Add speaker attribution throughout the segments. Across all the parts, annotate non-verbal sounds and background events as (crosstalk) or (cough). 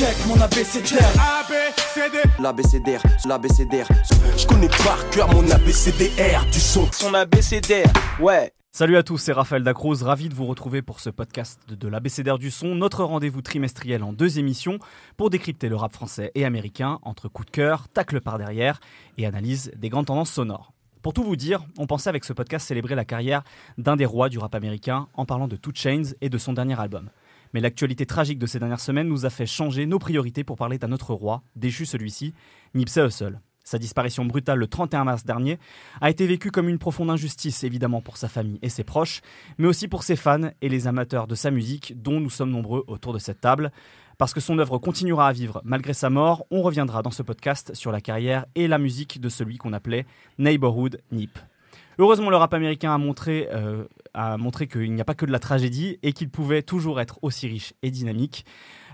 Speaker 1: check mon ABCDR.
Speaker 2: L'ABCDR, l'ABCDR.
Speaker 3: Je connais par cœur mon ABCDR du son.
Speaker 2: Son ABCDR, ouais.
Speaker 4: Salut à tous, c'est Raphaël Dacruz, ravi de vous retrouver pour ce podcast de, l'ABCDR du son, notre rendez-vous trimestriel en deux émissions pour décrypter le rap français et américain entre coup de cœur, tacle par derrière et analyse des grandes tendances sonores. Pour tout vous dire, on pensait avec ce podcast célébrer la carrière d'un des rois du rap américain en parlant de Two Chainz et de son dernier album. Mais l'actualité tragique de ces dernières semaines nous a fait changer nos priorités pour parler d'un autre roi, déchu celui-ci, Nipsey Hussle. Sa disparition brutale le 31 mars dernier a été vécue comme une profonde injustice, évidemment pour sa famille et ses proches, mais aussi pour ses fans et les amateurs de sa musique, dont nous sommes nombreux autour de cette table. Parce que son œuvre continuera à vivre malgré sa mort, on reviendra dans ce podcast sur la carrière et la musique de celui qu'on appelait Neighborhood Nip. Heureusement, le rap américain a montré, euh, a montré qu'il n'y a pas que de la tragédie et qu'il pouvait toujours être aussi riche et dynamique.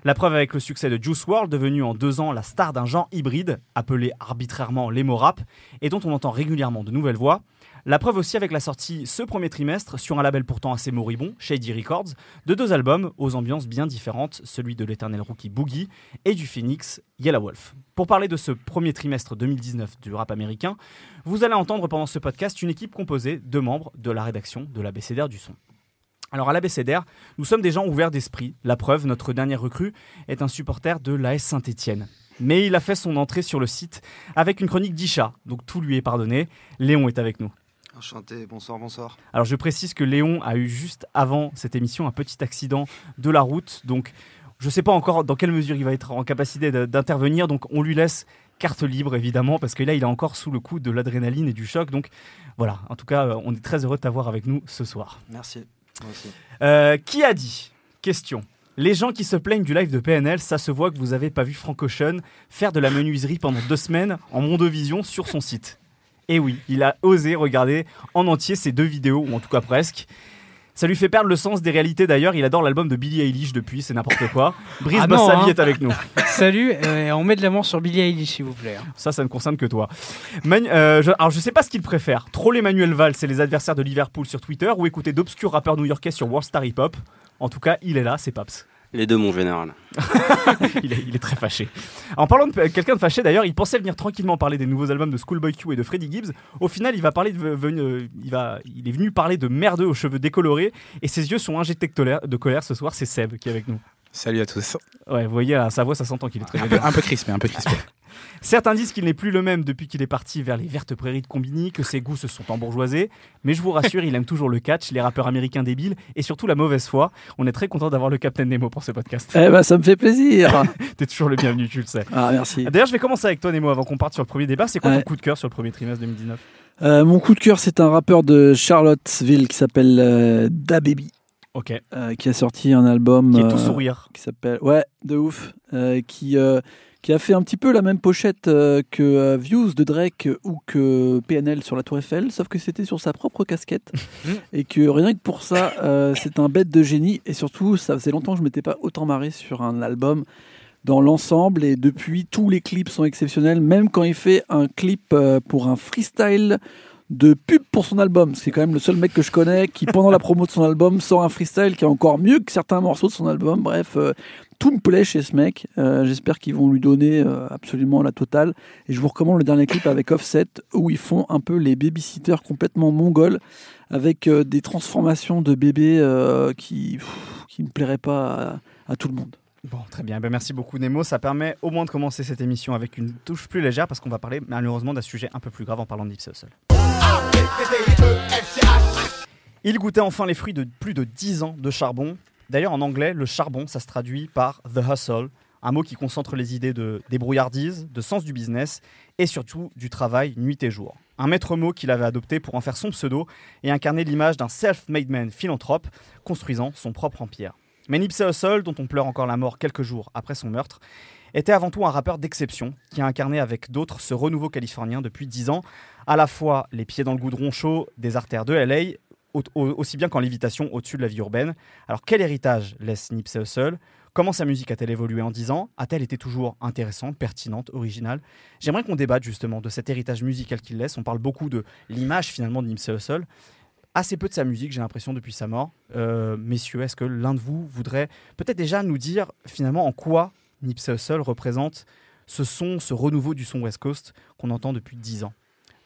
Speaker 4: La preuve avec le succès de Juice WRLD, devenu en deux ans la star d'un genre hybride, appelé arbitrairement l'emo rap, et dont on entend régulièrement de nouvelles voix. La preuve aussi avec la sortie ce premier trimestre sur un label pourtant assez moribond, Shady Records, de deux albums aux ambiances bien différentes, celui de l'éternel rookie Boogie et du Phoenix Yellow Wolf. Pour parler de ce premier trimestre 2019 du rap américain, vous allez entendre pendant ce podcast une équipe composée de membres de la rédaction de l'ABCDR du son. Alors à l'ABCDR, nous sommes des gens ouverts d'esprit. La preuve, notre dernier recrue est un supporter de l'AS Saint-Étienne. Mais il a fait son entrée sur le site avec une chronique d'Isha, donc tout lui est pardonné. Léon est avec nous.
Speaker 5: Enchanté, bonsoir, bonsoir.
Speaker 4: Alors je précise que Léon a eu juste avant cette émission un petit accident de la route, donc je ne sais pas encore dans quelle mesure il va être en capacité d'intervenir, donc on lui laisse carte libre évidemment, parce que là il est encore sous le coup de l'adrénaline et du choc, donc voilà, en tout cas euh, on est très heureux de t'avoir avec nous ce soir.
Speaker 5: Merci.
Speaker 4: Euh, qui a dit? Question. Les gens qui se plaignent du live de PNL, ça se voit que vous avez pas vu Frank Ocean faire de la menuiserie pendant deux semaines en Mondovision sur son site. Et oui, il a osé regarder en entier ces deux vidéos, ou en tout cas presque. Ça lui fait perdre le sens des réalités d'ailleurs, il adore l'album de Billie Eilish depuis, c'est n'importe quoi. (laughs) Brice
Speaker 6: Ah non,
Speaker 4: Bassavi
Speaker 6: hein.
Speaker 4: est avec nous. (laughs)
Speaker 6: Salut, euh, on met de l'amour sur Billie Eilish, s'il vous plaît. hein.
Speaker 4: Ça, ça ne concerne que toi. Manu- euh, je, alors, je sais pas ce qu'il préfère. Troller Manuel Valls et les adversaires de Liverpool sur Twitter ou écouter d'obscurs rappeurs new-yorkais sur World Star Hip Hop. En tout cas, il est là, c'est Paps.
Speaker 2: Les deux, mon général. (laughs)
Speaker 4: il, est, très fâché. En parlant de quelqu'un de fâché, d'ailleurs, il pensait venir tranquillement parler des nouveaux albums de Schoolboy Q et de Freddie Gibbs. Au final, il va parler de, euh, il est venu parler de merdeux aux cheveux décolorés et ses yeux sont injectés de colère, de colère ce soir. C'est Seb qui est avec nous.
Speaker 7: Salut à tous.
Speaker 4: Ouais, vous voyez, à sa voix, ça s'entend qu'il est très
Speaker 7: Un peu, un peu crispé, un peu crispé. (laughs)
Speaker 4: Certains disent qu'il n'est plus le même depuis qu'il est parti vers les vertes prairies de Combini, que ses goûts se sont embourgeoisés. Mais je vous rassure, il aime toujours le catch, les rappeurs américains débiles et surtout la mauvaise foi. On est très content d'avoir le Captain Nemo pour ce podcast.
Speaker 8: Eh ben, ça me fait plaisir. (laughs)
Speaker 4: T'es toujours le bienvenu, tu le sais.
Speaker 8: ah, merci.
Speaker 4: D'ailleurs, je vais commencer avec toi, Nemo, avant qu'on parte sur le premier débat. C'est quoi ton
Speaker 8: Ouais.
Speaker 4: coup de cœur sur le premier trimestre 2019
Speaker 8: Euh, mon coup de cœur, c'est un rappeur de Charlottesville qui s'appelle euh, DaBaby,
Speaker 4: Ok.
Speaker 8: euh, qui a sorti un album
Speaker 4: Qui est tout
Speaker 8: euh,
Speaker 4: sourire.
Speaker 8: qui s'appelle ouais de ouf, euh, qui euh, qui a fait un petit peu la même pochette euh, que euh, Views de Drake ou que PNL sur la Tour Eiffel, sauf que c'était sur sa propre casquette. (laughs) Et que rien que pour ça, euh, c'est un bête de génie. Et surtout, ça faisait longtemps que je m'étais pas autant marré sur un album dans l'ensemble. Et depuis tous les clips sont exceptionnels, même quand il fait un clip euh, pour un freestyle de pub pour son album. C'est quand même le seul mec que je connais qui, pendant la promo de son album, sort un freestyle qui est encore mieux que certains morceaux de son album. Bref, euh, tout me plaît chez ce mec. Euh, J'espère qu'ils vont lui donner euh, absolument la totale. Et je vous recommande le dernier clip avec Offset où ils font un peu les babysitters complètement mongols avec des transformations de bébés qui, qui ne plairaient pas à, tout le monde.
Speaker 4: Bon, très bien. Ben, merci beaucoup, Nemo. Ça permet au moins de commencer cette émission avec une touche plus légère parce qu'on va parler malheureusement d'un sujet un peu plus grave en parlant de Nipsey Hussle. Il goûtait enfin les fruits de plus de 10 ans de charbon. D'ailleurs, en anglais, le charbon, ça se traduit par the hustle, un mot qui concentre les idées de débrouillardise, de sens du business et surtout du travail nuit et jour. Un maître mot qu'il avait adopté pour en faire son pseudo et incarner l'image d'un self-made man philanthrope construisant son propre empire. Mais Nipsey Hussle, dont on pleure encore la mort quelques jours après son meurtre, était avant tout un rappeur d'exception qui a incarné avec d'autres ce renouveau californien depuis 10 ans, à la fois les pieds dans le goudron chaud des artères de LA, au- au- aussi bien qu'en lévitation au-dessus de la vie urbaine. Alors quel héritage laisse Nipsey Hussle Comment sa musique a-t-elle évolué en 10 ans? A-t-elle été toujours intéressante, pertinente, originale? J'aimerais qu'on débatte justement de cet héritage musical qu'il laisse. On parle beaucoup de l'image finalement de Nipsey Hussle. Assez peu de sa musique, j'ai l'impression, depuis sa mort. Euh, messieurs, est-ce que l'un de vous voudrait peut-être déjà nous dire finalement en quoi Nipsey Hussle représente ce son, ce renouveau du son West Coast qu'on entend depuis 10 ans.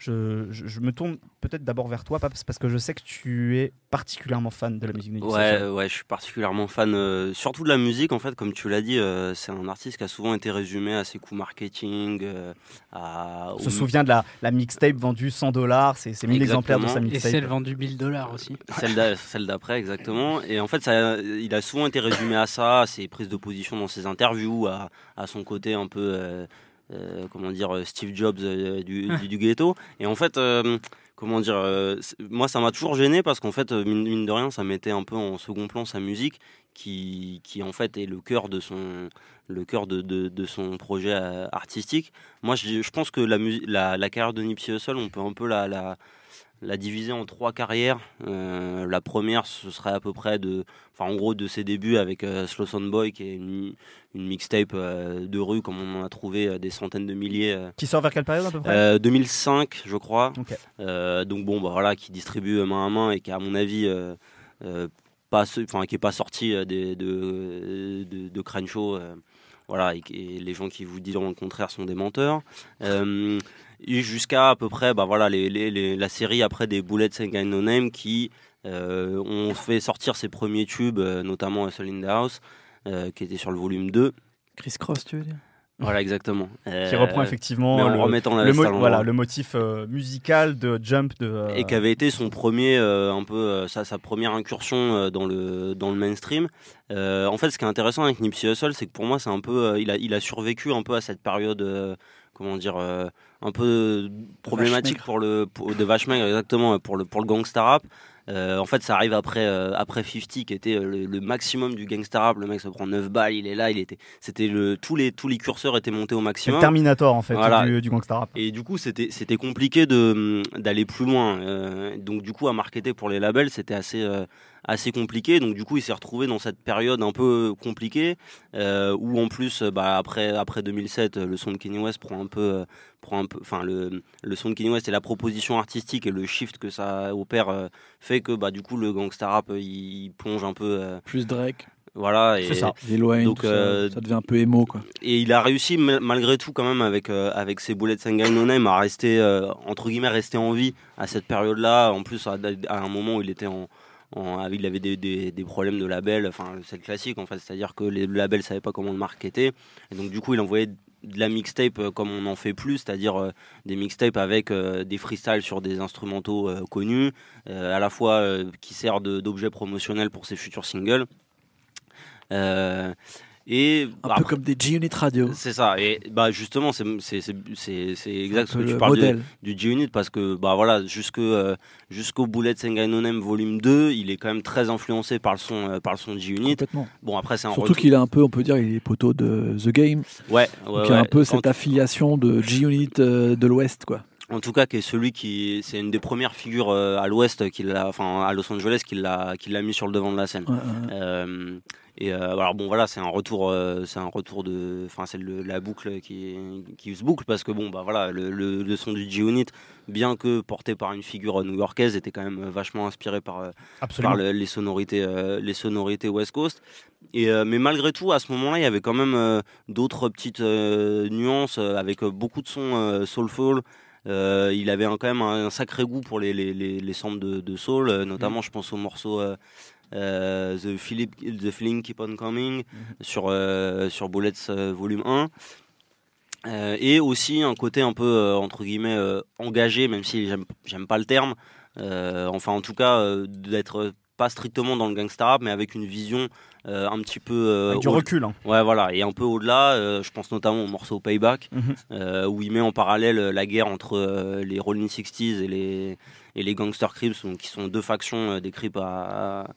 Speaker 4: Je, je- je me tourne peut-être d'abord vers toi, Paps, parce que je sais que tu es particulièrement fan de la musique de
Speaker 2: Ouais, ouais, je suis particulièrement fan, euh, surtout de la musique en fait, comme tu l'as dit, euh, c'est un artiste qui a souvent été résumé à ses coups marketing, euh, à,
Speaker 4: On se souvient de la, la mixtape vendue 100 dollars, c'est c'est 1000 exemplaires de sa
Speaker 2: Exactement.
Speaker 6: Et
Speaker 4: mixtape.
Speaker 6: celle vendue 1000 dollars aussi. (laughs)
Speaker 2: celle d'a- celle d'après exactement. Et en fait, ça, il a souvent été résumé à ça, à ses prises de position dans ses interviews, à, à son côté un peu, euh, comment dire, euh, Steve Jobs euh, du, du, du ghetto. Et en fait, euh, comment dire, moi ça m'a toujours gêné parce qu'en fait, mine, de rien, ça mettait un peu en second plan sa musique, qui, qui en fait est le cœur de son le cœur de, de, de son projet artistique. Moi, je, je pense que la, la, la carrière de Nipsey Hussle, on peut un peu la, la, la diviser en trois carrières. Euh, la première, ce serait à peu près de, enfin en gros de ses débuts avec euh, Slow Sound Boy, qui est une, une mixtape euh, de rue, comme on en a trouvé euh, des centaines de milliers.
Speaker 4: Qui sort vers quelle période à peu près?
Speaker 2: Euh, 2005, je crois. Donc bon, bah voilà, qui distribue main à main et qui, à mon avis, pas, enfin, qui est pas sorti des, de, de, de Crenshaw, voilà, et les gens qui vous diront le contraire sont des menteurs. Et jusqu'à à peu près, bah voilà, les, les- les- la série après des Bullets and Guy No Name qui euh, ont fait sortir ses premiers tubes, euh, notamment Hustle in the House, euh, qui était sur le volume 2.
Speaker 8: Chris Cross, tu veux dire?
Speaker 2: Voilà, exactement.
Speaker 4: Qui reprend effectivement le,
Speaker 2: remettant la
Speaker 4: le,
Speaker 2: veste
Speaker 4: mo-
Speaker 2: à l'endroit.
Speaker 4: voilà, le motif euh, musical de Jump de. euh,
Speaker 2: et qui avait été son premier euh, un peu euh, sa, sa première incursion euh, dans le dans le mainstream Euh, en fait ce qui est intéressant avec Nipsey Hussle c'est que pour moi c'est un peu euh, il a il a survécu un peu à cette période euh, comment dire euh, un peu problématique pour le pour, de vache maigre exactement pour le pour le gangsta rap Euh, en fait, ça arrive après euh, après 50 qui était le, le maximum du gangsta rap. Le mec se prend 9 balles, il est là, il était, c'était le tous les tous les curseurs étaient montés au
Speaker 4: C'est le
Speaker 2: maximum.
Speaker 4: Terminator en fait
Speaker 2: Voilà.
Speaker 4: du, du gangsta rap.
Speaker 2: Et du coup, c'était c'était compliqué de d'aller plus loin. Euh, donc du coup, à marketer pour les labels, c'était assez assez compliqué. Donc du coup, il s'est retrouvé dans cette période un peu compliquée euh, où en plus, euh, bah, après après 2007, euh, le son de Kanye West prend un peu euh, prend un peu, enfin le le son de Kanye West et la proposition artistique et le shift que ça opère euh, fait que bah du coup le gangsta rap il, il plonge un peu euh,
Speaker 8: Plus Drake,
Speaker 2: voilà et
Speaker 4: C'est ça.
Speaker 2: Donc,
Speaker 8: ça, ça devient un peu émo quoi.
Speaker 2: et il a réussi mal- malgré tout quand même avec euh, avec ses and Guy No Name à rester euh, entre guillemets rester en vie à cette période-là. En plus à, à un moment où il était en, en- il avait des, problèmes de label. Enfin c'est le classique en fait, c'est-à-dire que les labels savaient pas comment le marketer. Et donc du coup il envoyait de la mixtape euh, comme on en fait plus, c'est-à-dire euh, des mixtapes avec euh, des freestyles sur des instrumentaux connus, à la fois qui sert d'objet promotionnel pour ses futurs singles. Euh, et
Speaker 8: Un
Speaker 2: bah,
Speaker 8: peu comme des G-Unit Radio.
Speaker 2: c'est ça, et bah justement, c'est c'est- c'est- c'est- c'est exact ce que tu
Speaker 8: le
Speaker 2: parles
Speaker 8: modèle.
Speaker 2: du G-Unit parce que bah voilà, jusque, euh, jusqu'au Bullet Sengai No Name volume 2, il est quand même très influencé par le son, euh, par le son de G-Unit. Bon, après, c'est
Speaker 8: Surtout qu'il est un peu, on peut dire, il est poteau de The Game.
Speaker 2: Ouais, ouais,
Speaker 8: donc il y a un
Speaker 2: ouais.
Speaker 8: peu cette affiliation de G-Unit euh, de l'Ouest quoi.
Speaker 2: En tout cas, qui est celui qui, c'est une des premières figures euh, à l'Ouest, qui l'a, enfin à Los Angeles, qui l'a, qui l'a mis sur le devant de la scène.
Speaker 8: Ouais, ouais.
Speaker 2: Euh, et euh, alors bon voilà c'est un retour euh, c'est un retour de enfin c'est la boucle qui qui se boucle parce que bon bah voilà le, le, le son du G-Unit bien que porté par une figure new-yorkaise était quand même vachement inspiré par par le- les sonorités les sonorités West Coast et mais malgré tout à ce moment-là il y avait quand même d'autres petites nuances avec beaucoup de sons soulful Euh, il avait un- quand même un, un sacré goût pour les, les, les, les samples de, de soul, euh, notamment je pense au morceau euh, The, Philip, The Feeling Keep On Coming sur, euh, sur Bullets volume 1. Euh, et aussi un côté un peu entre guillemets engagé, même si j'aime pas le terme. Enfin, en tout cas, d'être pas strictement dans le gangsta rap, mais avec une vision euh, un petit peu euh,
Speaker 4: Avec du recul. hein.
Speaker 2: Ouais, voilà, et un peu au-delà, euh, je pense notamment au morceau Payback,
Speaker 4: Mhm.
Speaker 2: où il met en parallèle la guerre entre les Rolling 60s et les, et les Gangster Crips, donc, qui sont deux factions des Crips à,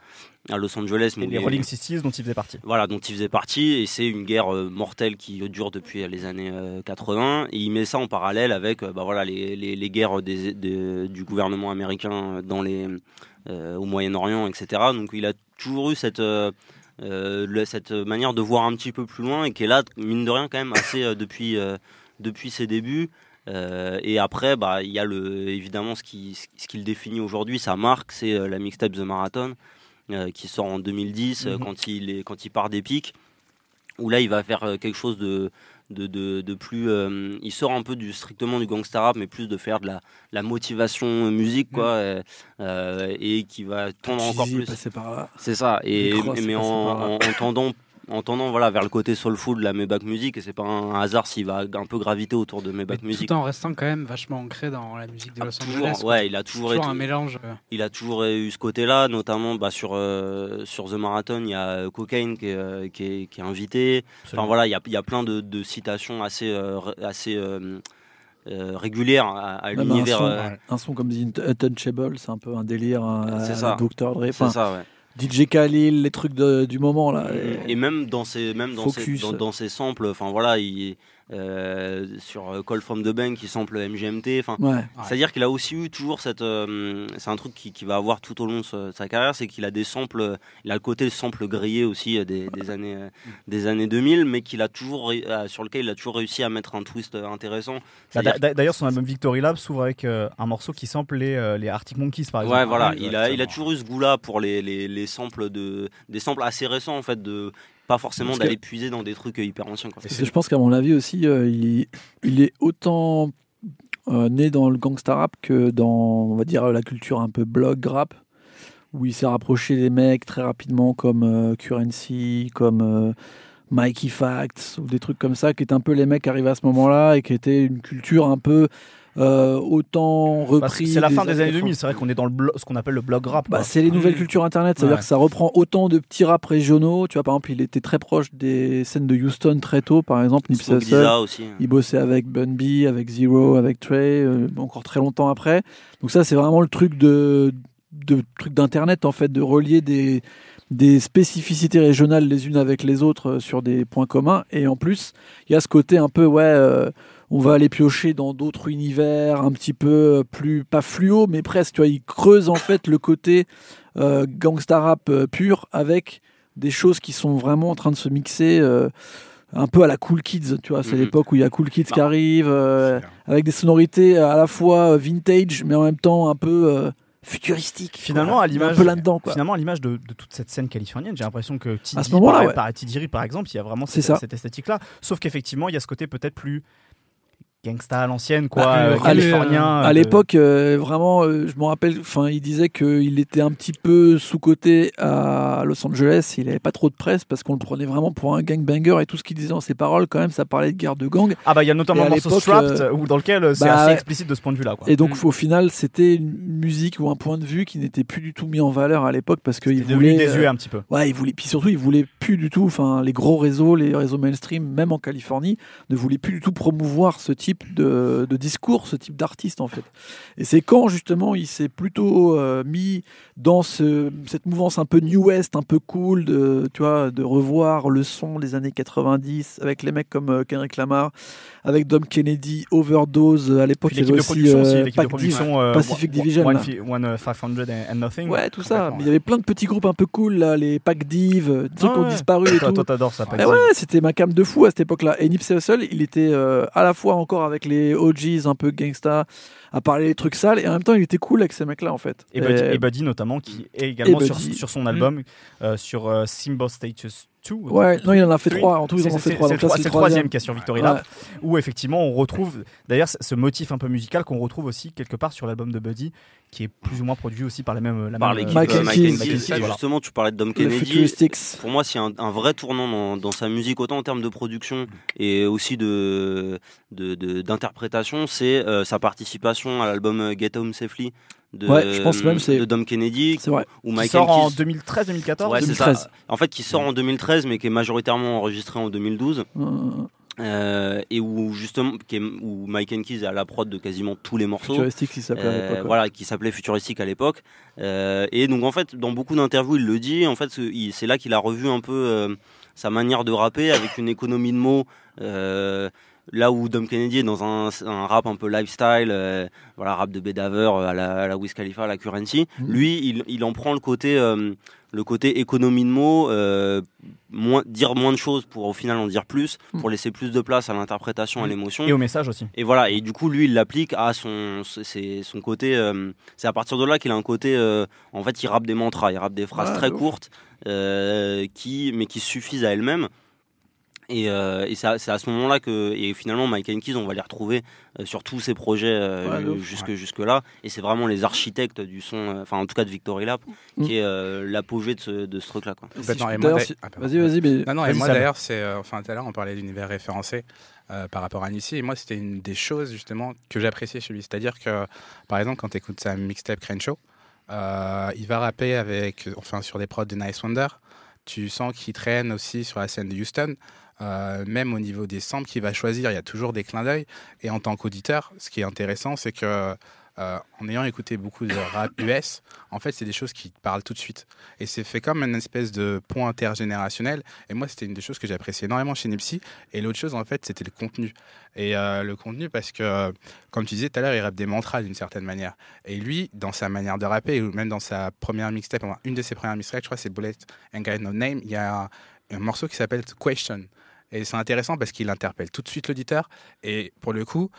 Speaker 2: à Los Angeles. mais
Speaker 4: Et les Rolling Sixties dont il faisait partie.
Speaker 2: voilà, dont il faisait partie, et c'est une guerre mortelle qui dure depuis les années euh, 80. Et il met ça en parallèle avec bah, voilà, les, les, les guerres des, des- du gouvernement américain dans les, au Moyen-Orient, etc. Donc il a toujours eu cette, euh, cette manière de voir un petit peu plus loin, et qui est là, mine de rien, quand même assez euh, depuis, euh, depuis ses débuts. Et après, bah, il y a le, évidemment ce qui, ce qui le définit aujourd'hui, sa marque, c'est la mixtape The Marathon, qui sort en 2010 euh,
Speaker 4: Mhm.
Speaker 2: quand, il est, quand il part des pics. où là il va faire quelque chose de de, de, de plus euh, il sort un peu du strictement du gangsta rap mais plus de faire de la, la motivation musique quoi euh, euh, et qui va tendre encore plus. c'est ça et mais en tendant en tendant voilà vers le côté soulful de la Maybach Music et c'est pas un hasard s'il va un peu graviter autour de Maybach
Speaker 6: Mais
Speaker 2: Music
Speaker 6: tout en restant quand même vachement ancré dans la musique de
Speaker 2: Ah,
Speaker 6: Los
Speaker 2: toujours,
Speaker 6: Angeles.
Speaker 2: ouais il a toujours,
Speaker 6: toujours
Speaker 2: été
Speaker 6: un mélange. euh,
Speaker 2: il a toujours eu ce côté-là, notamment bah, sur, euh, sur The Marathon, il y a euh, Cocaine qui est, euh, qui est, qui est invité. Enfin voilà, il y a, il y a plein de, de citations assez, euh, assez euh, euh, régulières à,
Speaker 8: un
Speaker 2: l'univers. euh,
Speaker 8: un son comme The Untouchable, c'est un peu un délire. hein,
Speaker 2: C'est ça.
Speaker 8: Dr. Dre.
Speaker 2: c'est ça, ouais.
Speaker 8: DJ Khalil, les trucs de- du moment là.
Speaker 2: Et même dans ses, même dans ses, dans, dans ses samples, enfin voilà, il, euh, sur euh, Call from the Bank, il sample MGMT. Enfin,
Speaker 8: Ouais.
Speaker 2: C'est-à-dire qu'il a aussi eu toujours cette. euh, c'est un truc qui, qui va avoir tout au long de sa, sa carrière, c'est qu'il a des samples. Il a le côté sample grillé aussi des, des années, des années 2000, mais qu'il a toujours, sur lequel il a toujours réussi à mettre un twist intéressant.
Speaker 4: Bah, D'ailleurs, son album Victory Lab s'ouvre avec euh, un morceau qui sample les, euh, les Arctic Monkeys, par exemple.
Speaker 2: Ouais, voilà,
Speaker 4: Ah,
Speaker 2: il a, il a toujours eu ce goût-là pour les, les, les samples de, des samples assez récents en fait, de pas forcément d'aller puiser dans des trucs euh, hyper anciens. Quoi.
Speaker 8: Parce que je pense qu'à mon avis aussi, euh, il, il est autant euh, né dans le gangsta rap que dans, on va dire, la culture un peu blog rap, où il s'est rapproché des mecs très rapidement comme euh, Currency, comme Mikey Facts, ou des trucs comme ça, qui étaient un peu les mecs arrivés à ce moment-là et qui étaient une culture un peu euh, autant
Speaker 4: Bah,
Speaker 8: reprise.
Speaker 4: c'est la fin des années
Speaker 8: 80.
Speaker 4: 2000, c'est vrai qu'on est dans le ce qu'on appelle le blog rap.
Speaker 8: Bah, c'est les nouvelles cultures internet, c'est-à-dire
Speaker 4: Ouais.
Speaker 8: que ça reprend autant de petits raps régionaux. Tu vois, par exemple, il était très proche des scènes de Houston très tôt, par exemple, Nipsey
Speaker 2: aussi.
Speaker 8: Il bossait avec Bun B, avec Zero, avec Trey, euh, encore très longtemps après. Donc ça, c'est vraiment le truc de, de truc d'internet en fait, de relier des des spécificités régionales les unes avec les autres euh, sur des points communs. Et en plus, il y a ce côté un peu ouais. euh, on va aller piocher dans d'autres univers, un petit peu plus, pas fluo, mais presque, tu vois, il creuse en fait le côté euh, gangsta rap euh, pur avec des choses qui sont vraiment en train de se mixer euh, un peu à la Cool Kids, tu vois, c'est
Speaker 2: Mhm.
Speaker 8: l'époque où il y a Cool Kids qui
Speaker 2: Bah,
Speaker 8: arrive, euh, avec des sonorités à la fois euh, vintage, mais en même temps un peu euh, futuristiques.
Speaker 4: Finalement,
Speaker 8: quoi.
Speaker 4: à l'image-
Speaker 8: un peu là-dedans, quoi.
Speaker 4: Finalement, à l'image de, de toute cette scène californienne, j'ai l'impression que T.
Speaker 8: À ce moment-là,
Speaker 4: par,
Speaker 8: ouais.
Speaker 4: par- exemple, il y a vraiment
Speaker 8: C'est
Speaker 4: cette,
Speaker 8: ça.
Speaker 4: cette esthétique-là. Sauf qu'effectivement, il y a ce côté peut-être plus gangsta à l'ancienne, quoi,
Speaker 6: Bah,
Speaker 4: euh,
Speaker 6: le-
Speaker 4: californien.
Speaker 8: À
Speaker 4: euh,
Speaker 8: l'époque, euh, vraiment, euh, je me rappelle, enfin, il disait qu'il était un petit peu sous-coté à Los Angeles. Il n'avait pas trop de presse parce qu'on le prenait vraiment pour un gangbanger et tout ce qu'il disait dans ses paroles, quand même, ça parlait de guerre de gang.
Speaker 4: Ah bah il y a notamment le morceau Strapped
Speaker 8: euh,
Speaker 4: où- dans lequel euh, c'est
Speaker 8: bah
Speaker 4: assez explicite de ce point de vue-là.
Speaker 8: Et donc,
Speaker 6: Mm.
Speaker 8: au final, c'était une musique ou un point de vue qui n'était plus du tout mis en valeur à l'époque parce qu'il voulait.
Speaker 4: désuet
Speaker 8: euh,
Speaker 4: un petit peu.
Speaker 8: Ouais, il voulait, puis surtout, il voulait plus du tout, enfin, les gros réseaux, les réseaux mainstream, même en Californie, ne voulaient plus du tout promouvoir ce type de, de discours, ce type d'artiste, en fait. Et c'est quand, justement, il s'est plutôt euh, mis dans ce, cette mouvance un peu New West, un peu cool, de, tu vois, de revoir le son des années 90 avec les mecs comme euh, Kendrick Lamar, avec Dom Kennedy, Overdose, à l'époque, il y avait aussi
Speaker 4: aussi,
Speaker 8: euh,
Speaker 4: de
Speaker 8: Pac
Speaker 4: euh,
Speaker 8: Pacific Division,
Speaker 4: One, One, euh, 500 and Nothing.
Speaker 8: Ouais, tout ça. Mais il y avait plein de petits groupes un peu cool, là, les Pac Div, euh, des trucs
Speaker 4: Ah
Speaker 8: qui ont
Speaker 4: ouais.
Speaker 8: disparu et
Speaker 4: Toi, t'adores ça.
Speaker 8: Eh
Speaker 4: Pac-Man.
Speaker 8: ouais, c'était ma cam de fou à cette époque-là. Et Nipsey Hussle, il était euh, à la fois encore avec les OGs un peu gangsta, à parler des trucs sales, et en même temps, il était cool avec ces mecs-là, en fait.
Speaker 4: Et Buddy,
Speaker 8: Et-
Speaker 4: et Buddy notamment, qui est également sur, son album, euh, sur euh, Symbol Status 2.
Speaker 8: Ouais, non, il en a fait trois. En tout, ils en ont fait trois.
Speaker 4: c'est le troisième qui est sur Victory
Speaker 8: Ouais.
Speaker 4: Où effectivement on retrouve d'ailleurs ce motif un peu musical qu'on retrouve aussi quelque part sur l'album de Buddy, qui est plus ou moins produit aussi par la même. La
Speaker 2: Par
Speaker 4: même,
Speaker 2: l'équipe
Speaker 4: euh,
Speaker 8: Mike
Speaker 2: euh,
Speaker 8: and
Speaker 2: Mike
Speaker 4: voilà.
Speaker 2: Justement, tu parlais de Dom Kennedy. Pour moi, c'est un, un vrai tournant dans, dans sa musique, autant en termes de production et aussi de de- de- d'interprétation. c'est euh, sa participation à l'album euh, Get Home Safely de,
Speaker 8: Ouais, je pense même c'est-
Speaker 2: de Dom Kennedy
Speaker 8: vrai.
Speaker 2: ou
Speaker 4: qui
Speaker 2: Mike
Speaker 4: sort
Speaker 2: and
Speaker 4: en
Speaker 2: Keys.
Speaker 4: 2013-2014.
Speaker 2: Ouais, c'est
Speaker 8: 2013.
Speaker 2: ça. En fait, qui sort en 2013, mais qui est majoritairement enregistré en 2012.
Speaker 8: Euh,
Speaker 2: euh, et où justement, qui où Mike Keys est à la prod de quasiment tous les morceaux.
Speaker 8: Futuristics, il s'appelait à
Speaker 2: Euh,
Speaker 8: l'époque.
Speaker 2: voilà, qui s'appelait Futuristique à l'époque. Euh, et donc en fait, dans beaucoup d'interviews, il le dit. En fait, c'est là qu'il a revu un peu sa manière de rapper avec une économie de mots. là où Dom Kennedy est dans un, un rap un peu lifestyle, euh, voilà, rap de Bedaver euh, à la, à la Wiz Khalifa, à la Currency.
Speaker 8: Mhm.
Speaker 2: Lui, il, il en prend le côté, euh, le côté économie de mots, euh, moins, dire moins de choses pour au final en dire plus, pour laisser plus de place à l'interprétation, à l'émotion.
Speaker 4: Et au message aussi.
Speaker 2: Et voilà, et du coup, lui, il l'applique à son, c'est son côté. euh, c'est à partir de là qu'il a un côté. euh, en fait, il rappe des mantras, il rappe des phrases
Speaker 8: Ouais,
Speaker 2: très
Speaker 8: ouf.
Speaker 2: courtes, euh, qui, mais qui suffisent à elles-mêmes. Et, euh, et c'est à, ce moment-là que et finalement Mike Keys on va les retrouver euh, sur tous ces projets euh,
Speaker 8: Ouais,
Speaker 2: jusque jusque là et c'est vraiment les architectes du son euh, enfin en tout cas de Victory Lap
Speaker 8: Mm.
Speaker 2: qui est euh, l'apogée de ce, de ce truc là quoi.
Speaker 6: Complètement. Et moi,
Speaker 8: D'ailleurs,
Speaker 6: d'ailleurs-
Speaker 8: si-
Speaker 6: ah.
Speaker 8: Vas-y, vas-y, mais.
Speaker 6: Non, non, et moi d'ailleurs, c'est. euh, enfin, tout à l'heure, on parlait d'univers référencé euh, par rapport à Nipsey. Et moi, c'était une des choses, justement, que j'appréciais chez lui. C'est-à-dire que, par exemple, quand tu écoutes sa mixtape Crenshaw, euh, il va rapper avec. Enfin, sur des prods de Nice Wonder. Tu sens qu'il traîne aussi sur la scène de Houston. Euh, même au niveau des samples qu'il va choisir, il y a toujours des clins d'œil. Et en tant qu'auditeur, ce qui est intéressant, c'est que. euh, en ayant écouté beaucoup de rap (coughs) US, en fait, c'est des choses qui te parlent tout de suite. Et c'est fait comme une espèce de pont intergénérationnel. Et moi, c'était une des choses que j'appréciais énormément chez Nipsey. Et l'autre chose, en fait, c'était le contenu. Et euh, le contenu, parce que, comme tu disais tout à l'heure, il rappe des mantras d'une certaine manière. Et lui, dans sa manière de rapper, ou même dans sa première mixtape, enfin, une de ses premières mixtapes, je crois, c'est Bullet and Got No Name, il y a un morceau qui s'appelle Question. Et c'est intéressant parce qu'il interpelle tout de suite l'auditeur. Et pour le coup,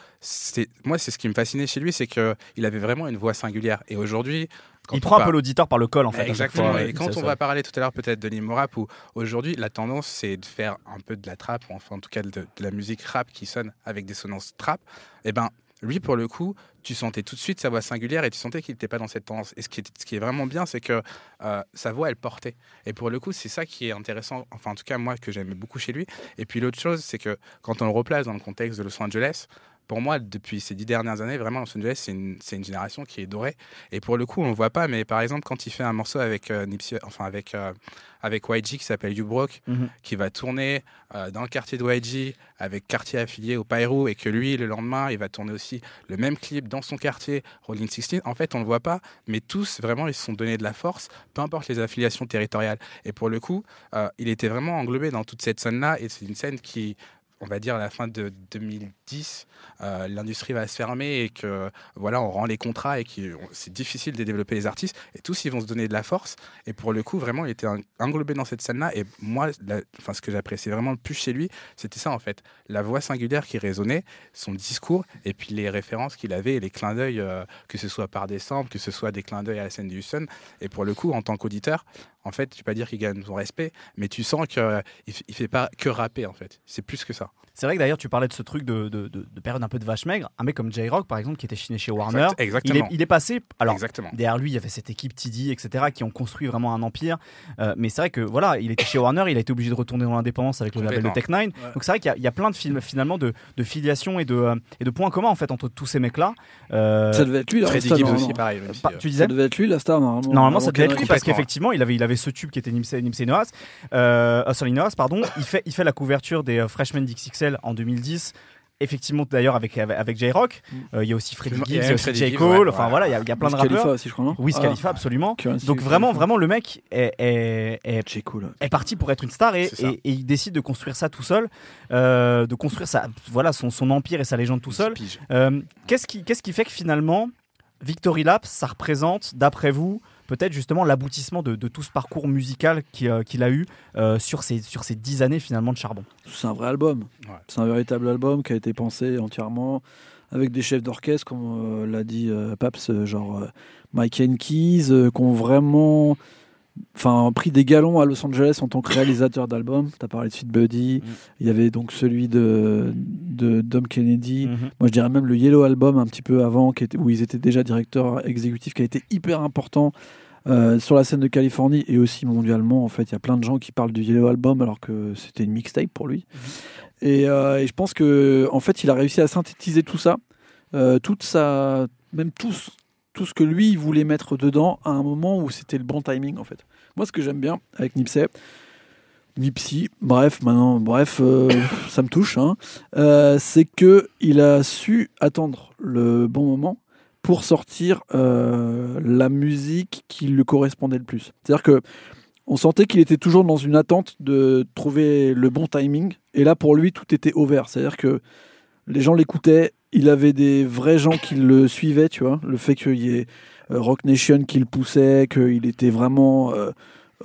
Speaker 6: moi, c'est ce qui me fascinait chez lui, c'est qu'il avait vraiment une voix singulière. Et aujourd'hui, quand
Speaker 4: Il prend un peu l'auditeur par le col en fait. chaque
Speaker 6: Exactement. et quand on va parler tout à l'heure peut-être de l'imo rap, où aujourd'hui la tendance c'est de faire un peu de la trap, ou enfin en tout cas de, de la musique rap qui sonne avec des sonnances trap, et ben lui pour le coup, tu sentais tout de suite sa voix singulière et tu sentais qu'il n'était pas dans cette tendance. Et ce qui est, vraiment bien, c'est que euh, sa voix elle portait. Et pour le coup, c'est ça qui est intéressant, enfin en tout cas moi que j'aimais beaucoup chez lui. Et puis l'autre chose, c'est que quand on le replace dans le contexte de Los Angeles, pour moi, depuis ces dix dernières années, vraiment, Los Angeles, c'est une, génération qui est dorée. Et pour le coup, on ne voit pas, mais par exemple, quand il fait un morceau avec euh, Nipsey, enfin avec, euh, avec YG qui s'appelle You Broke,
Speaker 4: Mhm.
Speaker 6: qui va tourner euh, dans le quartier de YG avec quartier affilié au Pyro, et que lui, le lendemain, il va tourner aussi le même clip dans son quartier, Rolling 16. En fait, on ne le voit pas, mais tous, vraiment, ils se sont donnés de la force, peu importe les affiliations territoriales. Et pour le coup, il était vraiment englobé dans toute cette scène-là, et c'est une scène qui on va dire à la fin de 2010, euh, l'industrie va se fermer et que voilà, on rend les contrats et que c'est difficile de développer les artistes et tous ils vont se donner de la force. Et pour le coup, vraiment, il était en- englobé dans cette scène-là. Et moi, la- enfin, ce que j'appréciais vraiment le plus chez lui, c'était ça en fait, la voix singulière qui résonnait, son discours et puis les références qu'il avait et les clins d'œil, euh, que ce soit par samples, que ce soit des clins d'œil à la scène de Houston. Et pour le coup, en tant qu'auditeur, en fait, je vais pas dire qu'il gagne son respect, mais tu sens qu'il ne il fait pas que rapper en fait. C'est plus que ça.
Speaker 4: C'est vrai que d'ailleurs tu parlais de ce truc de, de, de- de période un peu de vache maigre. Un mec comme J-Rock par exemple qui était chiné chez Warner.
Speaker 6: Exact-
Speaker 4: Il est,
Speaker 6: exactement.
Speaker 4: il est passé. Alors
Speaker 6: Exactement.
Speaker 4: derrière lui il y avait cette équipe TD etc qui ont construit vraiment un empire. Euh, mais c'est vrai que voilà il était chez Warner, il a été obligé de retourner dans l'indépendance avec le label de Tech
Speaker 6: Complètement.
Speaker 4: Nine. Donc c'est vrai qu'il y a- il y, a plein de films finalement de, de filiation et de, euh, et de points communs en fait entre tous ces mecs là.
Speaker 8: Ça devait être lui, la star,
Speaker 6: aussi, pareil. même si,
Speaker 4: Pas-
Speaker 6: euh,
Speaker 4: tu
Speaker 8: Ça
Speaker 4: disais
Speaker 8: devait être lui, la star, normalement.
Speaker 4: Normalement, ça devait être lui parce qu'effectivement, il avait, il avait ce tube qui était Nimsey, Nimsey Noas, euh, Noas, pardon. Il fait, il fait la couverture des euh, Freshman d'XXL en 2010. Effectivement, d'ailleurs, avec, avec, J-Rock. Euh, Il y a aussi Freddie Gibbs, il y a aussi J. Cole.
Speaker 6: ouais,
Speaker 4: enfin
Speaker 6: ouais.
Speaker 4: voilà, il y y a plein de
Speaker 8: Wiz Khalifa
Speaker 4: rappeurs.
Speaker 8: aussi, je crois, non
Speaker 4: Wiz
Speaker 8: Ah,
Speaker 4: Khalifa, absolument. Donc vraiment, vraiment, le mec est, est, est, est parti pour être une star et, il décide de construire ça tout seul, euh, de construire sa, voilà, son, son empire et sa légende tout seul. Euh, Qu'est-ce qui, qu'est-ce qui fait que finalement, Victory Lap, ça représente, d'après vous, peut-être justement l'aboutissement de, de tout ce parcours musical euh, qu'il a eu euh, sur, ces, sur ces dix années finalement de charbon
Speaker 8: C'est un vrai album.
Speaker 6: Ouais.
Speaker 8: C'est un véritable album qui a été pensé entièrement avec des chefs d'orchestre, comme euh, l'a dit euh, Paps, genre euh, Mike Keys, euh, qui ont vraiment enfin, pris des galons à Los Angeles en tant que réalisateur d'albums. Tu as parlé de Sweet Buddy.
Speaker 4: Mm.
Speaker 8: Il y avait donc celui de, de Dom Kennedy.
Speaker 4: Mhm.
Speaker 8: Moi, je dirais même le Yellow Album un petit peu avant, qui était, où ils étaient déjà directeurs exécutifs, qui a été hyper important euh, sur la scène de Californie et aussi mondialement. En fait, il y a plein de gens qui parlent du Yellow Album alors que c'était une mixtape pour lui. Et, euh, et je pense que en fait, il a réussi à synthétiser tout ça, euh, toute sa, même tout, ce- tout ce que lui voulait mettre dedans à un moment où c'était le bon timing en fait. Moi, ce que j'aime bien avec Nipsey. Nipsey, bref, maintenant, bref, euh, (laughs) ça me touche. hein. Euh, c'est que il a su attendre le bon moment pour sortir euh, la musique qui lui correspondait le plus. C'est-à-dire que on sentait qu'il était toujours dans une attente de trouver le bon timing. Et là, pour lui, tout était ouvert. C'est-à-dire que les gens l'écoutaient. Il avait des vrais gens qui le suivaient, tu vois. Le fait qu'il y ait euh, Rock Nation qui le poussait, qu'il était vraiment. euh,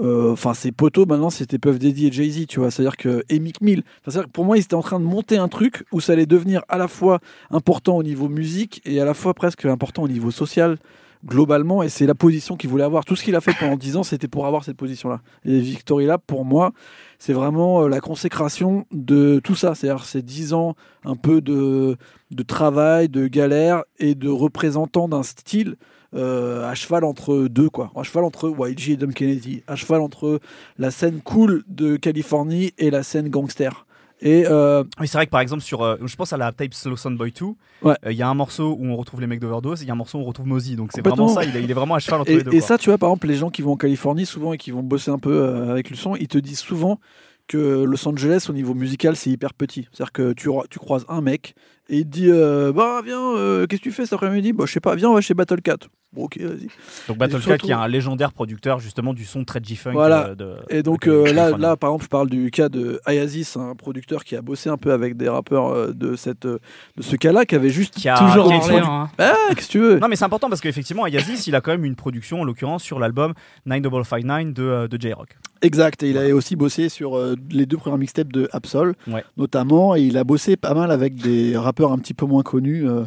Speaker 8: euh, Enfin, ses poteaux maintenant, c'était Puff Daddy et Jay-Z, tu vois. C'est-à-dire que. Et Mick Mill. C'est-à-dire que pour moi, ils étaient en train de monter un truc où ça allait devenir à la fois important au niveau musique et à la fois presque important au niveau social. globalement, et c'est la position qu'il voulait avoir. Tout ce qu'il a fait pendant 10 ans, c'était pour avoir cette position-là. Et Victory Lab, pour moi, c'est vraiment euh, la consécration de tout ça. C'est-à-dire, c'est 10 ans un peu de, de travail, de galère et de représentant d'un style euh, à cheval entre deux, quoi. À cheval entre YG et Dom Kennedy. À cheval entre la scène cool de Californie et la scène gangster. Et euh,
Speaker 4: Oui, c'est vrai que par exemple, sur, euh, je pense à la tape Slow Sound Boy 2,
Speaker 8: Ouais.
Speaker 4: euh, il y a un morceau où on retrouve les mecs d'Overdose, il y a un morceau où on retrouve Mozzie. Donc c'est vraiment ça, il est, il est vraiment à cheval entre
Speaker 8: Et,
Speaker 4: les deux.
Speaker 8: et
Speaker 4: quoi.
Speaker 8: ça, tu vois, par exemple, les gens qui vont en Californie souvent et qui vont bosser un peu avec le son, ils te disent souvent que Los Angeles, au niveau musical, c'est hyper petit. C'est-à-dire que tu, tu croises un mec et il te dit Bah, viens, qu'est-ce que tu fais cet après-midi? Bah, je sais pas, viens, on va chez Battle Cat. Bon, ok, vas-y.
Speaker 4: Donc Battlecat
Speaker 8: surtout-
Speaker 4: qui est un légendaire producteur justement du son très G-Funk.
Speaker 8: Voilà.
Speaker 4: euh, de-
Speaker 8: Et donc
Speaker 4: de
Speaker 8: euh, là, là, par exemple, je parle du cas de Ayazis, un producteur qui a bossé un peu avec des rappeurs euh, de, cette, de ce cas-là, qui avait juste
Speaker 4: Qui a-
Speaker 8: toujours
Speaker 4: qui a produ-
Speaker 1: hein.
Speaker 8: Ah, qu'est-ce que tu veux?
Speaker 4: Non mais c'est important parce qu'effectivement Yazis il a quand même une production en l'occurrence sur l'album 9559 de, de J-Rock.
Speaker 8: Exact, et il a aussi bossé sur euh, les deux premières mixtapes de Absol,
Speaker 4: Ouais.
Speaker 8: notamment, et il a bossé pas mal avec des rappeurs un petit peu moins connus euh,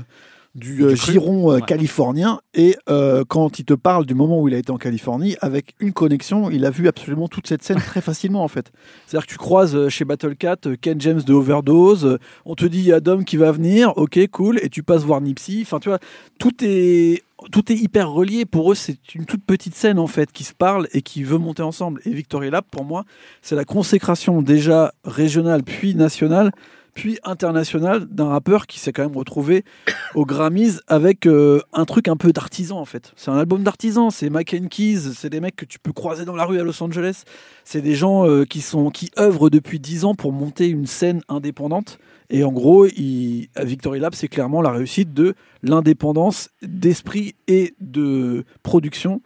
Speaker 8: du, euh,
Speaker 4: Du
Speaker 8: giron euh,
Speaker 4: Ouais.
Speaker 8: californien. Et euh, quand il te parle du moment où il a été en Californie, avec une connexion, il a vu absolument toute cette scène très facilement en fait. C'est-à-dire que tu croises chez Battlecat euh, Ken James de Overdose, on te dit il y a Dom qui va venir, ok cool, et tu passes voir Nipsey. Enfin tu vois, tout est tout est hyper relié. Pour eux, c'est une toute petite scène en fait qui se parle et qui veut monter ensemble. Et Victory Lab, pour moi, c'est la consécration déjà régionale, puis nationale, puis internationale d'un rappeur qui s'est quand même retrouvé (coughs) aux Grammys avec euh, un truc un peu d'artisan en fait. C'est un album d'artisan. C'est Mac and Keys, c'est des mecs que tu peux croiser dans la rue à Los Angeles. C'est des gens euh, qui sont qui œuvrent depuis 10 ans pour monter une scène indépendante. Et en gros, à Victory Lab, c'est clairement la réussite de l'indépendance d'esprit et de production.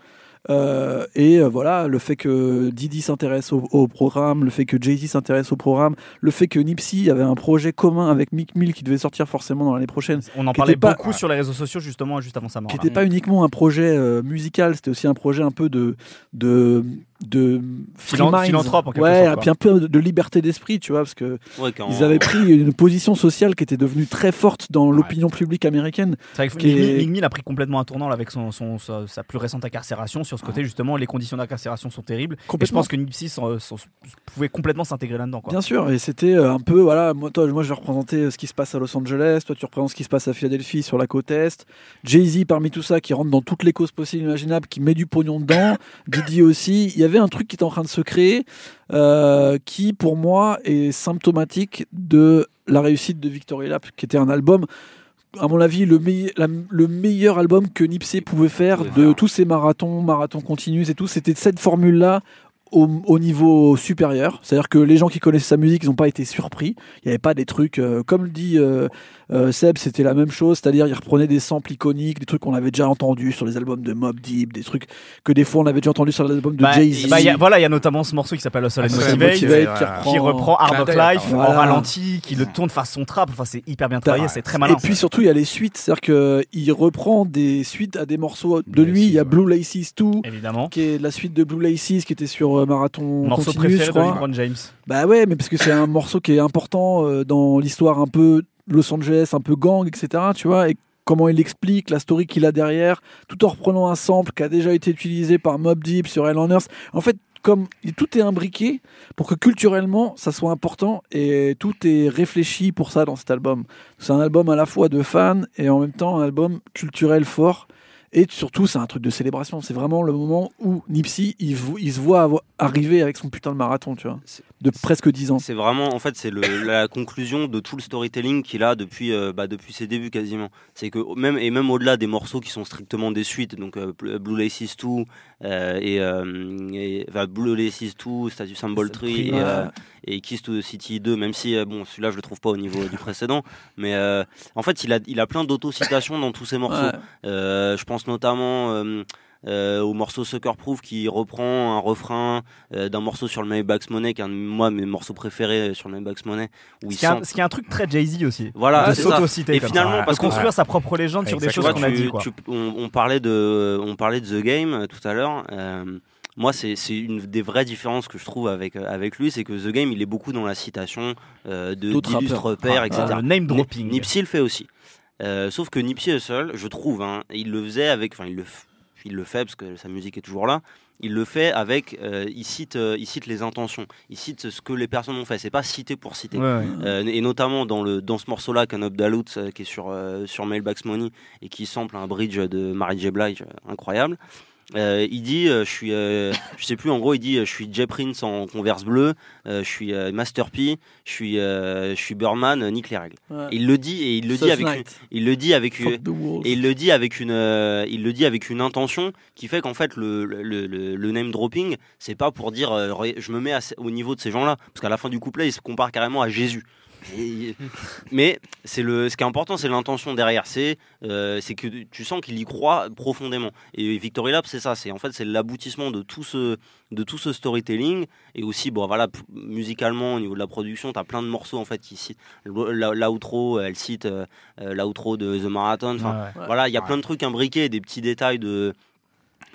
Speaker 8: Euh, et euh, voilà, le fait que Didi s'intéresse au, au programme, le fait que Jay-Z s'intéresse au programme, le fait que Nipsey avait un projet commun avec Mick Mill qui devait sortir forcément dans l'année prochaine,
Speaker 4: On en parlait
Speaker 8: pas-
Speaker 4: beaucoup sur les réseaux sociaux justement juste avant sa mort.
Speaker 8: qui n'était pas uniquement un projet euh, musical, c'était aussi un projet un peu de de de free
Speaker 4: Philan-
Speaker 8: minds.
Speaker 4: philanthrope, en quelque
Speaker 8: ouais,
Speaker 4: sorte,
Speaker 8: et
Speaker 4: quoi.
Speaker 8: puis un peu de liberté d'esprit, tu vois, parce que
Speaker 2: Ouais, quand-
Speaker 8: ils avaient pris une position sociale qui était devenue très forte dans l'opinion publique américaine.
Speaker 4: C'est vrai que Mick Mill- a pris complètement un tournant là, avec son, son- sa, sa plus récente incarcération sur ce côté justement les conditions d'incarcération sont terribles et je pense que Nipsey pouvait complètement s'intégrer là-dedans quoi.
Speaker 8: Bien sûr, et c'était euh, un peu, voilà, moi, toi, moi je vais représenter euh, ce qui se passe à Los Angeles, toi tu représentes ce qui se passe à Philadelphie sur la côte Est, Jay-Z parmi tout ça qui rentre dans toutes les causes possibles et imaginables, qui met du pognon dedans, (coughs) Didi aussi, il y avait un truc qui était en train de se créer, euh, qui pour moi est symptomatique de la réussite de Victory Lap, qui était un album à mon avis, le, meille- la- le meilleur album que Nipsey pouvait faire de tous ces marathons, marathons continus et tout, c'était cette formule-là au, au niveau supérieur. C'est-à-dire que les gens qui connaissent sa musique, ils n'ont pas été surpris. Il n'y avait pas des trucs, euh, comme le dit euh, euh, Seb, c'était la même chose. C'est-à-dire, il reprenait des samples iconiques, des trucs qu'on avait déjà entendus sur les albums de Mob Deep, des trucs que des fois on avait déjà entendus sur les albums de
Speaker 4: Bah,
Speaker 8: Jay-Z.
Speaker 4: bah, il y a- voilà, il y a notamment ce morceau qui s'appelle Hustle and Motivate,
Speaker 8: Motivate, qui
Speaker 6: voilà.
Speaker 8: reprend-
Speaker 4: qui reprend Hard
Speaker 6: d'œil,
Speaker 4: Life
Speaker 6: attends.
Speaker 4: en
Speaker 8: Voilà.
Speaker 4: ralenti, qui le tourne façon trap. Enfin, c'est hyper bien travaillé,
Speaker 6: Ouais.
Speaker 4: c'est très malin.
Speaker 8: Et puis surtout, il y a les suites. C'est-à-dire qu'il reprend des suites à des morceaux de lui. Il y a Blue Laces 2,
Speaker 4: Évidemment.
Speaker 8: qui est la suite de Blue Laces, qui était sur euh, Marathon
Speaker 4: Morceau
Speaker 8: je
Speaker 4: préféré de
Speaker 8: crois.
Speaker 4: LeBron James.
Speaker 8: Bah ouais, mais parce que c'est un morceau qui est important euh, dans l'histoire un peu Los Angeles, un peu gang, etc. Tu vois, et comment il explique la story qu'il a derrière, tout en reprenant un sample qui a déjà été utilisé par Mob Deep sur Earth. En fait, comme tout est imbriqué pour que culturellement ça soit important et tout est réfléchi pour ça dans cet album. C'est un album à la fois de fans et en même temps un album culturel fort. Et surtout, c'est un truc de célébration. C'est vraiment le moment où Nipsey, il, il se voit arriver avec son putain de marathon, tu vois, de presque 10 ans.
Speaker 2: C'est vraiment, en fait, c'est (coughs) la conclusion de tout le storytelling qu'il a depuis, euh, bah, depuis ses débuts quasiment. C'est que même et même au-delà des morceaux qui sont strictement des suites, donc euh, Blue Blue Laces 2 euh, et, euh, et- enfin, Blue Laces 2, Statue Symbol Tree et, euh, Kiss to the City 2, même si euh, bon, celui-là je le trouve pas au niveau du précédent, mais euh, en fait, il a, il a plein d'autocitations dans tous ses morceaux.
Speaker 8: Ouais.
Speaker 2: Euh, je pense notamment euh, euh, au morceau Sucker Proof qui reprend un refrain euh, d'un morceau sur le Maybach's Money, qui est un de moi mes morceaux préférés sur le Maybach's Money, où il
Speaker 4: Ce qui, est un,
Speaker 2: sent.
Speaker 4: ce qui est un truc très Jay-Z aussi.
Speaker 2: Voilà,
Speaker 4: de
Speaker 2: c'est ça.
Speaker 4: s'auto-citer
Speaker 2: Et finalement,
Speaker 4: ça.
Speaker 2: parce qu'on-
Speaker 4: construire sa propre légende sur des choses
Speaker 2: Tu
Speaker 4: qu'on a dit
Speaker 2: tu-
Speaker 4: quoi.
Speaker 2: tu- on, on parlait de, on parlait de The Game euh, tout à l'heure. euh, moi, c'est c'est une des vraies différences que je trouve avec, euh, avec lui, c'est que The Game, il est beaucoup dans la citation euh, de d'illustres pères,
Speaker 8: Ah,
Speaker 2: etc.
Speaker 4: le name dropping.
Speaker 2: Nipsey le fait aussi. Euh, sauf que Nipsey Hussle, je trouve, hein, il le faisait avec, enfin, il le, il le fait parce que sa musique est toujours là. Il le fait avec, euh, il cite, euh, il cite les intentions, il cite ce que les personnes ont fait. C'est pas cité pour citer.
Speaker 4: Ouais, ouais.
Speaker 2: Euh, et notamment dans, le, dans ce morceau-là, Can Up Dalut, euh, qui est sur, sur Mailbags Money et qui sample un bridge de Mary J. Blige incroyable. Euh, il dit, euh, je suis, euh, je sais plus, en gros, il dit, je suis Jay Prince en converse bleue, je suis Master P, je suis, je suis Birdman, euh, nique les règles.
Speaker 8: Ouais.
Speaker 2: Il le dit et il le dit avec, une, il le dit avec une, et il le dit avec une, il le dit avec une intention qui fait qu'en fait le, le, le- le name dropping, c'est pas pour dire je me mets à au niveau de ces gens-là, parce qu'à la fin du couplet, il se compare carrément à Jésus. Mais c'est le, ce qui est important, c'est l'intention derrière. C'est, euh, c'est que tu sens qu'il y croit profondément. Et Victory Lab, c'est ça. C'est en fait c'est l'aboutissement de tout ce, de tout ce storytelling. Et aussi, bon voilà, musicalement au niveau de la production, t'as plein de morceaux en fait qui citent l'outro. Elle cite euh, euh, l'outro de The Marathon. Enfin,
Speaker 4: Ouais, ouais.
Speaker 2: voilà, il y a
Speaker 6: Ouais.
Speaker 2: plein de trucs imbriqués, des petits détails de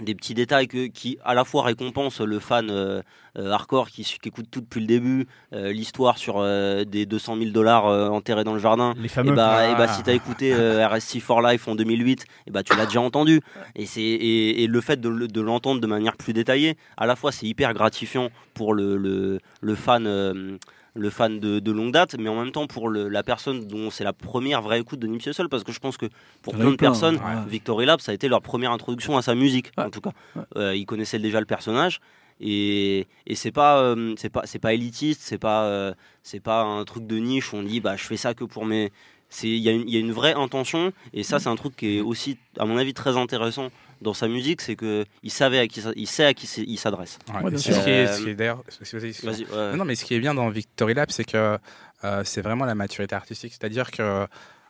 Speaker 2: des petits détails que- qui à la fois récompensent le fan euh, euh, hardcore qui, qui écoute tout depuis le début, euh, l'histoire sur des 200 000 dollars enterrés dans le jardin.
Speaker 4: Les
Speaker 2: Et
Speaker 4: fameux.
Speaker 2: bah, et bah,
Speaker 6: Ah.
Speaker 2: si t'as écouté RSC for Life en 2008, et bah tu l'as déjà entendu. Et c'est et, et le fait de, le- de l'entendre de manière plus détaillée, à la fois c'est hyper gratifiant pour le, le, le fan. Le fan de, de longue date, mais en même temps pour le- la personne dont c'est la première vraie écoute de Nipsey Hussle, parce que je pense que pour plein de personnes,
Speaker 8: ouais.
Speaker 2: Victory Lab, ça a été leur première introduction à sa musique,
Speaker 8: Ouais.
Speaker 2: en tout cas.
Speaker 8: Ouais.
Speaker 2: Euh, ils connaissaient déjà le personnage, et, et c'est pas, euh, c'est pas, c'est pas élitiste, c'est pas, euh, c'est pas un truc de niche où on dit bah je fais ça que pour mes. C'est, il y, a une- il y a une vraie intention, et ça c'est un truc qui est aussi, à mon avis, très intéressant dans sa musique, c'est que il savait à qui, il sait à qui il s'adresse.
Speaker 6: Ouais, ce qui est,
Speaker 2: Euh,
Speaker 6: ce qui est d'ailleurs. vas-y, vas-y.
Speaker 2: Vas-y. ouais.
Speaker 6: Non, non, mais ce qui est bien dans Victory Lab, c'est que euh, c'est vraiment la maturité artistique. C'est-à-dire que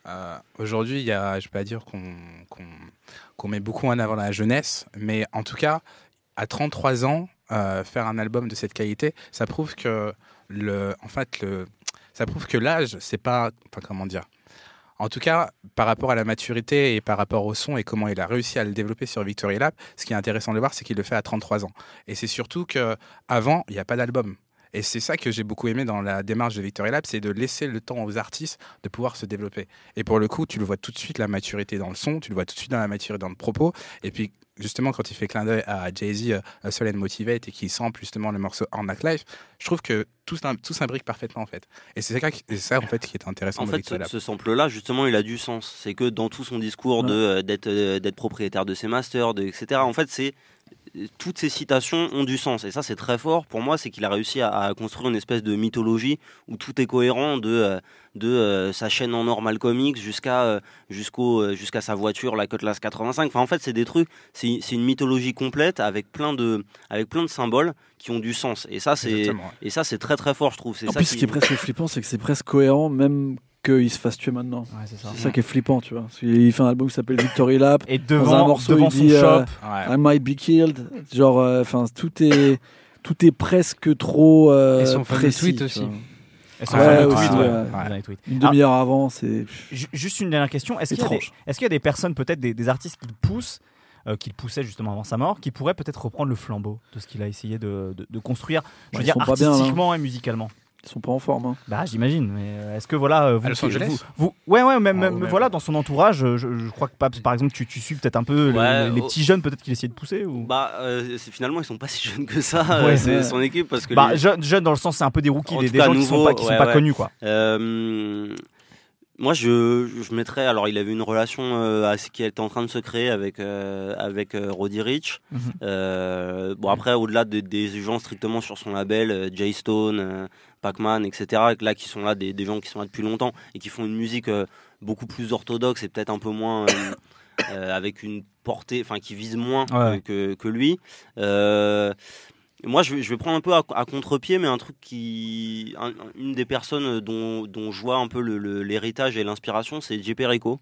Speaker 6: euh, aujourd'hui, il y a, je peux pas dire qu'on met beaucoup en avant la jeunesse, mais en tout cas, à 33 ans, euh, faire un album de cette qualité, ça prouve que le, en fait, le, ça prouve que l'âge, c'est pas, enfin comment dire. En tout cas, par rapport à la maturité et par rapport au son et comment il a réussi à le développer sur Victory Lab, ce qui est intéressant de voir, c'est qu'il le fait à 33 ans. Et c'est surtout que avant, il n'y a pas d'album. Et c'est ça que j'ai beaucoup aimé dans la démarche de Victory Lab, c'est de laisser le temps aux artistes de pouvoir se développer. Et pour le coup, tu le vois tout de suite la maturité dans le son, tu le vois tout de suite dans la maturité dans le propos. Et puis, justement, quand il fait clin d'œil à Jay-Z, euh, and Motivate, et qu'il sample justement le morceau On That Life, je trouve que tout, tout s'imbrique parfaitement, en fait. Et c'est ça, qui- en fait, qui est intéressant
Speaker 2: En fait, ce, ce sample-là, justement, il a du sens. C'est que dans tout son discours de euh, d'être euh, d'être propriétaire de ses masters, de, etc. En fait, c'est toutes ces citations ont du sens. Et ça, c'est très fort. Pour moi, c'est qu'il a réussi à, à construire une espèce de mythologie où tout est cohérent de euh, de euh, sa chaîne en or Malcolm X jusqu'à euh, jusqu'au jusqu'à sa voiture la Cutlass 85. Enfin, en fait, c'est des trucs. C'est une mythologie complète avec plein de avec plein de symboles qui ont du sens. Et ça, c'est
Speaker 6: Exactement.
Speaker 2: et ça, c'est très très fort, je trouve. C'est
Speaker 8: En
Speaker 2: ça
Speaker 8: plus, ce qui est presque flippant, c'est que c'est presque cohérent, même qu'il se fasse tuer maintenant.
Speaker 4: Ouais, c'est ça.
Speaker 8: C'est ça qui est flippant, tu vois. Parce qu'il fait un album qui s'appelle Victory Lap. (laughs)
Speaker 4: Et
Speaker 8: Dans un
Speaker 4: devant,
Speaker 8: morceau,
Speaker 4: devant
Speaker 8: il
Speaker 4: son
Speaker 8: dit,
Speaker 4: shop,
Speaker 8: euh,
Speaker 6: Ouais.
Speaker 8: I might be killed. Genre, euh, enfin, tout est, tout est presque trop euh,
Speaker 5: Et son
Speaker 8: précis.
Speaker 5: tweet aussi.
Speaker 4: et son
Speaker 8: Ouais, aussi,
Speaker 4: tweet,
Speaker 8: ouais.
Speaker 4: tweet.
Speaker 8: Une
Speaker 4: Ah.
Speaker 8: demi-heure avant, c'est.
Speaker 4: Ju- Juste une dernière question. Est-ce qu'il y, a des-
Speaker 8: Étrange.
Speaker 4: est-ce qu'il y a des personnes, peut-être des, des artistes qui le poussent, euh, qui le poussaient justement avant sa mort, qui pourraient peut-être reprendre le flambeau de ce qu'il a essayé de, de- de construire, je
Speaker 8: Ouais,
Speaker 4: veux dire
Speaker 8: bien, hein.
Speaker 4: artistiquement et musicalement
Speaker 8: Ils sont pas en forme. hein.
Speaker 4: Bah j'imagine, mais euh, est-ce que voilà, euh, vous,
Speaker 6: À Los Angeles
Speaker 4: vous, vous- ouais ouais, même,
Speaker 6: Ah,
Speaker 4: même,
Speaker 6: ou même-
Speaker 4: voilà dans son entourage, euh, je, je crois que Paps, par exemple, tu, tu suis peut-être un peu
Speaker 2: Ouais,
Speaker 4: les, les
Speaker 2: oh.
Speaker 4: petits jeunes peut-être qu'il essayait de pousser ou?
Speaker 2: Bah, euh, c'est- finalement, ils sont pas si jeunes que ça,
Speaker 4: Ouais,
Speaker 2: c'est
Speaker 8: ouais.
Speaker 2: son équipe, parce que
Speaker 4: Bah,
Speaker 2: les-
Speaker 4: jeunes jeune dans le sens c'est un peu des rookies,
Speaker 2: En
Speaker 4: des, des
Speaker 2: cas,
Speaker 4: gens qui sont pas, qui sont pas
Speaker 2: ouais.
Speaker 4: connus quoi.
Speaker 2: Euh, moi, je, je mettrais. Alors, il avait une relation euh, assez- qui était en train de se créer avec, euh, avec euh, Roddy Rich.
Speaker 4: Mhm.
Speaker 2: Euh, bon, après, au-delà de- des gens strictement sur son label, euh, Jay Stone, euh, Pac-Man, etc., là, qui sont là, des, des gens qui sont là depuis longtemps et qui font une musique euh, beaucoup plus orthodoxe et peut-être un peu moins. euh, euh, avec une portée, enfin qui vise moins
Speaker 4: Ouais.
Speaker 2: que, que, que lui. Euh, moi, je vais, je vais prendre un peu à, à contre-pied, mais un truc qui. un- une des personnes dont, dont je vois un peu le- le- l'héritage et l'inspiration, c'est JP Rico.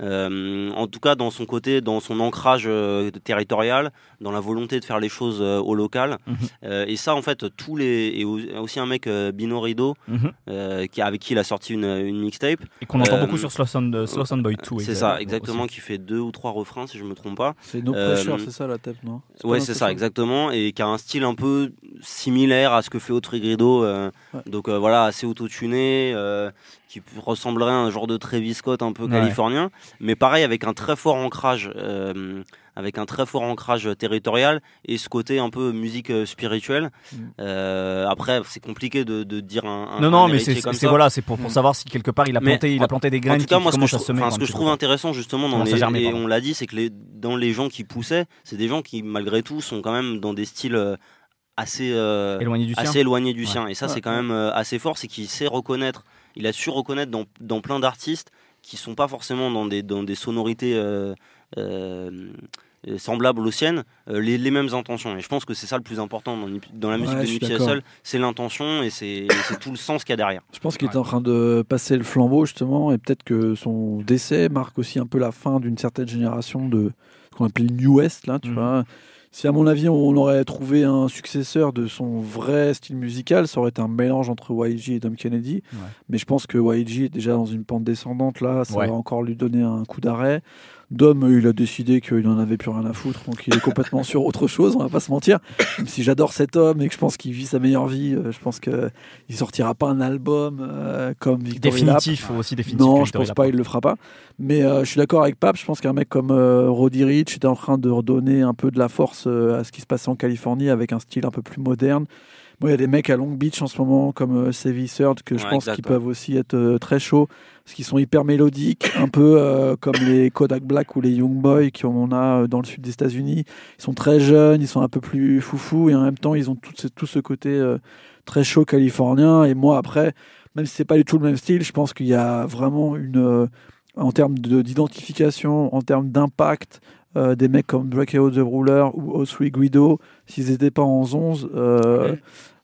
Speaker 2: Euh, en tout cas, dans son côté, dans son ancrage euh, territorial, dans la volonté de faire les choses euh, au local.
Speaker 4: Mhm.
Speaker 2: Euh, et ça, en fait, tous les. Et au- aussi un mec, euh, Bino Rido,
Speaker 4: Mhm.
Speaker 2: euh, qui, avec qui il a sorti une, une mixtape.
Speaker 4: Et qu'on entend
Speaker 2: Euh,
Speaker 4: beaucoup sur Slow Sound, euh, Slow Sound Boy 2.
Speaker 2: C'est ça, exactement, qui fait deux ou trois refrains, si je me trompe pas.
Speaker 8: C'est No
Speaker 2: Euh,
Speaker 8: Pressure, c'est ça la tête, non?
Speaker 2: Ouais, c'est ça, exactement, et qui a un style un peu similaire à ce que fait Autrigrido, euh,
Speaker 8: Ouais.
Speaker 2: donc euh, voilà, assez autotuné, euh, qui ressemblerait à un genre de Travis Scott un peu
Speaker 4: Ouais.
Speaker 2: californien, mais pareil avec un très fort ancrage, euh, avec un très fort ancrage territorial et ce côté un peu musique euh, spirituelle.
Speaker 8: Mm.
Speaker 2: Euh, après, c'est compliqué de, de dire un. un-
Speaker 4: Non, non,
Speaker 2: un
Speaker 4: mais c'est voilà, c'est pour, pour
Speaker 8: Mm.
Speaker 4: savoir si quelque part il a
Speaker 2: Mais
Speaker 4: planté, il
Speaker 2: en-
Speaker 4: a planté des
Speaker 2: En
Speaker 4: graines
Speaker 2: tout cas,
Speaker 4: qui,
Speaker 2: moi, ce que, je,
Speaker 4: semer. un
Speaker 2: ce que je trouve intéressant justement dans les,
Speaker 4: à germer,
Speaker 2: et on l'a dit, c'est que les, dans les gens qui poussaient, c'est des gens qui malgré tout sont quand même dans des styles euh, assez euh,
Speaker 4: éloigné du sien.
Speaker 2: assez éloigné du
Speaker 4: Ouais.
Speaker 2: sien. Et ça,
Speaker 8: Ouais,
Speaker 2: c'est quand même euh, assez fort, c'est qu'il sait reconnaître, il a su reconnaître dans, dans plein d'artistes qui sont pas forcément dans des, dans des sonorités euh, semblables aux siennes, euh, les, les mêmes intentions. Et je pense que c'est ça le plus important dans, dans la musique
Speaker 8: Ouais,
Speaker 2: de Nipsey. Hussle, c'est l'intention et c'est tout le sens qu'il y a derrière.
Speaker 8: Je pense qu'il est en train de passer le flambeau justement et peut-être que son décès marque aussi un peu la fin d'une certaine génération de ce qu'on appelait le New West là, tu
Speaker 4: Mhm.
Speaker 8: vois. Si à mon avis on aurait trouvé un successeur de son vrai style musical, ça aurait été un mélange entre YG et Dom Kennedy.
Speaker 4: Ouais.
Speaker 8: Mais je pense que YG est déjà dans une pente descendante là, ça
Speaker 4: Ouais.
Speaker 8: va encore lui donner un coup d'arrêt. Dom, euh, il a décidé qu'il n'en avait plus rien à foutre, donc il est complètement sur autre chose, on va pas se mentir. Même si j'adore cet homme et que je pense qu'il vit sa meilleure vie, euh, je pense qu'il sortira pas un album euh, comme Victory Lap.
Speaker 4: Définitif, aussi définitif.
Speaker 8: Non, je pense pas, il le fera pas. Mais euh, je suis d'accord avec Pape. Je pense qu'un mec comme euh, Roddy Rich était en train de redonner un peu de la force à ce qui se passait en Californie avec un style un peu plus moderne. Il y a des mecs à Long Beach en ce moment, comme euh, Third, que je
Speaker 2: Ouais,
Speaker 8: pense qu'ils peuvent aussi être euh, très chauds, parce qu'ils sont hyper mélodiques, un peu euh, comme les Kodak Black ou les Young Boys qu'on a euh, dans le sud des États-Unis. Ils sont très jeunes, ils sont un peu plus foufous, et en même temps, ils ont tout ce, tout ce côté très chaud californien. Et moi, après, même si c'est pas du tout le même style, je pense qu'il y a vraiment une, en termes de- d'identification, en termes d'impact, euh, des mecs comme Breakout the Ruler ou O3 Guido, s'ils n'étaient pas en 11, euh,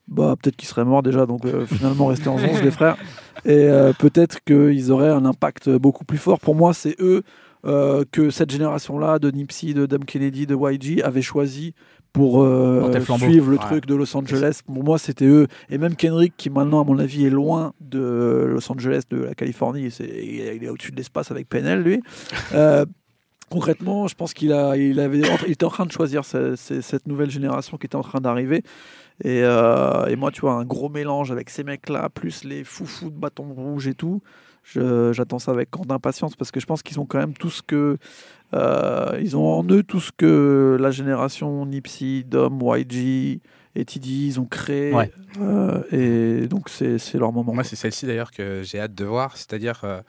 Speaker 8: bah, peut-être qu'ils seraient morts déjà, donc euh, finalement rester en 11, les frères. Et euh, peut-être qu'ils auraient un impact beaucoup plus fort. Pour moi, c'est eux euh, que cette génération-là de Nipsey, de Dom Kennedy, de YG avait choisi pour suivre le
Speaker 6: Ouais.
Speaker 8: truc de Los Angeles. Pour moi, c'était eux. Et même Kendrick, qui maintenant, à mon avis, est loin de Los Angeles, de la Californie. C'est- Il est, au-dessus de l'espace avec PNL, lui. Concrètement, je pense qu'il a, il avait, il était en train de choisir ce- ce- cette nouvelle génération qui était en train d'arriver. Et, euh, et moi, tu vois, un gros mélange avec ces mecs-là, plus les foufous de bâton rouge et tout. je- J'attends ça avec grande impatience parce que je pense qu'ils ont quand même tout ce que. euh, ils ont en eux tout ce que la génération Nipsey, Dom, YG et TD, ils ont créé.
Speaker 4: Ouais.
Speaker 8: Euh, et donc, c'est c'est leur moment.
Speaker 6: Moi, c'est celle-ci d'ailleurs que j'ai hâte de voir, c'est-à-dire euh,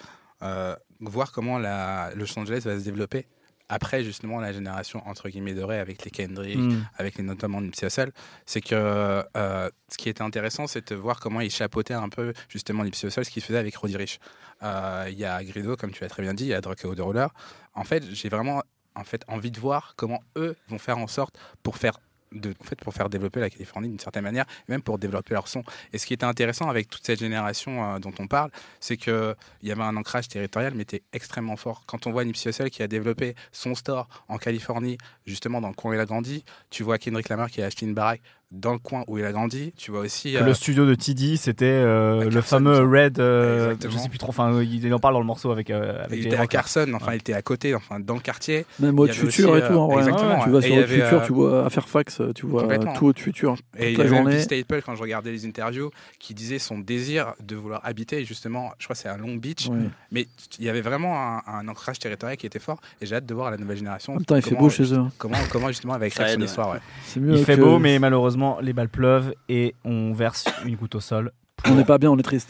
Speaker 6: euh, voir comment la, Los Angeles va se développer après justement la génération entre guillemets dorée avec les Kendrick,
Speaker 4: Mm.
Speaker 6: avec les notamment Nipsey Hussle, c'est que euh, ce qui était intéressant, c'est de voir comment il chapeautait un peu justement Nipsey Hussle, ce qu'il faisait avec Roddy Rich. Euh, Il y a Grido, comme tu l'as très bien dit, il y a Drake Roller. En fait, j'ai vraiment en fait envie de voir comment eux vont faire en sorte pour faire de, en fait, pour faire développer la Californie d'une certaine manière, même pour développer leur son. Et ce qui était intéressant avec toute cette génération euh, dont on parle, c'est qu'il y avait un ancrage territorial, mais était extrêmement fort. Quand on voit Nipsey Hussle qui a développé son store en Californie, justement dans le coin où il a grandi, tu vois Kendrick Lamar qui a acheté une baraque dans le coin où il a grandi, tu vois aussi...
Speaker 4: Que
Speaker 6: euh,
Speaker 4: le studio de TD, c'était euh, le
Speaker 6: Carson,
Speaker 4: fameux. Red. euh, je sais plus trop. Enfin, il en parle dans le morceau avec. euh, avec
Speaker 6: il était à. Carson, enfin
Speaker 4: Ouais.
Speaker 6: il était à côté, enfin dans le quartier.
Speaker 8: Même
Speaker 6: avait
Speaker 8: Futur et tout, en
Speaker 6: euh,
Speaker 8: vrai.
Speaker 6: exactement,
Speaker 8: Tu vas sur
Speaker 6: avait,
Speaker 8: Futur,
Speaker 6: euh,
Speaker 8: tu vois à Fairfax, tu vois tout Haute Futur.
Speaker 6: Et il y avait. Vince Staple, quand je regardais les interviews, qui disait son désir de vouloir habiter, justement, je crois que c'est à Long Beach, mais il y avait vraiment un, un ancrage territorial qui était fort, et j'ai hâte de voir la nouvelle génération.
Speaker 8: En même temps, il fait beau chez eux. hein.
Speaker 6: Comment, comment justement elle va écrire
Speaker 2: Ça
Speaker 6: son histoire,
Speaker 4: Il fait beau, mais malheureusement, les balles pleuvent et on verse une goutte au sol.
Speaker 8: On n'est pas bien, on est triste.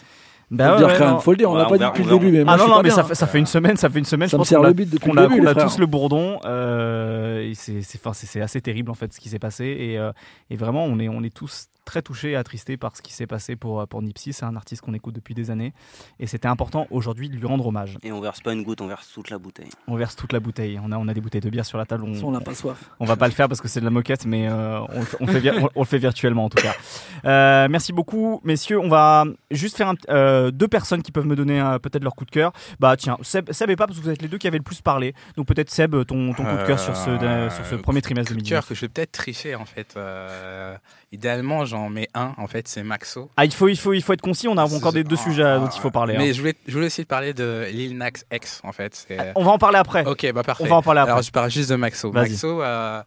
Speaker 4: Bah
Speaker 8: faut,
Speaker 4: ouais,
Speaker 8: le dire
Speaker 4: ouais,
Speaker 8: quand même.
Speaker 4: non.
Speaker 8: faut le dire, on l'a pas dit depuis le début. Mais
Speaker 4: Ah non, mais
Speaker 8: bien,
Speaker 4: ça
Speaker 8: hein.
Speaker 4: fait, ça fait une semaine, ça fait une semaine.
Speaker 8: Ça
Speaker 4: je
Speaker 8: me
Speaker 4: pense
Speaker 8: sert
Speaker 4: qu'on
Speaker 8: le
Speaker 4: a, qu'on
Speaker 8: le
Speaker 4: a,
Speaker 8: les
Speaker 4: a tous le bourdon. euh, c'est, c'est, enfin, c'est, c'est assez terrible en fait ce qui s'est passé. Et, euh, et vraiment, on est, on est tous très touchés et attristés par ce qui s'est passé pour, pour Nipsey. C'est un artiste qu'on écoute depuis des années. Et c'était important aujourd'hui de lui rendre hommage.
Speaker 2: Et on verse pas une goutte, on verse toute la bouteille.
Speaker 4: On verse toute la bouteille. On a, on a des bouteilles de bière sur la table.
Speaker 8: De
Speaker 4: On,
Speaker 8: on n'a pas soif.
Speaker 4: on va pas le faire parce que c'est de la moquette, mais euh, on, le fait- on le fait vir- on- on le fait virtuellement en tout cas. Euh, merci beaucoup, messieurs. On va juste faire un, euh, deux personnes qui peuvent me donner euh, peut-être leur coup de cœur. Bah tiens, Seb, Seb et pas parce que vous êtes les deux qui avez le plus parlé. Donc peut-être Seb, ton, ton coup de cœur sur ce,
Speaker 6: Euh,
Speaker 4: sur ce premier trimestre
Speaker 6: coup de
Speaker 4: 2019.
Speaker 6: cœur que je vais peut-être tricher en fait. Euh, idéalement, j'en mets un en fait, c'est Maxo.
Speaker 4: Ah, il faut, il faut, il faut être concis. On a encore des deux
Speaker 6: Ah,
Speaker 4: sujets dont il faut parler.
Speaker 6: Mais
Speaker 4: hein.
Speaker 6: je voulais, je voulais aussi te parler de Lil Nas X en fait. c'est-
Speaker 4: On va en parler après.
Speaker 6: Ok, bah parfait.
Speaker 4: On va en parler après.
Speaker 6: Alors je parle juste de Maxo. Maxo, euh,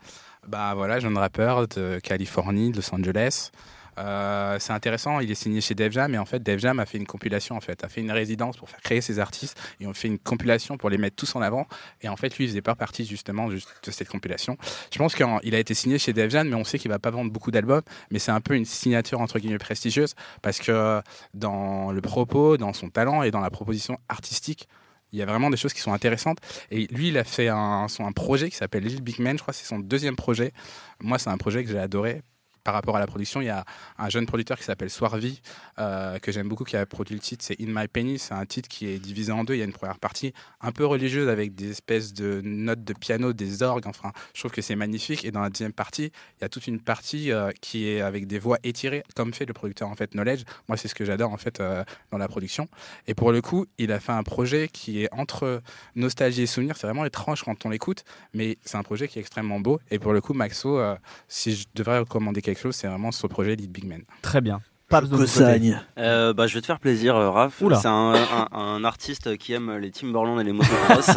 Speaker 6: bah voilà, jeune rappeur de Californie, de Los Angeles. Euh, c'est intéressant, il est signé chez Def Jam et en fait Def Jam a fait une compilation en fait, a fait une résidence pour faire créer ses artistes et on fait une compilation pour les mettre tous en avant et en fait lui il faisait pas partie justement juste de cette compilation. Je pense qu'il a été signé chez Def Jam mais on sait qu'il va pas vendre beaucoup d'albums mais c'est un peu une signature entre guillemets prestigieuse parce que dans le propos, dans son talent et dans la proposition artistique, il y a vraiment des choses qui sont intéressantes. Et lui, il a fait un, projet qui s'appelle Little Big Man. Je crois que c'est son deuxième projet. Moi, c'est un projet que j'ai adoré par rapport à la production, il y a un jeune producteur qui s'appelle Soirvi, euh, que j'aime beaucoup, qui a produit le titre, c'est In My Penny. C'est un titre qui est divisé en deux. Il y a une première partie un peu religieuse avec des espèces de notes de piano, des orgues. Enfin, je trouve que c'est magnifique. Et dans la deuxième partie, il y a toute une partie euh, qui est avec des voix étirées, comme fait le producteur en fait Knowledge. Moi, c'est ce que j'adore en fait euh, dans la production. Et pour le coup, il a fait un projet qui est entre nostalgie et souvenir. C'est vraiment étrange quand on l'écoute, mais c'est un projet qui est extrêmement beau. Et pour le coup, Maxo, si je devrais recommander quelque chose, c'est vraiment ce projet Lead Big Man.
Speaker 4: Très bien.
Speaker 8: Cosagne.
Speaker 2: Euh, bah, je vais te faire plaisir, euh, Raph. C'est un, un- un artiste qui aime les Timberland et les motocross. (laughs)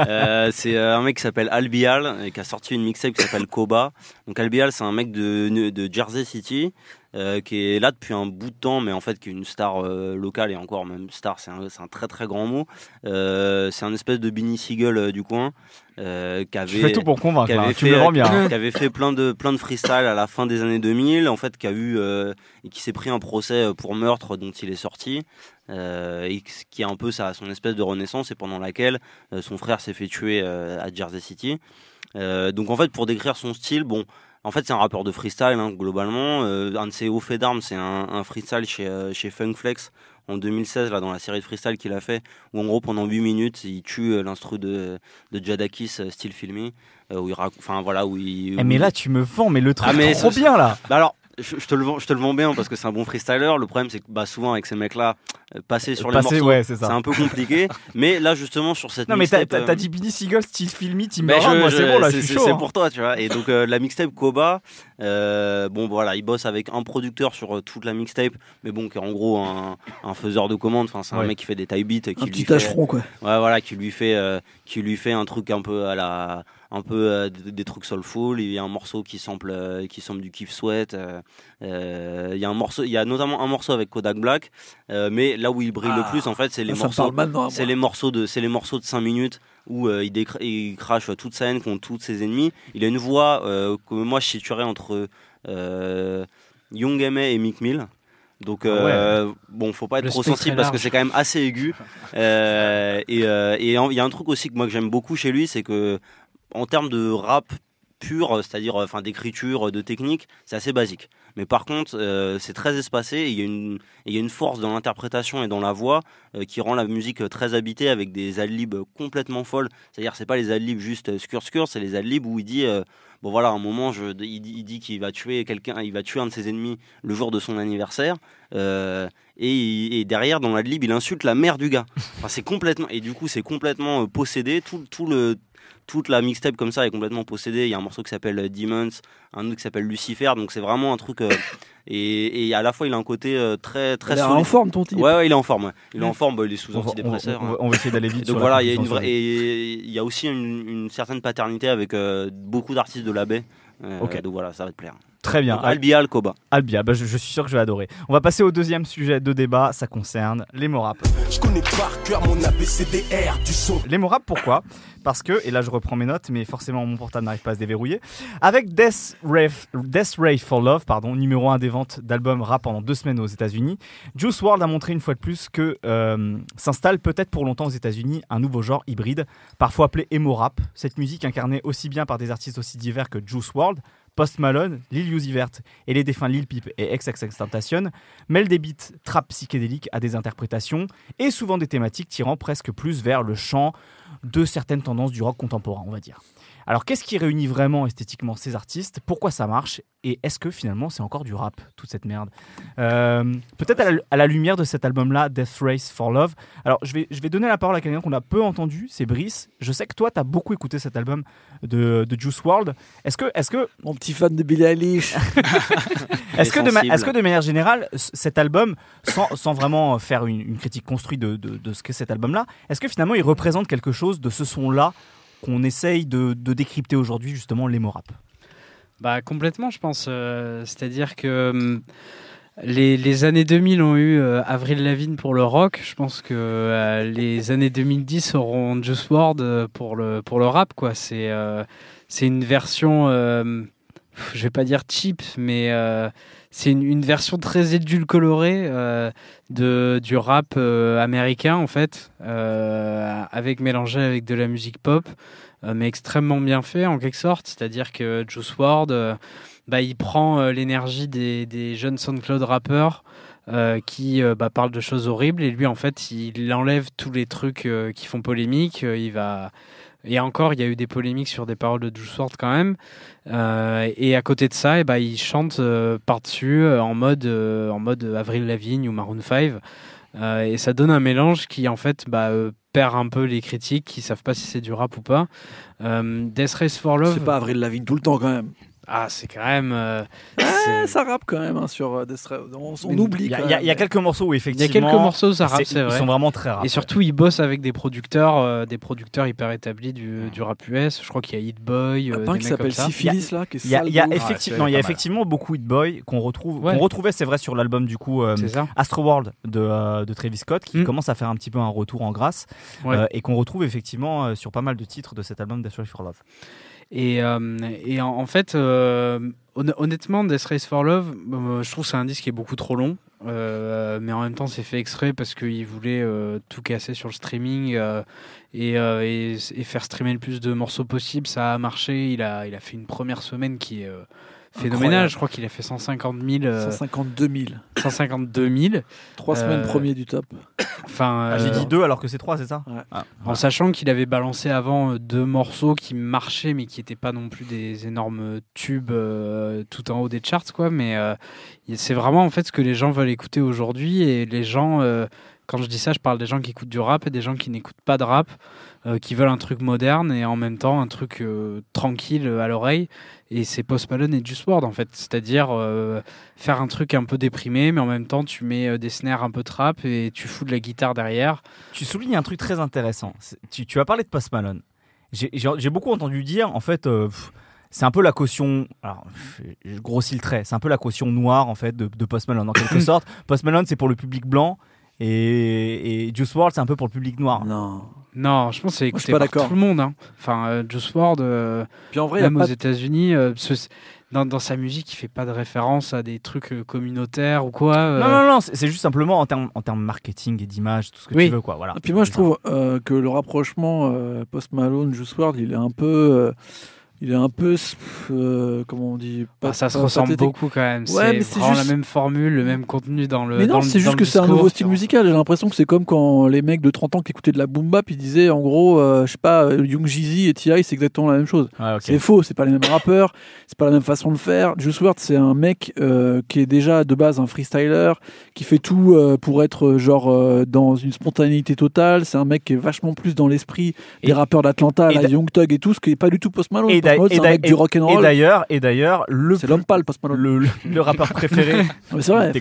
Speaker 2: Euh, c'est euh, un mec qui s'appelle Albial et qui a sorti une mixtape qui s'appelle Koba. Donc Albial, c'est un mec de, de Jersey City euh, qui est là depuis un bout de temps, mais en fait qui est une star euh, locale et encore même star, c'est un, très très grand mot. Euh, c'est un espèce de Benny Siegel du coin euh, qui avait
Speaker 4: fais tout pour convaincre.
Speaker 2: qui
Speaker 4: là.
Speaker 2: avait
Speaker 4: Tu me le
Speaker 2: fait-
Speaker 4: vends bien. hein. (laughs)
Speaker 2: qui avait fait plein de plein de freestyle à la fin des années 2000 en fait qui a eu et qui s'est pris un procès pour meurtre dont il est sorti et qui est un peu sa son espèce de renaissance et pendant laquelle son frère s'est fait tuer à Jersey City donc en fait pour décrire son style bon en fait, c'est un rappeur de freestyle, hein, globalement. Euh, un de ses hauts faits d'armes, c'est un, un freestyle chez, euh, chez Funk Flex en 2016, là, dans la série de freestyle qu'il a fait, où en gros, pendant 8 minutes, il tue euh, l'instru de, de Jadakis, euh, Still Feel Me, euh, où il enfin voilà, où il.
Speaker 4: Eh, mais là, tu me vends, mais le truc
Speaker 2: Ah, mais
Speaker 4: trop bien là.
Speaker 2: Bah alors, je, je te le vends, je te le vends bien parce que c'est un bon freestyler. Le problème, c'est que bah, souvent avec ces mecs-là, passer sur les morceaux,
Speaker 4: ouais, c'est
Speaker 2: un peu compliqué. (laughs) mais là, justement, sur cette
Speaker 4: Non, mais t'as
Speaker 2: mixtape,
Speaker 4: t'as-
Speaker 2: euh,
Speaker 4: dit Billy Seagull, Style Filmy, Tim
Speaker 2: ben,
Speaker 4: moi c'est bon là, je
Speaker 2: c'est-
Speaker 4: suis
Speaker 2: c'est-
Speaker 4: chaud.
Speaker 2: C'est
Speaker 4: hein.
Speaker 2: pour toi, tu vois. Et donc euh, la mixtape Koba, euh, bon voilà, il bosse avec un producteur sur euh, toute la mixtape, mais bon, qui est en gros un, un faiseur de commandes. Enfin, c'est un
Speaker 4: Ouais.
Speaker 2: mec qui fait des taille beats, qui
Speaker 8: Un
Speaker 2: lui
Speaker 8: petit
Speaker 2: fait,
Speaker 8: tâcheron, quoi.
Speaker 2: ouais, voilà, qui lui fait, euh, qui lui fait un truc un peu à la, un peu euh, des, des trucs soulful. Il y a un morceau qui euh, qui sample du Kiff Sweat. euh, euh, Il y a un morceau, il y a notamment un morceau avec Kodak Black, euh, mais là où il brille le
Speaker 8: Ah,
Speaker 2: plus, en fait, c'est les morceaux. C'est les morceaux de, c'est les morceaux de 5 minutes où euh, il, il crache toute sa haine contre tous ses ennemis. Il a une voix euh, que moi je situerais entre euh, Young M.A. et Mick Mill. Donc euh, bon, faut pas être
Speaker 1: Le
Speaker 2: trop sensible parce que c'est quand même assez aigu. (laughs) Euh, et euh, il y a un truc aussi que moi que j'aime beaucoup chez lui, c'est que en termes de rap pur, c'est-à-dire euh, enfin d'écriture, de technique, c'est assez basique. Mais par contre, euh, c'est très espacé il y a une force dans l'interprétation et dans la voix euh, qui rend la musique euh, très habitée avec des adlibs complètement folles. C'est-à-dire c'est pas les adlibs juste euh, scur scur, c'est les adlibs où il dit euh, bon voilà à un moment je, il dit, il dit qu'il va tuer quelqu'un, il va tuer un de ses ennemis le jour de son anniversaire euh, et, derrière dans l'adlib il insulte la mère du gars. C'est complètement et du coup c'est complètement euh, possédé tout tout le toute la mixtape comme ça est complètement possédée. Il y a un morceau qui s'appelle euh, Demons, un autre qui s'appelle Lucifer, donc c'est vraiment un truc. euh, (coughs) et, et à la fois, il a un côté euh, très très
Speaker 8: Il a
Speaker 2: solide.
Speaker 8: en forme, ton type.
Speaker 2: Ouais, ouais, il est en forme. ouais. Il est en forme, bah, il est sous
Speaker 4: On va, on va-
Speaker 2: antidépresseur.
Speaker 4: on va-
Speaker 2: hein.
Speaker 4: on va essayer d'aller vite. (laughs)
Speaker 2: donc voilà, il y a une
Speaker 4: conclusion
Speaker 2: vraie, et il y a aussi une, une certaine paternité avec euh, beaucoup d'artistes de la baie. Euh,
Speaker 4: Ok.
Speaker 2: Donc voilà, ça va te plaire.
Speaker 4: Très bien.
Speaker 2: Donc, Albi Al Koba.
Speaker 4: Albia, bah, je, je suis sûr que je vais adorer. On va passer au deuxième sujet de débat, ça concerne les mots rap.
Speaker 3: Je connais par cœur mon ABCDR du son.
Speaker 4: Les mots rap, pourquoi? Parce que, et là je reprends mes notes, mais forcément mon portable n'arrive pas à se déverrouiller. Avec Death Ray, Death Ray for Love, pardon, numéro 1 des ventes d'albums rap pendant deux semaines aux États-Unis, Juice WRLD a montré une fois de plus que euh, s'installe peut-être pour longtemps aux États-Unis un nouveau genre hybride, parfois appelé emo rap. Cette musique incarnée aussi bien par des artistes aussi divers que Juice WRLD, Post Malone, Lil Uzi Vert et les défunts Lil Peep et XXXTentacion mêlent des beats trap psychédéliques à des interprétations et souvent des thématiques tirant presque plus vers le chant de certaines tendances du rock contemporain, on va dire. Alors qu'est-ce qui réunit vraiment esthétiquement ces artistes? Pourquoi ça marche? Et est-ce que finalement c'est encore du rap, toute cette merde? Euh, Peut-être à, la- à la lumière de cet album-là, Death Race for Love. Alors je vais, je vais donner la parole à quelqu'un qu'on a peu entendu, c'est Brice. Je sais que toi, tu as beaucoup écouté cet album de, de Juice WRLD. Est-ce que, est-ce que
Speaker 8: Mon petit fan de Billie Eilish. (laughs)
Speaker 4: est-ce que, de que manière générale, cet album, sans, sans vraiment faire une, une critique construite de, de- de ce qu'est cet album-là, est-ce que finalement il représente quelque chose de ce son-là qu'on essaye de, décrypter aujourd'hui, justement, les rap
Speaker 1: Bah complètement, je pense. Euh, C'est-à-dire que hum, les, années 2000 ont eu euh, Avril Lavigne pour le rock. Je pense que euh, les années 2010 auront Juice WRLD pour le pour le rap. C'est euh, une version, je vais pas dire cheap, mais c'est une, version très édulcorée euh, de du rap euh, américain en fait, euh, avec mélangé avec de la musique pop, euh, mais extrêmement bien fait en quelque sorte. C'est-à-dire que Juice WRLD, bah, il prend l'énergie des, des jeunes SoundCloud rappeurs. qui euh, bah, parlent de choses horribles et lui en fait il enlève tous les trucs qui font polémique il va et encore il y a eu des polémiques sur des paroles de Juice WRLD quand même. Euh, et à côté de ça et bah, il chante euh, par dessus en mode euh, en mode Avril Lavigne ou Maroon 5 Euh, et ça donne un mélange qui en fait bah, euh, perd un peu les critiques qui savent pas si c'est du rap ou pas. Euh, Death Race for Love
Speaker 8: C'est pas Avril Lavigne tout le temps quand même.
Speaker 1: Ah c'est quand même euh,
Speaker 8: Ah, ça rappe quand même hein, sur euh, Death. On, oublie.
Speaker 4: il y a-
Speaker 8: même.
Speaker 4: il y a quelques morceaux où
Speaker 1: il y a
Speaker 4: effectivement.
Speaker 1: quelques morceaux où ça rappe
Speaker 4: c'est-
Speaker 1: c'est
Speaker 4: Ils
Speaker 1: vrai
Speaker 4: sont vraiment très rap.
Speaker 1: Et surtout, il bosse avec des producteurs, euh, des producteurs hyper établis du, du rap US. Je crois qu'il y a Hit Boy,
Speaker 8: Il y
Speaker 1: euh,
Speaker 8: en a
Speaker 1: des
Speaker 8: pas un qui
Speaker 1: comme
Speaker 8: s'appelle
Speaker 1: ça.
Speaker 8: Syphilis là,
Speaker 4: Il y a, y effectivement, il y a effectivement beaucoup Hit Boy qu'on retrouve,
Speaker 1: Ouais.
Speaker 4: qu'on retrouvait, c'est vrai, sur l'album du coup euh. Astro World de, euh, de Travis Scott, qui
Speaker 1: Mm.
Speaker 4: commence à faire un petit peu un retour en grâce,
Speaker 1: Ouais.
Speaker 4: euh, et qu'on retrouve effectivement euh, sur pas mal de titres de cet album Death for Love.
Speaker 1: Et, euh, et en, fait, euh, honn- honnêtement, Death Race for Love, euh, je trouve que c'est un disque qui est beaucoup trop long. Mais en même temps, c'est fait exprès parce qu'il voulait euh, tout casser sur le streaming et, et, et faire streamer le plus de morceaux possible. Ça a marché. Il a, il a fait une première semaine qui est euh.
Speaker 8: Incroyable.
Speaker 1: Je crois qu'il a fait 150 000, euh,
Speaker 8: 152 000.
Speaker 1: 152 000.
Speaker 8: Trois
Speaker 1: Euh,
Speaker 8: semaines premier du top.
Speaker 1: Enfin,
Speaker 4: Ah, J'ai
Speaker 1: euh,
Speaker 4: dit deux alors que c'est trois, c'est ça
Speaker 8: Ouais.
Speaker 4: Ah,
Speaker 1: En sachant qu'il avait balancé avant euh, deux morceaux qui marchaient, mais qui n'étaient pas non plus des énormes tubes euh, tout en haut des charts, quoi. Mais euh, c'est vraiment en fait ce que les gens veulent écouter aujourd'hui. Et les gens, euh, quand je dis ça, je parle des gens qui écoutent du rap et des gens qui n'écoutent pas de rap, euh, qui veulent un truc moderne et en même temps un truc euh, tranquille à l'oreille. Et c'est Post Malone et Juice WRLD en fait. C'est-à-dire euh, faire un truc un peu déprimé, mais en même temps tu mets euh, des snares un peu trap et tu fous de la guitare derrière.
Speaker 4: Tu soulignes un truc très intéressant. Tu, tu as parlé de Post Malone. J'ai- beaucoup entendu dire, en fait, euh, pff, c'est un peu la caution. Alors, je grossis le trait. C'est un peu la caution noire, en fait, de, de Post Malone, en quelque (coughs) sorte. Post Malone, c'est pour le public blanc. Et, et Juice WRLD, c'est un peu pour le public noir.
Speaker 8: Non.
Speaker 1: Non, je pense que c'est écouté
Speaker 8: pas
Speaker 1: par tout le monde. hein. Enfin, euh, Juice WRLD, euh,
Speaker 8: Puis en vrai,
Speaker 1: même aux États-Unis, euh, ce- dans, dans sa musique, il fait pas de référence à des trucs communautaires ou quoi. euh.
Speaker 4: Non, non, non, c'est juste simplement en termes en termes marketing et d'image, tout ce que
Speaker 1: Oui.
Speaker 4: tu veux, quoi. Voilà.
Speaker 8: Et puis moi, je trouve euh, que le rapprochement euh, Post Malone, Juice WRLD, il est un peu, euh, il est un peu, euh, comment on dit,
Speaker 1: Bah, ça se
Speaker 8: pas
Speaker 1: ressemble
Speaker 8: pathétique.
Speaker 1: beaucoup quand même.
Speaker 8: Ouais,
Speaker 1: c'est vraiment
Speaker 8: juste-
Speaker 1: la même formule, le même contenu dans le.
Speaker 8: Mais non, c'est juste que c'est un nouveau style musical. J'ai l'impression que c'est comme quand les mecs de 30 ans qui écoutaient de la boom bap, ils disaient en gros, euh, je sais pas, euh, Young Jeezy et T.I. c'est exactement la même chose. C'est faux, c'est pas les mêmes rappeurs, c'est pas la même façon de faire. Juice WRLD, c'est un mec euh, qui est déjà de base un freestyler, qui fait tout pour être genre dans une spontanéité totale. C'est un mec qui est vachement plus dans l'esprit des
Speaker 4: Et-
Speaker 8: rappeurs d'Atlanta, la Young Thug et tout, ce qui est pas du tout Post Malone.
Speaker 4: Et
Speaker 8: un mec du rock and
Speaker 4: d'ailleurs, et d'ailleurs, le
Speaker 8: C'est l'homme pâle, Post Malone.
Speaker 4: le, le, le rappeur (laughs) préféré,
Speaker 8: c'est vrai.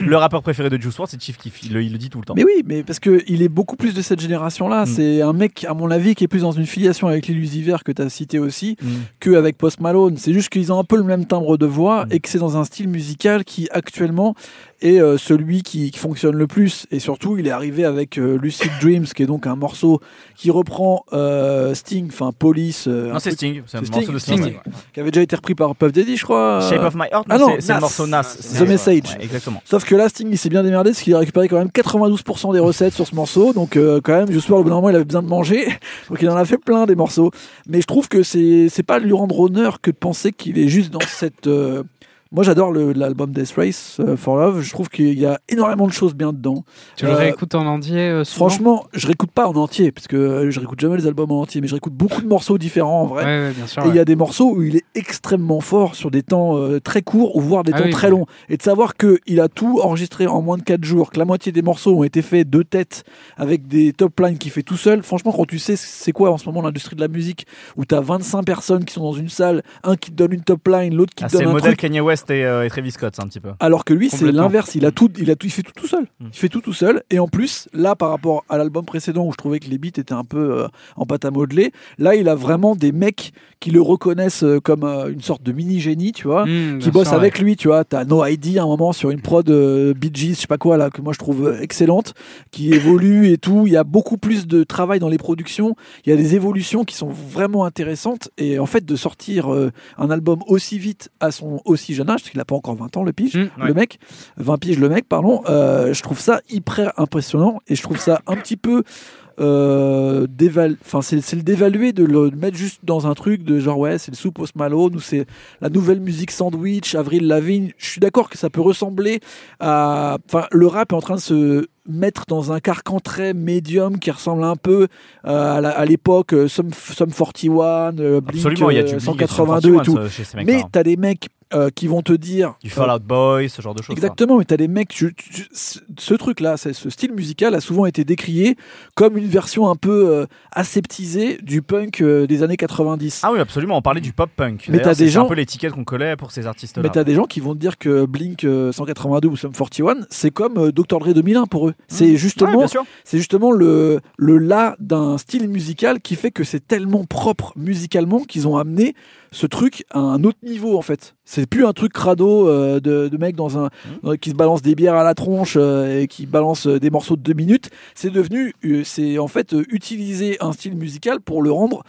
Speaker 4: Le rappeur préféré de Juice WRLD, c'est Chief Keef. Il, le- il le dit tout le temps.
Speaker 8: Mais oui, mais parce que il est beaucoup plus de cette génération-là.
Speaker 4: Mm.
Speaker 8: C'est un mec, à mon avis, qui est plus dans une filiation avec l'illusiver que tu as cité aussi,
Speaker 4: Mm.
Speaker 8: qu'avec Post Malone. C'est juste qu'ils ont un peu le même timbre de voix
Speaker 4: Mm.
Speaker 8: et que c'est dans un style musical qui, actuellement, est euh, celui qui, qui fonctionne le plus. Et surtout, il est arrivé avec euh, Lucid Dreams, qui est donc un morceau qui reprend euh, Sting, enfin Police, euh,
Speaker 4: Non, c'est Sting. C'est un morceau de Sting.
Speaker 8: Sting. qui avait déjà été repris par Puff Daddy, je crois.
Speaker 4: Shape of My Heart,
Speaker 8: Ah
Speaker 4: c'est- le morceau Nas.
Speaker 8: The Message.
Speaker 4: Ouais, exactement.
Speaker 8: Sauf que là, Sting, il s'est bien démerdé parce qu'il a récupéré quand même 92% des recettes sur ce morceau. Donc, euh, quand même, Juice WRLD, au bout d'un moment, il avait besoin de manger. (laughs) Donc, il en a fait plein des morceaux. Mais je trouve que c'est c'est pas lui rendre honneur que de penser qu'il est juste dans cette. Moi, j'adore l'album Death Race euh, for Love. Je trouve qu'il y a énormément de choses bien dedans.
Speaker 1: Tu le
Speaker 8: Euh,
Speaker 1: réécoutes en entier euh, souvent
Speaker 8: Franchement, je réécoute pas en entier parce que je réécoute jamais les albums en entier, mais je réécoute beaucoup de morceaux différents en vrai.
Speaker 1: Ouais, ouais, bien sûr.
Speaker 8: Et il y a des morceaux où il est extrêmement fort sur des temps euh, très courts ou voire des
Speaker 1: Ah
Speaker 8: temps
Speaker 1: oui,
Speaker 8: très longs. Et de savoir qu'il a tout enregistré en moins de 4 jours, que la moitié des morceaux ont été faits de tête avec des top lines qu'il fait tout seul. Franchement, quand tu sais c'est quoi en ce moment l'industrie de la musique où tu as 25 personnes qui sont dans une salle, un qui te donne une top line, l'autre qui
Speaker 4: Ah,
Speaker 8: te
Speaker 4: c'est
Speaker 8: donne
Speaker 4: le
Speaker 8: un
Speaker 4: modèle
Speaker 8: truc.
Speaker 4: Kanye West West et, euh, et Travis Scott, un petit peu.
Speaker 8: Alors que lui, c'est l'inverse. Il a tout, il a tout, il fait tout tout seul.
Speaker 4: Mm.
Speaker 8: Il fait tout tout seul. Et en plus, là, par rapport à l'album précédent où je trouvais que les beats étaient un peu euh, en pâte à modeler, là, il a vraiment des mecs qui le reconnaissent euh, comme euh, une sorte de mini génie, tu vois.
Speaker 1: Mmh,
Speaker 8: qui
Speaker 1: bien
Speaker 8: bosse
Speaker 1: sûr,
Speaker 8: avec lui, tu vois. T'as No ID à un moment sur une prod euh, Bee Gees, je sais pas quoi là, que moi je trouve euh, excellente, qui (laughs) évolue et tout. Il y a beaucoup plus de travail dans les productions. Il y a des évolutions qui sont vraiment intéressantes. Et en fait, de sortir euh, un album aussi vite à son aussi jeune âge, parce qu'il a pas encore 20 ans le pige,
Speaker 1: Mmh,
Speaker 8: le mec, 20 piges le mec, pardon. euh, je trouve ça hyper impressionnant et je trouve ça un petit peu euh, déval- enfin c'est c'est le dévaluer de le mettre juste dans un truc de genre ouais c'est le sous Post Malone ou c'est la nouvelle musique sandwich Avril Lavigne je suis d'accord que ça peut ressembler à enfin le rap est en train de se mettre dans un carcan très médium qui ressemble un peu euh, à l'époque euh, Sum, Sum 41 euh, Blink
Speaker 4: Absolument, il y a
Speaker 8: euh,
Speaker 4: du Blink
Speaker 8: 182 et tout mais
Speaker 4: hein.
Speaker 8: t'as des mecs euh, qui vont te dire
Speaker 4: Du
Speaker 8: euh,
Speaker 4: Fall Out Boy, ce genre de choses.
Speaker 8: Exactement, mais t'as des mecs. tu- tu- ce truc-là, ce style musical a souvent été décrié comme une version un peu euh, aseptisée du punk euh, des années 90.
Speaker 4: Ah oui, absolument. On parlait du pop punk.
Speaker 8: Mais t'as des
Speaker 4: c'est un
Speaker 8: gens-
Speaker 4: peu l'étiquette qu'on collait pour ces artistes-là.
Speaker 8: mais t'as des gens qui vont te dire que Blink euh, 182 ou Sum 41, c'est comme euh, Dr. Dre 2001 pour eux. C'est
Speaker 4: Ouais,
Speaker 8: justement, c'est justement le, le là d'un style musical qui fait que c'est tellement propre musicalement qu'ils ont amené ce truc à un autre niveau en fait. C'est plus un truc crado euh, de, de mecs dans un,
Speaker 4: Mmh.
Speaker 8: qui se balance des bières à la tronche euh, et qui balance euh, des morceaux de deux minutes. C'est devenu, c'est en fait utiliser un style musical pour le rendre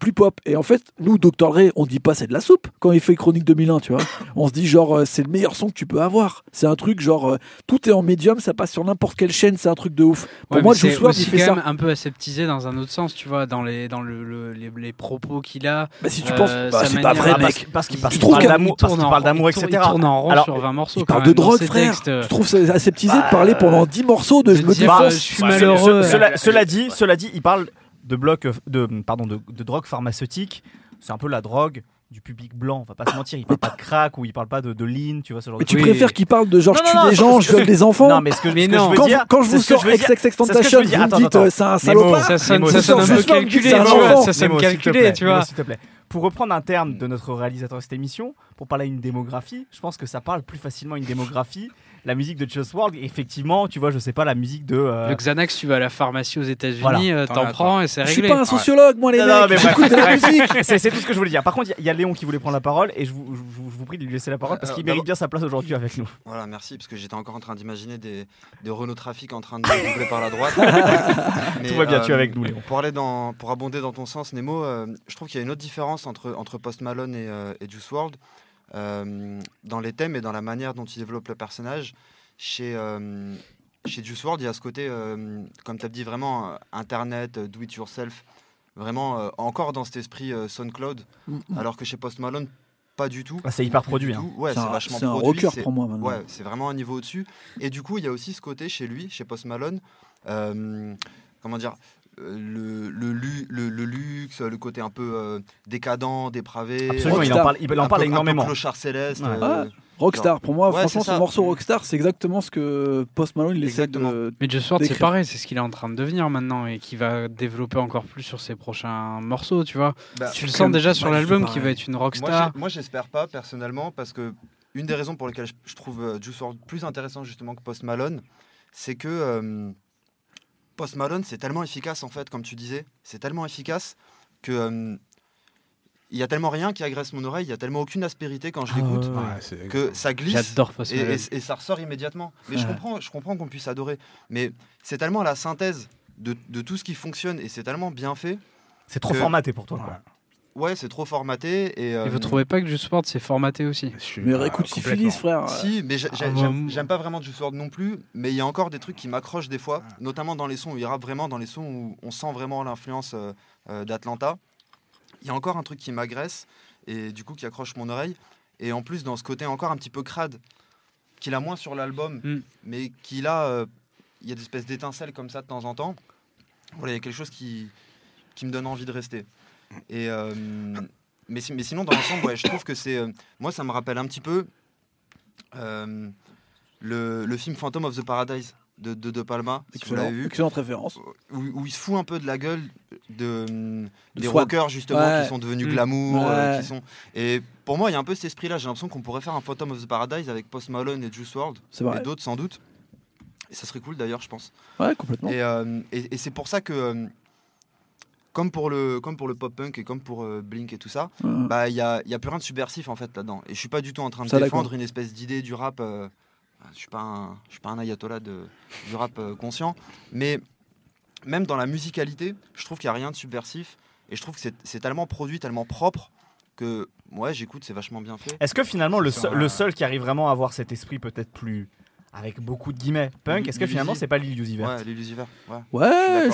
Speaker 8: plus pop. Et en fait, nous, Dr. Dre, on dit pas c'est de la soupe quand il fait Chronique 2001, tu vois. (laughs) On se dit genre c'est le meilleur son que tu peux avoir. C'est un truc genre tout est en médium, ça passe sur n'importe quelle chaîne, c'est un truc de ouf. Pour
Speaker 1: Ouais,
Speaker 8: moi, Juice WRLD, il fait
Speaker 1: quand
Speaker 8: ça.
Speaker 1: même un peu aseptisé dans un autre sens, tu vois, dans les dans le, le- les, les propos qu'il a.
Speaker 8: Bah, si tu penses,
Speaker 1: sa
Speaker 8: bah, c'est pas vrai, mec.
Speaker 4: parce qu'il
Speaker 8: Tu
Speaker 4: parle
Speaker 8: qu'il
Speaker 4: d'amour, parle d'amour, etc.
Speaker 1: Il tourne en rond
Speaker 4: Alors,
Speaker 1: sur 20 morceaux.
Speaker 8: Il parle de drogue, frère.
Speaker 1: textes. euh.
Speaker 8: Tu trouves ça aseptisé de
Speaker 1: Bah,
Speaker 8: parler pendant 10 morceaux de je me dis
Speaker 1: euh, je suis
Speaker 4: Ouais,
Speaker 1: malheureux.
Speaker 4: ce- cela, dit, cela dit, il parle de bloc, euh, de pardon, de, de drogue pharmaceutique. C'est un peu la drogue du public blanc. On va pas se mentir. Il parle pas de crack ou il parle pas de, de lean, tu vois ce genre
Speaker 8: Mais
Speaker 4: de
Speaker 8: tu préfères qu'il parle de genre
Speaker 4: Non,
Speaker 8: je tue
Speaker 4: non, non,
Speaker 8: des gens, je viole des enfants
Speaker 4: Non, mais ce que,
Speaker 1: Mais
Speaker 4: ce que
Speaker 1: non.
Speaker 4: je veux
Speaker 8: quand,
Speaker 4: dire,
Speaker 8: quand je vous sors. XXX Tentation, vous me dites c'est un salopard.
Speaker 1: Ça sonne, un peu calculé, ça sonne
Speaker 4: Nemo, s'il te
Speaker 1: calculé,
Speaker 4: plaît,
Speaker 1: tu vois.
Speaker 4: s'il te plaît. Pour reprendre un terme de notre réalisateur de cette émission, pour parler à une démographie, je pense que ça parle plus facilement à une démographie. La musique de Just World, effectivement, tu vois, je sais pas, la musique de. euh,
Speaker 1: Le Xanax, tu vas à la pharmacie aux États-Unis,
Speaker 4: Voilà.
Speaker 1: euh, t'en prends et c'est
Speaker 8: Je suis
Speaker 1: réglé.
Speaker 8: pas un sociologue, moi, les
Speaker 4: Non, non, mais
Speaker 8: mecs.
Speaker 4: bref,
Speaker 8: J'écoute de la
Speaker 4: bref.
Speaker 8: musique. (laughs)
Speaker 4: c'est tout ce que je voulais dire. Par contre, il y, y a Léon qui voulait prendre la parole et je vous, je vous- je vous prie de lui laisser la parole parce
Speaker 5: Euh,
Speaker 4: qu'il
Speaker 5: d'abord-
Speaker 4: mérite bien sa place aujourd'hui avec nous.
Speaker 5: Voilà, merci, parce que j'étais encore en train d'imaginer des, des Renault Trafic en train de doubler par la droite. (laughs) Mais,
Speaker 4: Tout va bien, tu es
Speaker 5: euh,
Speaker 4: avec nous, Léon.
Speaker 5: Pour, aller dans, pour abonder dans ton sens, Nemo, euh, je trouve qu'il y a une autre différence entre, entre Post Malone et, euh, et Juice euh, dans les thèmes et dans la manière dont il développe le personnage. Chez, euh, chez Juice WRLD, il y a ce côté, euh, comme tu as dit, vraiment euh, Internet, euh, do it yourself, vraiment euh, encore dans cet esprit euh, SoundCloud, alors que chez Post Malone, pas du tout.
Speaker 4: Ah, c'est hyper produit.
Speaker 5: du
Speaker 4: hein.
Speaker 5: Ouais,
Speaker 8: C'est un-
Speaker 5: vachement
Speaker 8: c'est un
Speaker 5: produit. c'est-
Speaker 8: pour moi maintenant.
Speaker 5: Ouais, c'est vraiment un niveau au-dessus. Et du coup, il y a aussi ce côté chez lui, chez Post Malone, euh, comment dire, euh, le, le, lu- le, le luxe, le côté un peu euh, décadent, dépravé.
Speaker 4: Absolument, il en
Speaker 8: Rockstar.
Speaker 4: parle, il en
Speaker 5: un
Speaker 4: parle
Speaker 5: peu-
Speaker 4: énormément.
Speaker 5: Peu clochard céleste.
Speaker 4: Ouais.
Speaker 5: euh,
Speaker 8: Rockstar, pour moi,
Speaker 5: Ouais,
Speaker 8: franchement,
Speaker 5: c'est
Speaker 8: ce morceau Rockstar, c'est exactement ce que Post Malone il essaie
Speaker 5: Exactement.
Speaker 8: de.
Speaker 1: Mais Just World, c'est pareil, c'est ce qu'il est en train de devenir maintenant et qui va développer encore plus sur ses prochains morceaux, tu vois.
Speaker 5: bah,
Speaker 1: tu le sens déjà sur l'album qui va être une rockstar.
Speaker 5: moi, j'espère pas personnellement parce que une des raisons pour lesquelles je, trouve euh, Juice WRLD plus intéressant justement que Post Malone, c'est que euh, Post Malone c'est tellement efficace en fait, comme tu disais, c'est tellement efficace que euh, il y a tellement rien qui agresse mon oreille, il y a tellement aucune aspérité quand je
Speaker 8: Ah
Speaker 5: l'écoute
Speaker 8: ouais. Ouais,
Speaker 5: que ça glisse.
Speaker 1: J'adore Post
Speaker 5: Et,
Speaker 1: Malone.
Speaker 5: et- et ça ressort immédiatement. Mais je comprends, je comprends qu'on puisse adorer. Mais c'est tellement la synthèse de, de tout ce qui fonctionne et c'est tellement bien fait.
Speaker 4: C'est trop
Speaker 5: que-
Speaker 4: formaté pour toi.
Speaker 6: Ouais.
Speaker 4: quoi.
Speaker 5: Ouais, c'est trop formaté. Et,
Speaker 1: Et
Speaker 5: euh,
Speaker 1: vous trouvez pas que Just World c'est formaté aussi?
Speaker 8: Mais écoute,
Speaker 6: complètement.
Speaker 8: syphilis, frère.
Speaker 5: Si, mais
Speaker 1: Ah,
Speaker 5: j'aime pas vraiment Juice WRLD non plus. Mais il y a encore des trucs qui m'accrochent des fois, notamment dans les sons où il rappe vraiment, dans les sons où on sent vraiment l'influence euh, euh, d'Atlanta. Il y a encore un truc qui m'agresse et du coup qui accroche mon oreille. Et en plus, dans ce côté encore un petit peu crade, qu'il a moins sur l'album,
Speaker 1: Mm.
Speaker 5: mais qu'il a, euh, il y a des espèces d'étincelles comme ça de temps en temps. Voilà, il y a quelque chose qui, qui me donne envie de rester. Et, euh, mais, si- mais sinon, dans l'ensemble, ouais, je trouve que c'est. euh, moi, ça me rappelle un petit peu euh, le, le film Phantom of the Paradise de De, de Palma, si vous l'avez
Speaker 8: Excellent,
Speaker 5: vu,
Speaker 8: excellente référence.
Speaker 5: où, où il se fout un peu de la gueule de, des
Speaker 8: Swan.
Speaker 5: rockers justement
Speaker 8: Ouais.
Speaker 5: qui sont devenus
Speaker 1: Mm.
Speaker 5: glamour,
Speaker 8: Ouais.
Speaker 5: qui sont. Et pour moi, il y a un peu cet esprit-là. J'ai l'impression qu'on pourrait faire un Phantom of the Paradise avec Post Malone et Juice
Speaker 8: vrai.
Speaker 5: et d'autres sans doute. Et ça serait cool d'ailleurs, je pense.
Speaker 8: Ouais, complètement.
Speaker 5: Et, euh, et- et c'est pour ça que, comme pour le, comme pour le pop punk et comme pour euh, Blink et tout ça, bah il y a, il y a plus rien de subversif en fait là-dedans. Et je suis pas du tout en train de
Speaker 8: Ça,
Speaker 5: défendre une espèce d'idée du rap. euh, je suis pas un, je suis pas un ayatollah de, du rap euh, conscient, mais même dans la musicalité, je trouve qu'il y a rien de subversif et je trouve que c'est- tellement produit, tellement propre que ouais, j'écoute, c'est vachement bien fait.
Speaker 4: Est-ce que finalement le seul, le seul qui arrive vraiment à avoir cet esprit peut-être plus avec beaucoup de guillemets punk, est-ce que finalement c'est pas Lil Uzi Vert
Speaker 5: Ouais, l'illusiver. Ouais.
Speaker 8: Ouais,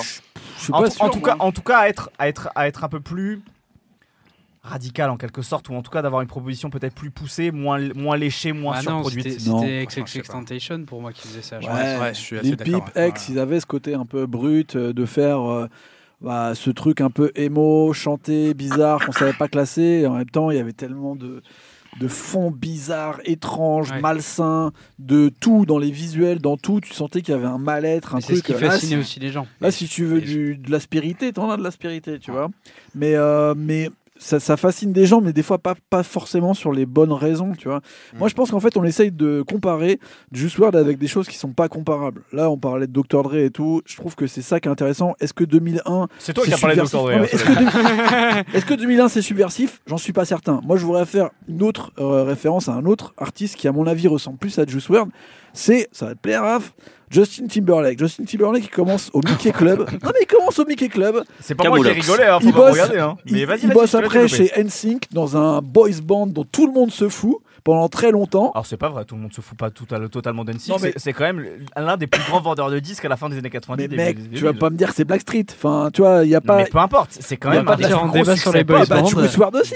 Speaker 8: je
Speaker 4: en,
Speaker 8: pas
Speaker 4: tout-
Speaker 8: sûr.
Speaker 4: en tout cas,
Speaker 8: moi.
Speaker 4: en tout cas, à être, à être, à être un peu plus radical en quelque sorte, ou en tout cas d'avoir une proposition peut-être plus poussée, moins, moins léchée, moins
Speaker 1: Ah non,
Speaker 4: surproduite.
Speaker 1: c'était. XXXTentacion pour moi qui faisait ça.
Speaker 8: Ouais,
Speaker 6: ouais, je suis assez d'accord,
Speaker 8: Peep,
Speaker 6: ouais.
Speaker 8: X, ils avaient ce côté un peu brut euh, de faire euh, bah, ce truc un peu émo, chanté, bizarre, qu'on savait pas classer. Et en même temps, il y avait tellement de, de fonds bizarres, étranges,
Speaker 1: Ouais.
Speaker 8: malsains, de tout dans les visuels, dans tout. Tu sentais qu'il y avait un mal-être, un
Speaker 1: Mais C'est ce
Speaker 8: truc.
Speaker 1: qui
Speaker 8: là,
Speaker 1: fascinait
Speaker 8: si-
Speaker 1: aussi les gens.
Speaker 8: Là, si tu veux du, de l'aspérité, t'en as de l'aspérité, tu vois. Mais, euh, mais ça, ça fascine des gens, mais des fois pas, pas forcément sur les bonnes raisons, tu vois.
Speaker 5: Mm.
Speaker 8: Moi, je pense qu'en fait, on essaye de comparer Juice WRLD avec des choses qui sont pas comparables. Là, on parlait de Dr. Dre et tout. Je trouve que c'est ça qui est intéressant. Est-ce que 2001,
Speaker 4: C'est toi qui as parlé de Dr. Dre. Hein,
Speaker 8: Est-ce que, deux- est-ce que 2001 c'est subversif? J'en suis pas certain. Moi, je voudrais faire une autre euh, référence à un autre artiste qui, à mon avis, ressemble plus à Juice WRLD. C'est, ça va te plaire, Raph, Justin Timberlake. Justin Timberlake qui commence au Mickey Club. (laughs) Non, mais il commence au Mickey Club.
Speaker 4: C'est pas moi qui rigolé, hein, faut
Speaker 8: Il
Speaker 4: pas
Speaker 8: bosse-
Speaker 4: regarder. Hein.
Speaker 8: Il,
Speaker 4: Mais vas-y,
Speaker 8: il
Speaker 4: vas-y,
Speaker 8: bosse après chez NSYNC dans un boys band dont tout le monde se fout pendant très longtemps.
Speaker 4: Alors c'est pas vrai, tout le monde se fout pas tout à- totalement
Speaker 8: Non,
Speaker 4: d'N6.
Speaker 8: mais-
Speaker 4: C'est c'est quand même l'un des plus grands vendeurs de disques à la fin des années 90.
Speaker 8: mais mec, tu vas
Speaker 4: 2000.
Speaker 8: pas me dire que c'est Blackstreet. Enfin, tu vois, il y a
Speaker 4: Non,
Speaker 8: pas.
Speaker 4: mais peu importe, c'est quand même
Speaker 8: pas
Speaker 4: un des gros
Speaker 1: sur les boys
Speaker 4: pop.
Speaker 8: bah,
Speaker 1: bands.
Speaker 8: Juice WRLD aussi.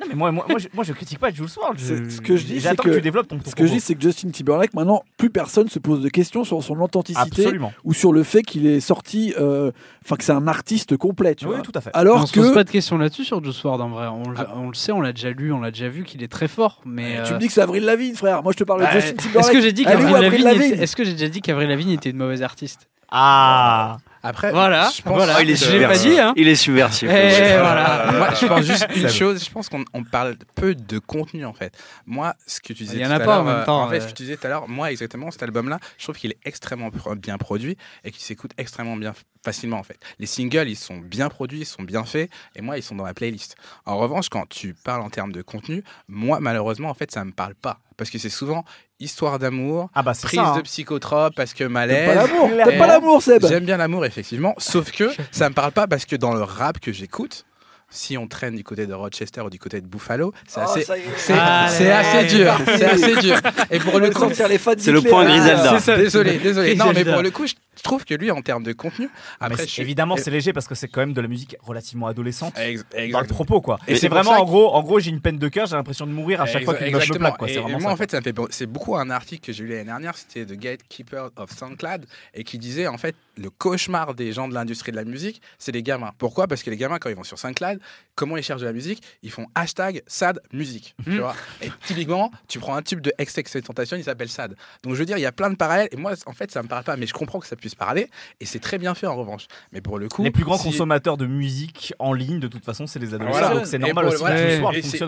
Speaker 4: Non, mais moi, moi, moi, je, moi, je critique pas WRLD.
Speaker 8: C'est-
Speaker 4: Je-
Speaker 8: ce que je dis,
Speaker 4: J'attends
Speaker 8: c'est
Speaker 4: que,
Speaker 8: que-
Speaker 4: tu développes ton, ton
Speaker 8: Ce que je dis, c'est que Justin Timberlake, maintenant, plus personne se pose de questions sur son authenticité
Speaker 4: Absolument.
Speaker 8: ou sur le fait qu'il est sorti, euh, enfin que c'est un artiste complet, tu
Speaker 4: Oui,
Speaker 8: vois.
Speaker 4: tout à fait.
Speaker 8: Alors
Speaker 1: on se pose
Speaker 8: que
Speaker 1: pas de questions là-dessus sur Juice WRLD en vrai. On, le- on le sait, on l'a déjà lu, on l'a déjà vu qu'il est très fort. Mais
Speaker 8: tu
Speaker 1: euh,
Speaker 8: me dis que c'est Avril Lavigne, frère. Moi, je te parle de
Speaker 1: bah,
Speaker 8: Justin Timberlake.
Speaker 1: est-ce que j'ai qu'Avril Lavigne,
Speaker 8: Lavigne?
Speaker 1: que dit qu'Avril Lavigne était une mauvaise artiste?
Speaker 4: Ah
Speaker 6: Après,
Speaker 1: Voilà,
Speaker 6: je pense
Speaker 1: voilà.
Speaker 2: Oh, il est
Speaker 1: pas
Speaker 2: subversif.
Speaker 1: dit, hein.
Speaker 2: Il est subversif.
Speaker 1: Eh, voilà. (laughs)
Speaker 6: Moi, je pense juste une chose. Je pense qu'on on parle peu de contenu en fait. Moi, ce que tu disais
Speaker 1: Il y en
Speaker 6: tout
Speaker 1: a
Speaker 6: à
Speaker 1: pas en
Speaker 6: l'heure,
Speaker 1: même
Speaker 6: euh,
Speaker 1: temps,
Speaker 6: En fait,
Speaker 1: euh.
Speaker 6: ce que tu disais tout à l'heure, moi exactement, cet album-là, je trouve qu'il est extrêmement bien produit et qu'il s'écoute extrêmement bien facilement en fait. Les singles, ils sont bien produits, ils sont bien faits et moi, ils sont dans ma playlist. En revanche, quand tu parles en termes de contenu, moi, malheureusement, en fait, ça me parle pas parce que c'est souvent histoire d'amour,
Speaker 4: Ah bah
Speaker 6: prise
Speaker 4: ça. hein.
Speaker 6: de psychotrope parce que
Speaker 8: T'aimes
Speaker 6: malaise.
Speaker 8: pas l'amour, pas l'amour, Seb.
Speaker 6: J'aime bien l'amour, effectivement. Sauf que (laughs) ça me parle pas parce que dans le rap que j'écoute, si on traîne du côté de Rochester ou du côté de Buffalo, c'est
Speaker 8: Oh,
Speaker 6: assez, c'est, dur. C'est assez dur. Et pour le coup,
Speaker 8: sortir les fans
Speaker 2: c'est le point Griselda.
Speaker 6: Désolé, (laughs) désolé. Non, mais pour le coup, je trouve que lui, en termes de contenu,
Speaker 4: Mais
Speaker 6: après,
Speaker 4: c'est-
Speaker 6: je suis-
Speaker 4: évidemment, c'est léger parce que c'est quand même de la musique relativement adolescente. Dans le propos quoi.
Speaker 6: Et
Speaker 4: Et
Speaker 6: c'est
Speaker 4: vraiment
Speaker 6: ça
Speaker 4: en gros, en gros j'ai une peine de cœur, j'ai l'impression de mourir à chaque fois qu'une meuf me plaque quoi.
Speaker 6: Et-
Speaker 4: C'est
Speaker 6: et
Speaker 4: vraiment
Speaker 6: moi,
Speaker 4: ça,
Speaker 6: en fait, ça me fait, c'est beaucoup un article que j'ai lu l'année dernière, c'était The Gatekeeper of SoundCloud, et qui disait en fait le cauchemar des gens de l'industrie de la musique, c'est les gamins. Pourquoi? Parce que les gamins, quand ils vont sur SoundCloud, comment ils cherchent de la musique Ils font hashtag sad musique. Tu vois et typiquement, tu prends un tube de XXX Tentation, il s'appelle sad. Donc je veux dire, il y a plein de parallèles, et moi, en fait, ça me parle pas, mais je comprends que ça puisse parler, et c'est très bien fait en revanche. Mais pour le coup,
Speaker 4: Les plus grands
Speaker 6: si-
Speaker 4: consommateurs de musique en ligne, de toute façon, c'est les adolescents.
Speaker 6: Voilà.
Speaker 4: Donc c'est
Speaker 6: Et
Speaker 4: normal
Speaker 6: pour-
Speaker 4: aussi
Speaker 6: Et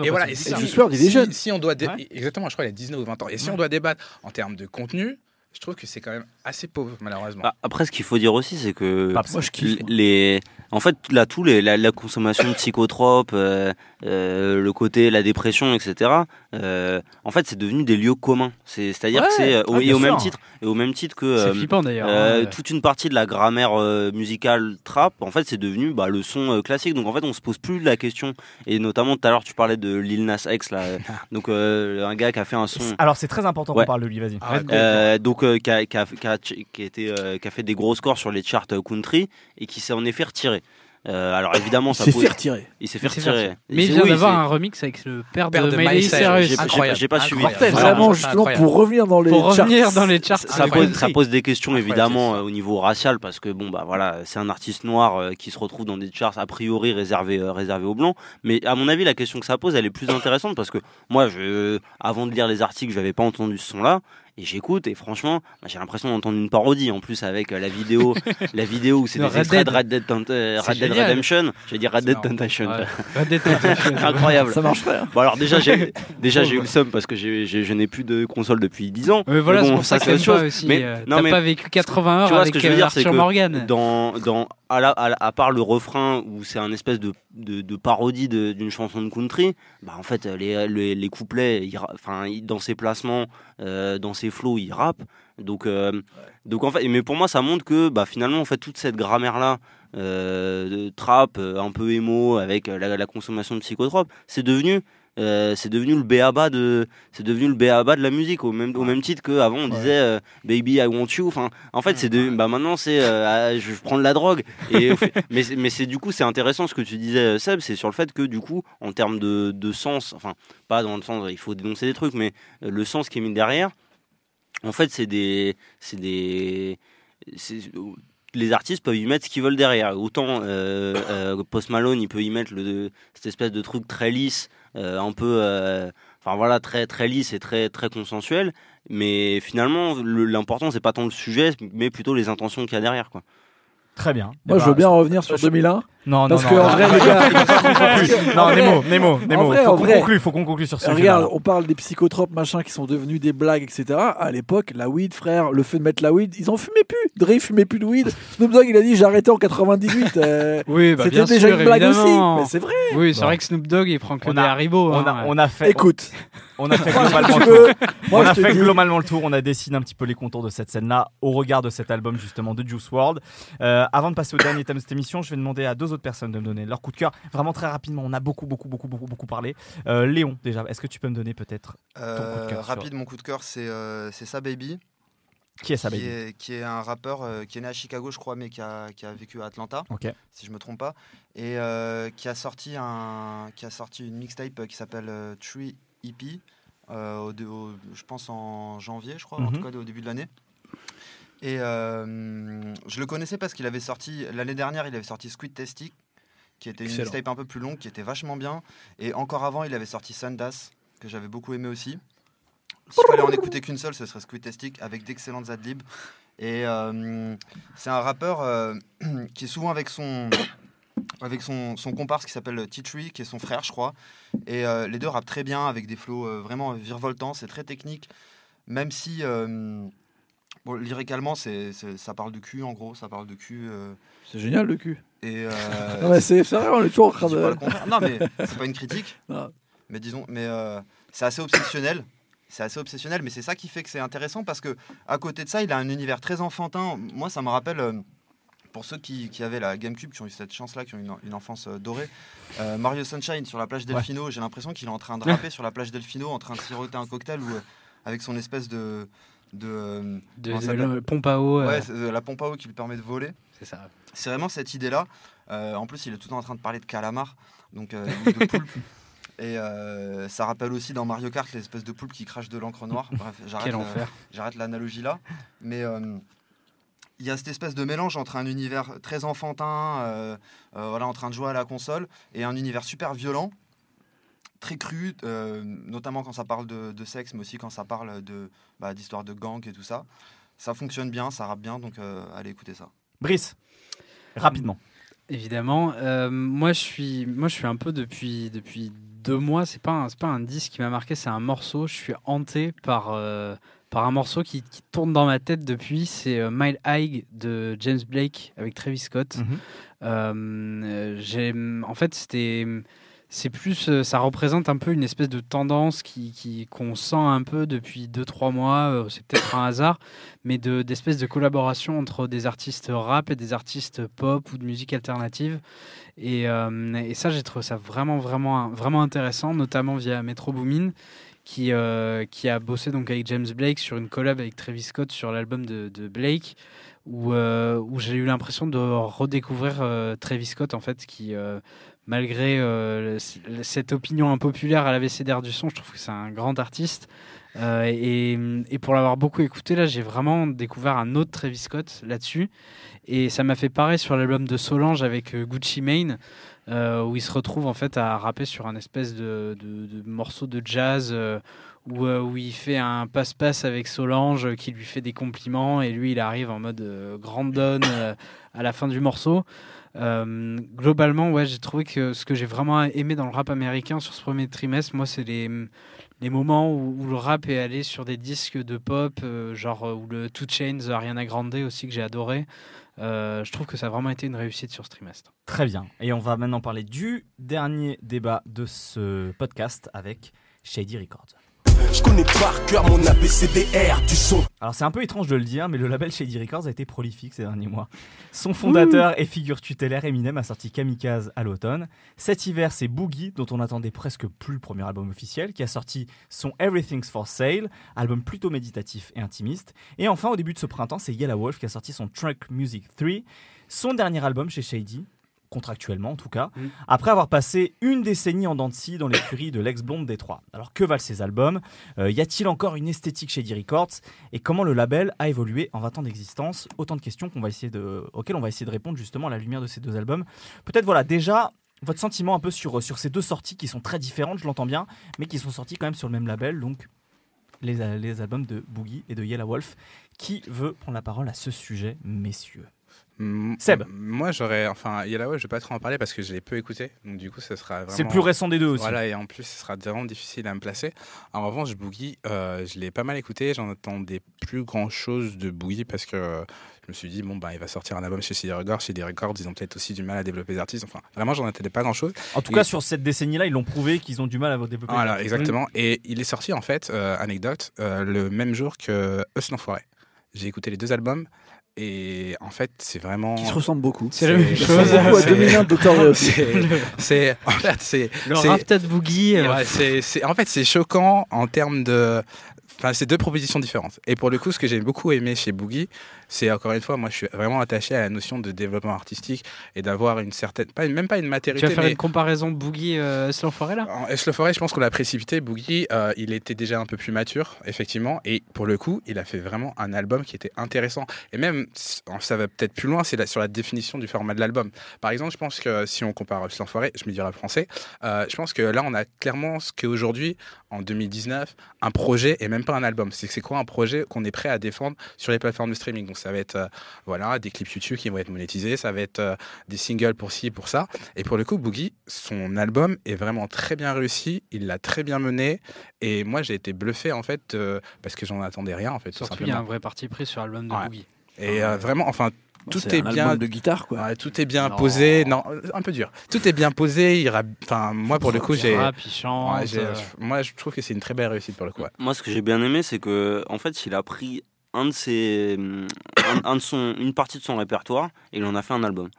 Speaker 6: voilà, et si-
Speaker 8: jeune.
Speaker 6: Si on doit dé-
Speaker 4: Ouais.
Speaker 6: exactement, je crois qu'il a 19 ou 20 ans. Et si on doit débattre en termes de contenu, je trouve que c'est quand même assez pauvre malheureusement.
Speaker 2: Bah, après, ce qu'il faut dire aussi, c'est que
Speaker 4: Pas-
Speaker 8: Moi, je kiffe. moi.
Speaker 2: les, en fait, là, tout les, la, la consommation de psychotropes, euh, euh, le côté, la dépression, etc. euh, en fait, c'est devenu des lieux communs. C'est, c'est-à-dire
Speaker 8: Ouais,
Speaker 2: que c'est euh, au-
Speaker 4: ouais,
Speaker 2: et au même titre, et au même titre que
Speaker 1: C'est
Speaker 2: euh,
Speaker 1: flippant d'ailleurs.
Speaker 2: euh,
Speaker 1: hein.
Speaker 2: toute une partie de la grammaire euh, musicale trap, en fait, c'est devenu bah, le son euh, classique. Donc, en fait, on se pose plus la question. Et notamment, tout à l'heure, tu parlais de Lil Nas X, là. (laughs) donc, euh, un gars qui a fait un son.
Speaker 4: Alors c'est très important
Speaker 2: Ouais.
Speaker 4: qu'on parle de lui, vas-y.
Speaker 6: Ah, ouais,
Speaker 2: Euh, donc euh, qui, a, qui a- qui a- qui a été, euh, qui a fait des gros scores sur les charts euh, country et qui s'est en effet retiré. Euh, alors évidemment,
Speaker 8: Il
Speaker 2: ça
Speaker 8: s'est
Speaker 2: pose-
Speaker 8: fait retirer.
Speaker 2: il s'est fait retirer.
Speaker 1: Mais il vient
Speaker 2: oui,
Speaker 1: d'avoir un remix avec le père,
Speaker 6: Père
Speaker 1: de
Speaker 6: de
Speaker 1: Miley
Speaker 6: Miley Cyrus.
Speaker 2: J'ai- j'ai-
Speaker 6: Incroyable.
Speaker 2: j'ai pas suivi. Vraiment,
Speaker 8: justement, pour revenir dans les
Speaker 1: Pour
Speaker 8: charts.
Speaker 1: revenir dans les charts.
Speaker 2: ça pose,
Speaker 1: country.
Speaker 2: ça pose des questions
Speaker 6: Incroyable,
Speaker 2: évidemment euh, au niveau racial parce que bon bah voilà c'est un artiste noir euh, qui se retrouve dans des charts a priori réservés euh, réservés aux blancs mais à mon avis la question que ça pose elle est plus intéressante parce que moi je avant de lire les articles j'avais pas entendu ce son là Et j'écoute et franchement, bah, j'ai l'impression d'entendre une parodie en plus avec euh, la vidéo, (laughs) la vidéo où c'est
Speaker 1: De
Speaker 2: des
Speaker 1: Red
Speaker 2: extraits de
Speaker 1: Dead.
Speaker 2: Red Dead, Tent- euh,
Speaker 1: C'est
Speaker 2: Red Dead
Speaker 1: génial.
Speaker 2: Redemption. J'allais dire Red Dead. Temptation.
Speaker 1: Ouais. Red Dead Redemption. (laughs)
Speaker 2: Incroyable.
Speaker 8: Ça marcherait. hein.
Speaker 2: Bon alors déjà j'ai (laughs) déjà j'ai eu le seum parce que j'ai- j'ai- je n'ai plus de console depuis 10 ans.
Speaker 1: Mais voilà,
Speaker 2: Mais
Speaker 1: c'est
Speaker 2: bon,
Speaker 1: pour ça
Speaker 2: ça,
Speaker 1: que
Speaker 2: c'est autre
Speaker 1: pas
Speaker 2: chose.
Speaker 1: aussi.
Speaker 2: Mais-
Speaker 1: euh,
Speaker 2: non,
Speaker 1: T'as
Speaker 2: mais-
Speaker 1: pas vécu 80 heures
Speaker 2: Tu vois ce
Speaker 1: avec
Speaker 2: que je veux
Speaker 1: euh,
Speaker 2: dire, c'est
Speaker 1: Arthur
Speaker 2: que
Speaker 1: Morgan.
Speaker 2: dans, dans à, part le refrain où c'est un espèce de, parodie d'une chanson de country, bah en fait les, les, couplets, dans ses placements, euh, dans ses flows, ils rappent. Donc euh, mais pour moi ça montre que bah finalement en fait toute cette grammaire là. de trap euh, un peu émo avec euh, la consommation de psychotropes c'est devenu euh, c'est devenu le béaba de c'est devenu le béaba de la musique au même au même titre que avant on disait euh, baby I want you. Enfin en fait c'est de bah maintenant c'est euh, ah, je prends de la drogue. Et (laughs) mais c'est- mais c'est du coup c'est intéressant ce que tu disais euh, Seb c'est sur le fait que du coup en termes de, de sens enfin pas dans le sens il faut dénoncer des trucs mais le sens qui est mis derrière en fait c'est des c'est des c'est- les artistes peuvent y mettre ce qu'ils veulent derrière. Autant euh, euh, Post Malone, il peut y mettre le, cette espèce de truc très lisse, un peu, euh, enfin voilà, très très lisse et très très consensuel. Mais finalement, le- l'important c'est pas tant le sujet, mais plutôt les intentions qu'il y a derrière, quoi.
Speaker 4: Très bien.
Speaker 8: Moi,
Speaker 4: Eh
Speaker 8: je
Speaker 4: ben,
Speaker 8: veux bien revenir sur
Speaker 4: je-
Speaker 8: 2001.
Speaker 4: Non, non,
Speaker 8: Parce
Speaker 4: non.
Speaker 8: que, en vrai, (laughs) les gars-.
Speaker 4: Non,
Speaker 8: En
Speaker 4: Nemo, Nemo, Nemo.
Speaker 8: vrai,
Speaker 4: faut
Speaker 8: en
Speaker 4: qu'on conclue, faut qu'on conclue sur ce sujet.
Speaker 8: Regarde, on parle des psychotropes machin qui sont devenus des blagues, etc. À l'époque, la weed, frère, le fait de mettre la weed, ils en fumaient plus. Dre fumait plus de weed. Snoop Dogg, il a dit j'ai arrêté en 98. euh, (laughs)
Speaker 1: Oui, bah,
Speaker 8: C'était déjà
Speaker 1: sûr,
Speaker 8: une blague aussi.
Speaker 1: évidemment.
Speaker 8: Mais c'est vrai.
Speaker 1: Oui, c'est
Speaker 4: Bon.
Speaker 1: vrai que Snoop Dogg il prend que
Speaker 4: On
Speaker 1: des
Speaker 4: a-
Speaker 1: Haribo.
Speaker 4: On
Speaker 1: hein,
Speaker 4: a, on a fait,
Speaker 8: Écoute,
Speaker 4: on a fait (laughs) globalement le tour. on a fait
Speaker 8: dis-
Speaker 4: globalement le tour, on a dessiné un petit peu les contours de cette scène-là au regard de cet album justement de Juice WRLD. Euh, avant de passer au dernier thème de cette émission, je vais demander à deux autres personnes de me donner leur coup de cœur. Vraiment très rapidement, on a beaucoup, beaucoup, beaucoup, beaucoup, beaucoup parlé. Euh, Léon, déjà, est-ce que tu peux me donner peut-être
Speaker 5: Euh,
Speaker 4: coup de cœur sur-
Speaker 5: rapide, mon coup de cœur, c'est euh, c'est Sa Baby.
Speaker 4: qui est ça,
Speaker 5: qui
Speaker 4: baby
Speaker 5: est, qui est un rappeur euh, qui est né à Chicago, je crois, mais qui a, qui a vécu à Atlanta,
Speaker 4: Ok.
Speaker 5: si je me trompe pas, et euh, qui a sorti un, qui a sorti une mixtape qui s'appelle euh, Tree EP, au, au- je pense en janvier, je crois, en
Speaker 4: Mhm.
Speaker 5: tout cas au début de l'année. Et euh, je le connaissais parce qu'il avait sorti l'année dernière, il avait sorti Squid Testic, qui était une mixtape un peu plus longue, qui était vachement bien. Et encore avant, il avait sorti Sundas, que j'avais beaucoup aimé aussi. S'il fallait en écouter qu'une seule, ce serait Squid Testic, avec d'excellentes adlibs. Et euh, c'est un rappeur euh, (clears throat) qui est souvent avec son, (coughs) avec son, son comparse qui s'appelle T-Tree, qui est son frère, je crois. Et les deux rappent très bien, avec des flows euh, vraiment virevoltants, c'est très technique. Même si, bon, lyricalement, c'est, ça parle de cul, en gros, ça parle de cul. euh,
Speaker 8: c'est génial le cul.
Speaker 5: et, euh, (laughs)
Speaker 8: c'est vrai, on est toujours en train de.
Speaker 5: Non, mais c'est pas une critique. (laughs)
Speaker 8: Non.
Speaker 5: Mais disons, mais euh, c'est assez obsessionnel. C'est assez obsessionnel, mais c'est ça qui fait que c'est intéressant parce que à côté de ça, il a un univers très enfantin. Moi, ça me rappelle. pour ceux qui, qui avaient la GameCube, qui ont eu cette chance-là, qui ont eu une, une enfance dorée, Mario Sunshine sur la plage Delfino, j'ai l'impression qu'il est en train de rapper sur la plage Delfino, en train de siroter un cocktail ou avec son espèce de. De euh,
Speaker 1: De,
Speaker 5: comment ça
Speaker 1: de
Speaker 5: s'appelle
Speaker 1: le pompe à eau. euh,
Speaker 5: ouais, la pompe à eau qui lui permet de voler.
Speaker 1: c'est ça.
Speaker 5: C'est vraiment cette idée-là. Euh, en plus, il est tout le temps en train de parler de calamar, donc de poulpe. (laughs) Et euh, ça rappelle aussi dans Mario Kart les espèces de poulpes qui crachent de l'encre noire. Bref, (laughs) j'arrête, l'analogie là. Mais euh, il y a cette espèce de mélange entre un univers très enfantin, euh, voilà, en train de jouer à la console, et un univers super violent, très cru, euh, notamment quand ça parle de, de sexe, mais aussi quand ça parle de, bah, d'histoire de gang et tout ça. Ça fonctionne bien, ça rappe bien, donc euh, allez écouter ça.
Speaker 4: Brice, rapidement.
Speaker 1: Évidemment. Euh, moi, je suis, moi, je suis un peu depuis, depuis deux mois. C'est pas, un- c'est pas un disque qui m'a marqué, c'est un morceau. Je suis hanté par, euh, par un morceau qui, qui tourne dans ma tête depuis. C'est euh, Mile High de James Blake avec Travis Scott. Euh, j'ai, en fait, c'était, c'est plus, euh, ça représente un peu une espèce de tendance qui, qui- qu'on sent un peu depuis 2-3 mois. euh, C'est peut-être un hasard, mais de, d'espèces de collaboration entre des artistes rap et des artistes pop ou de musique alternative. Et, euh, ça, j'ai trouvé ça vraiment, vraiment, vraiment intéressant, notamment via Metro Boomin. Qui, qui a bossé donc avec James Blake sur une collab avec Travis Scott sur l'album de, Blake où, où j'ai eu l'impression de redécouvrir Travis Scott en fait qui malgré euh, cette opinion impopulaire à la VCDR du son je trouve que c'est un grand artiste. Euh, et, pour l'avoir beaucoup écouté là j'ai vraiment découvert un autre Travis Scott là-dessus. Et ça m'a fait pareil sur l'album de Solange avec euh, Gucci Mane où il se retrouve en fait à rapper sur un espèce de, morceau de jazz où, il fait un passe-passe avec Solange qui lui fait des compliments. Et lui il arrive en mode euh, grande donne à la fin du morceau. Euh, globalement, ouais, j'ai trouvé que ce que j'ai vraiment aimé dans le rap américain sur ce premier trimestre, moi, c'est les, les moments où, le rap est allé sur des disques de pop, euh, genre euh, où le Two Chains, Ariana Grande aussi que j'ai adoré. Je trouve que ça a vraiment été une réussite sur ce trimestre.
Speaker 4: Très bien. Et on va maintenant parler du dernier débat de ce podcast avec Shady Records.
Speaker 3: Je connais par cœur mon ABCDR du son.
Speaker 4: Alors c'est un peu étrange de le dire, mais le label Shady Records a été prolifique ces derniers mois. Son fondateur et figure tutélaire Eminem a sorti Kamikaze à l'automne. Cet hiver, c'est Boogie, dont on attendait presque plus le premier album officiel, qui a sorti son Everything's for Sale, album plutôt méditatif et intimiste. Et enfin, au début de ce printemps, c'est Yellow Wolf qui a sorti son Trunk Music 3, son dernier album chez Shady, contractuellement en tout cas,
Speaker 1: Mm.
Speaker 4: après avoir passé une décennie en dents de scie dans l'écurie de l'ex-blonde Détroit. Alors que valent ces albums? Euh, Y a-t-il encore une esthétique chez D Records? Et comment le label a évolué en 20 ans d'existence? Autant de questions qu'on va essayer de, auxquelles on va essayer de répondre justement à la lumière de ces deux albums. Peut-être voilà, déjà, votre sentiment un peu sur, sur ces deux sorties qui sont très différentes, je l'entends bien, mais qui sont sorties quand même sur le même label, donc les, les albums de Boogie et de Yellow Wolf. Qui veut prendre la parole à ce sujet, messieurs? Seb.
Speaker 6: Moi, j'aurais. Enfin, Yellow, je vais pas trop en parler parce que je l'ai peu écouté. Donc, du coup, ce sera vraiment.
Speaker 4: C'est le plus récent des deux aussi.
Speaker 6: Voilà, et en plus, ce sera vraiment difficile à me placer. En revanche, Boogie, euh, je l'ai pas mal écouté. J'en attendais plus grand chose de Boogie parce que euh, je me suis dit, bon, bah, il va sortir un album chez CD Records. Chez des Records, ils ont peut-être aussi du mal à développer des artistes. Enfin, vraiment, j'en attendais pas grand chose.
Speaker 4: En tout
Speaker 6: Et-
Speaker 4: cas, sur cette décennie-là, ils l'ont prouvé qu'ils ont du mal à développer.
Speaker 6: Voilà,
Speaker 4: des-
Speaker 6: exactement. Et il est sorti, en fait, euh, anecdote, euh, le même jour que Us l'Enfoiré. J'ai écouté les deux albums. Et en fait, c'est vraiment.
Speaker 8: Qui se ressemblent beaucoup.
Speaker 1: C'est la même
Speaker 6: C'est-
Speaker 1: chose.
Speaker 8: Ressemble beaucoup à
Speaker 6: c'est-
Speaker 8: 2001 de.
Speaker 6: C'est- C'est. En fait, c'est.
Speaker 1: Le
Speaker 6: c'est-
Speaker 1: de Boogie. euh,
Speaker 6: Ouais, c'est, c'est- en fait, c'est choquant en termes de. Enfin, c'est deux propositions différentes. Et pour le coup, ce que j'ai beaucoup aimé chez Boogie, c'est encore une fois, moi, je suis vraiment attaché à la notion de développement artistique et d'avoir une certaine, pas une- même pas une
Speaker 1: tu
Speaker 6: maturité,
Speaker 1: vas faire
Speaker 6: mais
Speaker 1: une comparaison Boogie euh, Forêt là?
Speaker 6: En Forêt, je pense qu'on l'a précipité. Boogie, euh, il était déjà un peu plus mature, effectivement. Et pour le coup, il a fait vraiment un album qui était intéressant. Et même, ça va peut-être plus loin, c'est sur la définition du format de l'album. Par exemple, je pense que si on compare. Forêt, je me dirais français, euh, je pense que là, on a clairement ce qu'aujourd'hui, en 2019, un projet et même pas un album. C'est c'est quoi un projet qu'on est prêt à défendre sur les plateformes de streaming? Donc ça va être euh, voilà, des clips YouTube qui vont être monétisés, ça va être euh, des singles pour ci, pour ça. Et pour le coup, Boogie, son album est vraiment très bien réussi, il l'a très bien mené, et moi j'ai été bluffé en fait, euh, parce que j'en attendais rien en fait, tout
Speaker 1: Surtout, il y a un vrai parti pris sur l'album de
Speaker 6: Ouais.
Speaker 1: Boogie.
Speaker 6: Et euh, vraiment, enfin, tout est
Speaker 8: un
Speaker 6: bien.
Speaker 8: album de guitare, quoi.
Speaker 6: Ouais, tout est bien
Speaker 1: Non.
Speaker 6: posé, non, un peu dur. Tout est bien posé, il ra- enfin, moi pour le coup, j'ai. ouais,
Speaker 1: euh,
Speaker 6: moi je trouve que c'est une très belle réussite pour le coup. ouais.
Speaker 2: Moi, ce que j'ai bien aimé, c'est que en fait, il a pris un de ses, un, un de son, une partie de son répertoire et il en a fait un album.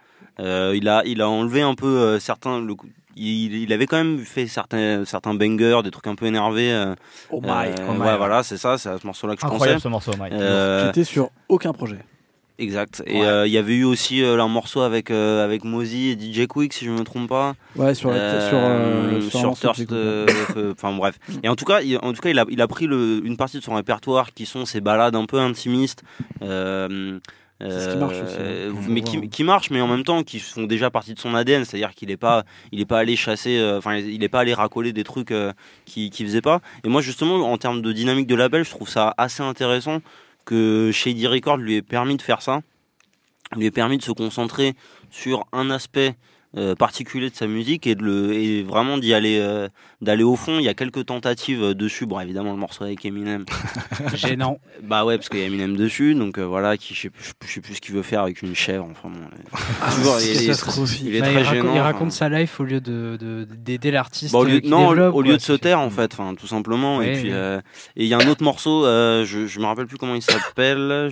Speaker 2: Euh, il a, il a enlevé un peu euh, certains. Le, il, il avait quand même fait certains, certains bangers, des trucs un peu énervés. euh,
Speaker 8: Oh my.
Speaker 2: euh,
Speaker 4: oh my,
Speaker 2: ouais, voilà, c'est ça, c'est à ce morceau-là que je
Speaker 4: Incroyable
Speaker 2: pensais.
Speaker 4: ce morceau, Mike.
Speaker 2: Euh,
Speaker 8: J'étais sur aucun projet.
Speaker 2: Exact. Et
Speaker 4: Ouais.
Speaker 2: euh, il y avait eu aussi euh, un morceau avec euh, avec Mozy et DJ Quick, si je me trompe pas.
Speaker 8: Ouais, sur, la,
Speaker 2: Euh,
Speaker 8: sur, euh, sur,
Speaker 2: sur Thirst, enfin bref. Et en tout cas, il, en tout cas, il a, il a pris le, une partie de son répertoire qui sont ces balades un peu intimistes.
Speaker 8: C'est ce qui marche aussi,
Speaker 2: euh,
Speaker 8: hein.
Speaker 2: mais qui, qui marchent, mais en même temps qui font déjà partie de son ADN, c'est-à-dire qu'il n'est pas, il est pas allé chasser, euh, enfin il n'est pas allé racoler des trucs euh, qui, qui faisait pas. Et moi justement, en termes de dynamique de label, je trouve ça assez intéressant que Shady Records lui ait permis de faire ça, lui ait permis de se concentrer sur un aspect euh, particulier de sa musique et, de le, et vraiment d'y aller, euh, d'aller au fond. Il y a quelques tentatives euh, dessus. Bon, évidemment, le morceau avec Eminem. (laughs)
Speaker 1: Gênant.
Speaker 2: bah ouais, parce qu'il y a Eminem dessus. Donc voilà, qui, je, sais, plus- je sais plus ce qu'il veut faire avec une chèvre. Enfin, bon, toujours, il, est- (laughs)
Speaker 8: catastrophique.
Speaker 2: il est
Speaker 1: Bah,
Speaker 2: très
Speaker 1: il, raconte,
Speaker 2: gênant.
Speaker 1: il
Speaker 2: enfin.
Speaker 1: raconte sa life au lieu de de- d'aider l'artiste.
Speaker 2: Bah, au lieu, non,
Speaker 1: développe,
Speaker 2: au lieu de se taire en fait, enfin tout simplement.
Speaker 1: Ouais,
Speaker 2: et puis
Speaker 1: ouais.
Speaker 2: et il y a un autre morceau, je je me rappelle plus comment il s'appelle.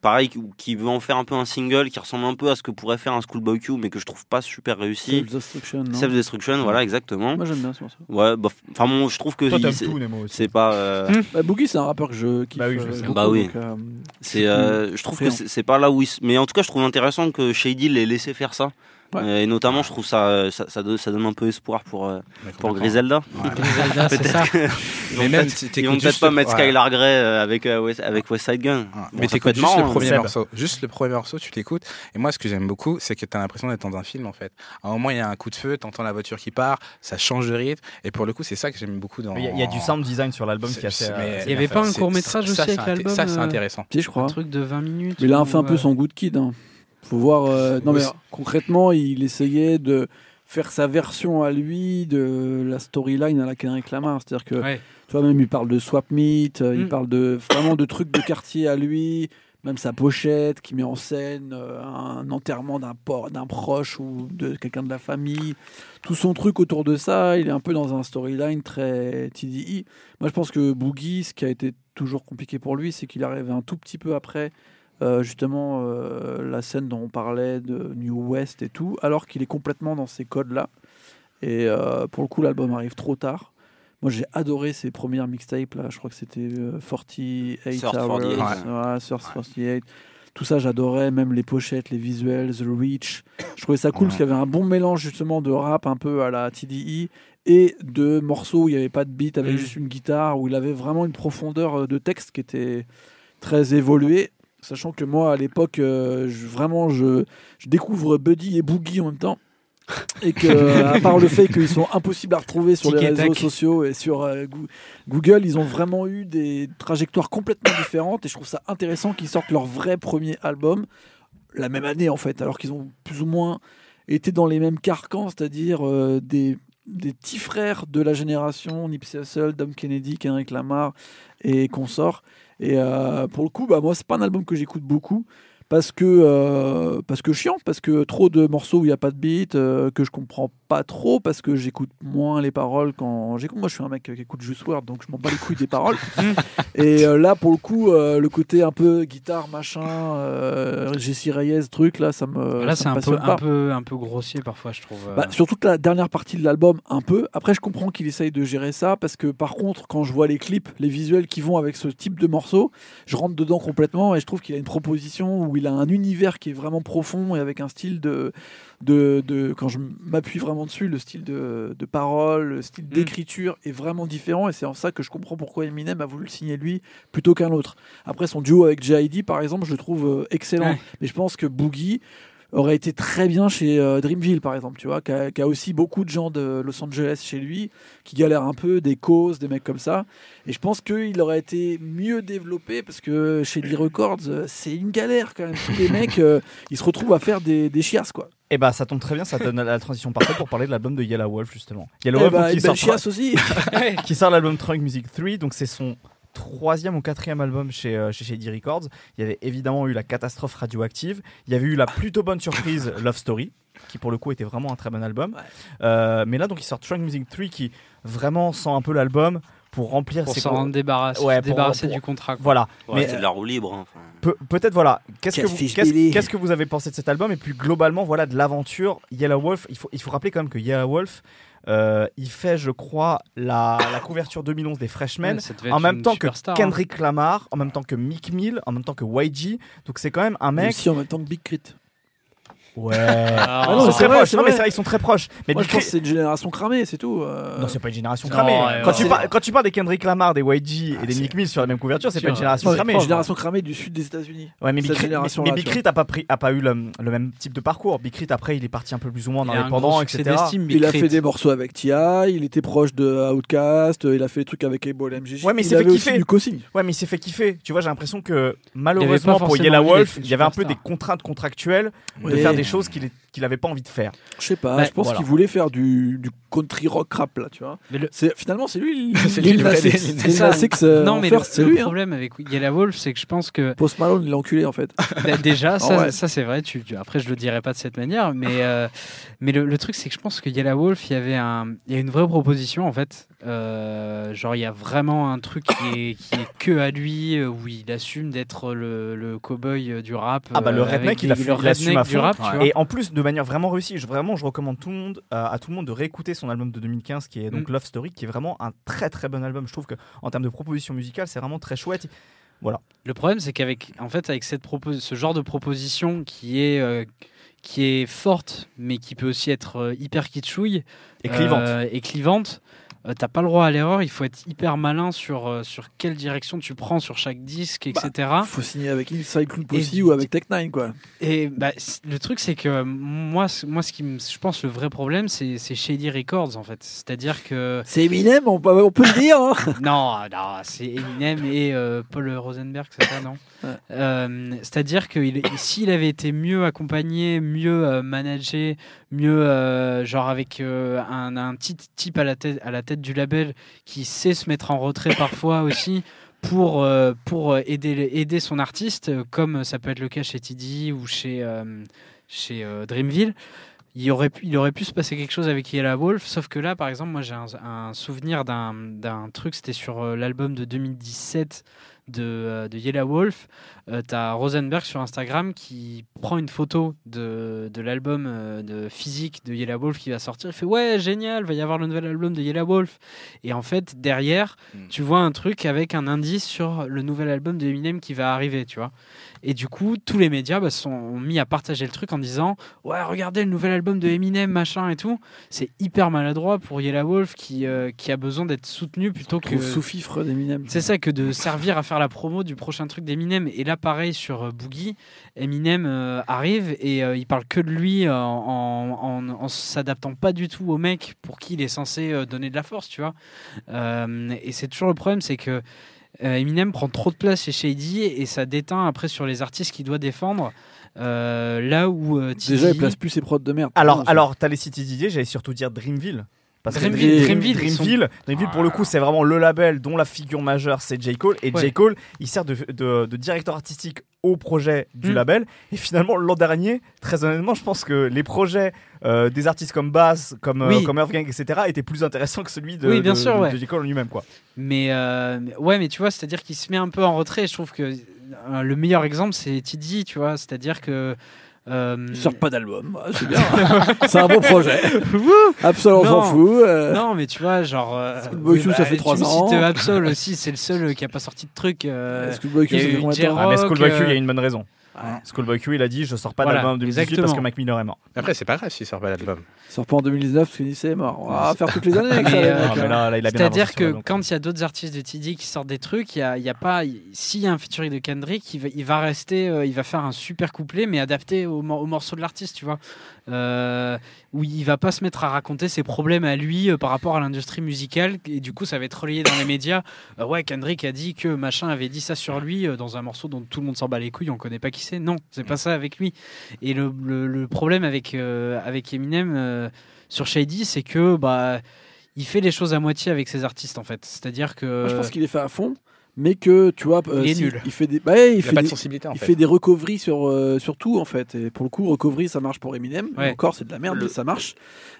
Speaker 2: pareil, qui- qui veut en faire un peu un single, qui ressemble un peu à ce que pourrait faire un Schoolboy Q, mais que je trouve pas super réussi.
Speaker 8: Self-Destruction, non
Speaker 2: Self Destruction, voilà exactement.
Speaker 8: Moi, j'aime bien ce morceau.
Speaker 2: Ouais, bah, enfin bon, je trouve que
Speaker 4: Toi,
Speaker 2: il-
Speaker 4: t'aimes
Speaker 2: c'est-
Speaker 4: tout, Nemo aussi.
Speaker 2: c'est pas. euh,
Speaker 8: Bah, Boogie, c'est un rappeur que je kiffe.
Speaker 4: Bah oui, je
Speaker 8: euh, beaucoup,
Speaker 2: Bah oui.
Speaker 8: donc, euh,
Speaker 2: C'est, euh, je trouve que c'est c'est pas là où il. Mais en tout cas, je trouve intéressant que Shady l'ait laissé faire ça.
Speaker 8: Ouais.
Speaker 2: Euh, et notamment, je trouve ça, ça, ça, donne, ça donne un peu espoir pour, euh, pour. Griselda.
Speaker 6: Ouais.
Speaker 1: Griselda, (laughs) c'est ça.
Speaker 2: Ils
Speaker 6: Mais
Speaker 2: vont
Speaker 6: même,
Speaker 2: peut-être-
Speaker 6: si
Speaker 2: ils
Speaker 6: t'écoutes
Speaker 2: vont peut-être
Speaker 6: juste
Speaker 2: pas
Speaker 6: le-
Speaker 2: mettre
Speaker 6: ouais.
Speaker 2: Skylar Grey euh, avec, euh, West, avec West Side Gun.
Speaker 6: Ouais.
Speaker 2: Bon,
Speaker 6: mais t'écoutes juste le
Speaker 2: hein.
Speaker 6: premier
Speaker 4: Seb.
Speaker 6: morceau. Juste le premier morceau, tu l'écoutes. Et moi, ce que j'aime beaucoup, c'est que tu as l'impression d'être dans un film, en fait. À un moment, il y a un coup de feu, t'entends la voiture qui part, ça change de rythme. Et pour le coup, c'est ça que j'aime beaucoup dans.
Speaker 4: Il y, a- il y a du sound design sur l'album qui est assez. Euh,
Speaker 1: Il y avait pas un court-métrage
Speaker 6: ça,
Speaker 1: aussi avec l'album,
Speaker 6: Ça, c'est
Speaker 1: euh,
Speaker 6: intéressant.
Speaker 8: Si, je
Speaker 1: Un truc de 20 minutes.
Speaker 8: Mais il a fait un peu
Speaker 1: euh,
Speaker 8: son good kid. Faut voir. euh, non, mais concrètement, il essayait de faire sa version à lui de la storyline à la Kendrick Lamar. C'est-à-dire que,
Speaker 1: Ouais.
Speaker 8: tu vois, même il parle de swap meet, euh, il
Speaker 1: Mm.
Speaker 8: parle de vraiment de trucs de quartier à lui, même sa pochette qui met en scène euh, un enterrement d'un d'un proche ou de quelqu'un de la famille. Tout son truc autour de ça, il est un peu dans un storyline très TDI. Moi, je pense que Boogie, ce qui a été toujours compliqué pour lui, c'est qu'il arrivait un tout petit peu après euh, justement euh, la scène dont on parlait de New West et tout, alors qu'il est complètement dans ces codes-là. Et euh, pour le coup, l'album arrive trop tard. Moi, j'ai adoré ses premières mixtapes. Là, je crois que c'était euh, 48
Speaker 2: Surf
Speaker 8: Hours,
Speaker 2: 48,
Speaker 8: ouais, Surf 48. Tout ça, j'adorais, même les pochettes, les visuels, The Reach. Je trouvais ça cool parce qu'il y avait un bon mélange justement de rap un peu à la TDI et de morceaux où il n'y avait pas de beat avec
Speaker 1: Mm.
Speaker 8: juste une guitare, où il avait vraiment une profondeur de texte qui était très évoluée. Sachant que moi, à l'époque, euh, je- vraiment, je, je découvre Buddy et Boogie en même temps. Et que, à part le fait qu'ils sont impossibles à retrouver sur les
Speaker 1: Tic
Speaker 8: réseaux
Speaker 1: tac.
Speaker 8: sociaux et sur euh, Goo- Google, ils ont vraiment eu des trajectoires complètement différentes. Et je trouve ça intéressant qu'ils sortent leur vrai premier album la même année, en fait, alors qu'ils ont plus ou moins été dans les mêmes carcans, c'est-à-dire euh, des, des petits frères de la génération, Nipsey Hussle, Dom Kennedy, Kendrick Lamar et consorts. Et euh, pour le coup, bah, moi, c'est pas un album que j'écoute beaucoup. Parce que, euh, parce que chiant, parce que trop de morceaux où il n'y a pas de beat, euh, que je comprends pas trop, parce que j'écoute moins les paroles quand j'écoute. Moi, je suis un mec qui écoute juste Word, donc je m'en bats les couilles des paroles. (laughs) Et euh, là, pour le coup, euh, le côté un peu guitare, machin, euh, Jessie Reyes, truc, là, ça me.
Speaker 1: Là, c'est un peu, un, peu, un peu grossier parfois, je trouve. euh.
Speaker 8: Bah, sur toute la dernière partie de l'album, un peu. Après, je comprends qu'il essaye de gérer ça parce que, par contre, quand je vois les clips, les visuels qui vont avec ce type de morceau, je rentre dedans complètement et je trouve qu'il a une proposition où il a un univers qui est vraiment profond et avec un style de. De, de quand je m'appuie vraiment dessus, le style de, de parole, le style d'écriture est vraiment différent et c'est en ça que je comprends pourquoi Eminem a voulu le signer lui plutôt qu'un autre. Après, son duo avec J.I.D., par exemple, je le trouve euh, excellent.
Speaker 1: Ouais.
Speaker 8: Mais je pense que Boogie aurait été très bien chez euh, Dreamville, par exemple, tu vois, qui a, aussi beaucoup de gens de Los Angeles chez lui, qui galèrent un peu, des causes, des mecs comme ça. Et je pense qu'il aurait été mieux développé parce que chez Lee Records, euh, c'est une galère quand même. Tous les mecs, euh, ils se retrouvent à faire des, des chiasses, quoi.
Speaker 4: Et bah ça tombe très bien, ça donne la transition parfaite pour parler de l'album de Yellow Wolf justement.
Speaker 8: Eh
Speaker 4: Yellow Wolf
Speaker 8: bah,
Speaker 4: qui, sort,
Speaker 8: aussi. (laughs)
Speaker 4: qui sort l'album Trunk Music 3, donc c'est son troisième ou quatrième album chez, euh, chez Shady Records. Il y avait évidemment eu la catastrophe radioactive, il y avait eu la plutôt bonne surprise (laughs) Love Story, qui pour le coup était vraiment un très bon album.
Speaker 8: Ouais.
Speaker 4: Euh, mais là donc il sort Trunk Music 3 qui vraiment sent un peu l'album pour remplir
Speaker 1: pour
Speaker 4: ses
Speaker 1: s'en débarrasser,
Speaker 4: Ouais, pour-
Speaker 1: débarrasser
Speaker 4: pour-
Speaker 1: du contrat. quoi.
Speaker 4: Voilà.
Speaker 2: Ouais,
Speaker 4: Mais-
Speaker 2: c'est de la roue libre. hein, enfin.
Speaker 4: Pe- Peut-être voilà. Qu'est-ce que, vous,
Speaker 8: Catfish
Speaker 4: qu'est-ce,
Speaker 8: Billy.
Speaker 4: qu'est-ce que vous avez pensé de cet album? Et puis globalement voilà de l'aventure Yellow Wolf. Il faut, il faut rappeler quand même que Yellow Wolf, euh, il fait je crois la, la couverture 2011 des Freshmen.
Speaker 1: Ouais,
Speaker 4: en même temps que
Speaker 1: hein.
Speaker 4: Kendrick Lamar, en même temps que Mick Mill, en même temps que YG. Donc c'est quand même un
Speaker 8: Mais
Speaker 4: mec.
Speaker 8: aussi en même temps que Big Crit.
Speaker 4: Ouais.
Speaker 1: Ah,
Speaker 8: non,
Speaker 4: Ils sont
Speaker 8: c'est
Speaker 4: très
Speaker 8: vrai,
Speaker 4: proches.
Speaker 8: c'est
Speaker 4: Non, mais
Speaker 8: vrai.
Speaker 4: c'est vrai, ils sont très proches. Mais
Speaker 8: Moi,
Speaker 4: Big
Speaker 8: je pense que c'est une génération cramée, c'est tout. euh.
Speaker 4: Non, c'est pas une génération cramée. quand,
Speaker 1: ouais.
Speaker 4: tu parles, quand tu parles des Kendrick Lamar, des YG et des
Speaker 8: c'est-
Speaker 4: Mick Mill sur la même couverture, c'est pas une génération cramée.
Speaker 8: une génération cramée du sud des États-Unis.
Speaker 4: Ouais, mais Crit a pas pris, a pas eu le, le même type de parcours. Big Crit après, il est parti un peu plus ou moins
Speaker 1: gros succès
Speaker 4: etc.
Speaker 8: Il a fait des morceaux avec T.I., il était proche de Outkast, il a fait des trucs avec Able MGJ.
Speaker 4: Ouais, mais il s'est fait kiffer. Ouais, mais il s'est fait kiffer. Tu vois, j'ai l'impression que malheureusement pour
Speaker 1: envie
Speaker 4: Wolf, il y avait un peu des contraintes contractuelles de faire des choses qu'il est- qu'il avait pas envie de faire.
Speaker 8: Je sais pas,
Speaker 1: Bah,
Speaker 8: je pense
Speaker 4: voilà.
Speaker 8: qu'il voulait faire du, du country rock rap là, tu vois.
Speaker 1: Mais le-
Speaker 8: C'est finalement c'est lui. (laughs)
Speaker 6: C'est lui le
Speaker 8: euh,
Speaker 1: non, mais le,
Speaker 8: first, c'est
Speaker 1: le
Speaker 8: lui. hein.
Speaker 1: problème avec Yellow Wolf, c'est que je pense que
Speaker 8: Post Malone, il l'a enculé en fait. (laughs)
Speaker 1: Déjà, ça,
Speaker 8: ouais.
Speaker 1: ça c'est vrai. Tu, tu- après, je le dirais pas de cette manière, mais euh, mais le, le truc, c'est que je pense que Yellow Wolf, il y avait un, il y a une vraie proposition en fait. Euh, genre, il y a vraiment un truc qui est, qui est que à lui, euh, où il assume d'être le, le cowboy euh, du rap.
Speaker 4: Ah bah, le
Speaker 1: euh,
Speaker 4: redneck, il a
Speaker 1: le
Speaker 4: il assume
Speaker 1: redneck
Speaker 4: à fond.
Speaker 1: rap, tu
Speaker 6: Ouais.
Speaker 1: vois.
Speaker 4: Et en plus, de manière vraiment réussie, je, vraiment, je recommande tout le monde, euh, à tout le monde de réécouter son album de 2015 qui est donc
Speaker 1: Mm.
Speaker 4: Love Story, qui est vraiment un très très bon album. Je trouve que en termes de proposition musicale, c'est vraiment très chouette.
Speaker 1: Le problème, c'est qu'avec en fait, avec cette ce genre de proposition qui est, euh, qui est forte, mais qui peut aussi être euh, hyper kitschouille
Speaker 4: Et clivante.
Speaker 1: et clivante. Euh, T'as pas le droit à l'erreur, il faut être hyper malin sur, euh, sur quelle direction tu prends sur chaque disque, etc.
Speaker 8: Faut signer avec Inside Club aussi
Speaker 1: Et-
Speaker 8: ou avec Tech Nine, quoi.
Speaker 1: Et bah, le truc, c'est que euh, moi, moi ce qui je pense le vrai problème, c'est Shady Records en fait. C'est-à-dire que.
Speaker 8: C'est Eminem, on peut, on peut le dire. hein. (laughs)
Speaker 1: non, non c'est Eminem et euh, Paul Rosenberg, c'est ça, non (laughs)
Speaker 8: Ouais.
Speaker 1: C'est-à-dire que il- s'il avait été mieux accompagné, mieux managé, mieux, genre avec un, un petit type à la, tête, à la tête du label qui sait se mettre en retrait (coughs) parfois aussi. Pour, euh, pour aider, aider son artiste, euh, comme ça peut être le cas chez TD ou chez, euh, chez Dreamville, il aurait, pu, il aurait pu se passer quelque chose avec Yellow Wolf, sauf que là, par exemple, moi j'ai un, un souvenir d'un truc, c'était sur l'album de 2017 de, euh, de Yellow Wolf. Euh, T'as Rosenberg sur Instagram qui prend une photo de, de l'album euh, de physique de Yellow Wolf qui va sortir. Il fait Ouais, génial, va y avoir le nouvel album de Yellow Wolf. Et en fait, derrière,
Speaker 6: Mm.
Speaker 1: tu vois un truc avec un indice sur le nouvel album de Eminem qui va arriver, tu vois. Et du coup, tous les médias bah, sont ont mis à partager le truc en disant Ouais, regardez le nouvel album de Eminem, machin et tout. C'est hyper maladroit pour Yellow Wolf qui, euh, qui a besoin d'être soutenu plutôt que.
Speaker 8: Sous-fifre d'Eminem.
Speaker 1: C'est ça que de servir à faire la promo du prochain truc d'Eminem. Et là, pareil sur euh, Boogie, Eminem euh, arrive et il parle que de lui en, en, en s'adaptant pas du tout au mec pour qui il est censé donner de la force, tu vois. Et c'est toujours le problème, c'est que Eminem prend trop de place chez Shady et ça déteint après sur les artistes qu'il doit défendre. Euh, là où euh,
Speaker 8: Déjà, il place plus ses prods de merde.
Speaker 4: Alors, alors t'as les cités Didier, j'allais surtout dire Dreamville. Parce que
Speaker 1: Dreamville,
Speaker 4: Dream-
Speaker 1: Dreamville,
Speaker 4: Dreamville, Dreamville, pour le coup, c'est vraiment le label dont la figure majeure, c'est J. Cole. Et. J. Cole, il sert de, de- de directeur artistique au projet du
Speaker 1: Mm.
Speaker 4: label. Et finalement, l'an dernier, très honnêtement, je pense que les projets euh, des artistes comme Bass, comme, euh,
Speaker 1: Oui.
Speaker 4: comme Earth Gang, etc., étaient plus intéressants que celui de,
Speaker 1: Oui, bien
Speaker 4: de-
Speaker 1: sûr,
Speaker 4: de-
Speaker 1: ouais.
Speaker 4: de J. Cole lui-même. quoi.
Speaker 1: Mais euh, ouais, mais tu vois, c'est-à-dire qu'il se met un peu en retrait. Je trouve que euh, le meilleur exemple, c'est TD, tu vois. C'est-à-dire que. Euh,
Speaker 8: Il sort pas d'album, ouais, c'est bien. (laughs) c'est un bon projet. Absol, on s'en
Speaker 1: Non.
Speaker 8: fout. euh.
Speaker 1: Non, mais tu vois, genre. euh,
Speaker 8: Schoolboy Q, ça fait
Speaker 1: tu
Speaker 8: trois
Speaker 1: me
Speaker 8: ans.
Speaker 1: cites Absol aussi, c'est le seul qui a pas sorti de truc. euh,
Speaker 8: Schoolboy Q, ça fait combien de temps
Speaker 4: Ah, Schoolboy Q, il y a une bonne raison.
Speaker 8: Ouais.
Speaker 4: Schoolboy Q, il a dit Je sors pas
Speaker 1: Voilà,
Speaker 4: d'album en 2018 parce
Speaker 1: exactement.
Speaker 4: que Mac Miller est mort.
Speaker 6: Après, c'est pas grave s'il sort pas l'album.
Speaker 8: Il sort pas en 2019 parce dit c'est mort. On va faire toutes les années avec ça.
Speaker 1: Euh,
Speaker 8: hein.
Speaker 1: C'est-à-dire que
Speaker 4: donc.
Speaker 1: quand il y a d'autres artistes de TD qui sortent des trucs, il y a, il y a pas. il- S'il y a un featuring de Kendrick, il va, il va rester, euh, il va faire un super couplet, mais adapté au morceau de l'artiste, tu vois. Euh, où il va pas se mettre à raconter ses problèmes à lui euh, par rapport à l'industrie musicale, et du coup, ça va être relayé dans les médias. Euh, ouais, Kendrick a dit que machin avait dit ça sur lui euh, dans un morceau dont tout le monde s'en bat les couilles, on connaît pas qui c'est. Non, c'est pas ça avec lui. Et le, le- le problème avec, euh, avec Eminem euh, sur Shady, c'est que bah, il fait les choses à moitié avec ses artistes en fait. C'est-à-dire que.
Speaker 8: Moi, je pense qu'il est fait à fond, mais que tu vois, euh,
Speaker 1: Il est
Speaker 8: si-
Speaker 1: nul.
Speaker 8: Il fait des, bah, ouais, il
Speaker 6: Il
Speaker 8: fait
Speaker 6: a pas de sensibilité en
Speaker 8: il
Speaker 6: fait.
Speaker 8: fait des recoveries sur, euh, sur tout en fait. Et pour le coup, recovery ça marche pour Eminem.
Speaker 1: Ouais.
Speaker 8: Encore, c'est de la merde,
Speaker 2: Le-
Speaker 8: mais ça marche.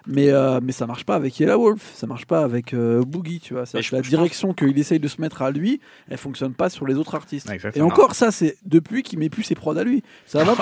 Speaker 8: Mais, euh, mais ça marche pas avec Yellow Wolf, ça marche pas avec euh, Boogie, tu vois. Que la
Speaker 2: je
Speaker 8: direction qu'il essaye de se mettre à lui, elle fonctionne pas sur les autres artistes.
Speaker 6: Ouais,
Speaker 8: Et encore, ça, c'est depuis qu'il met plus ses prods à lui. Ça va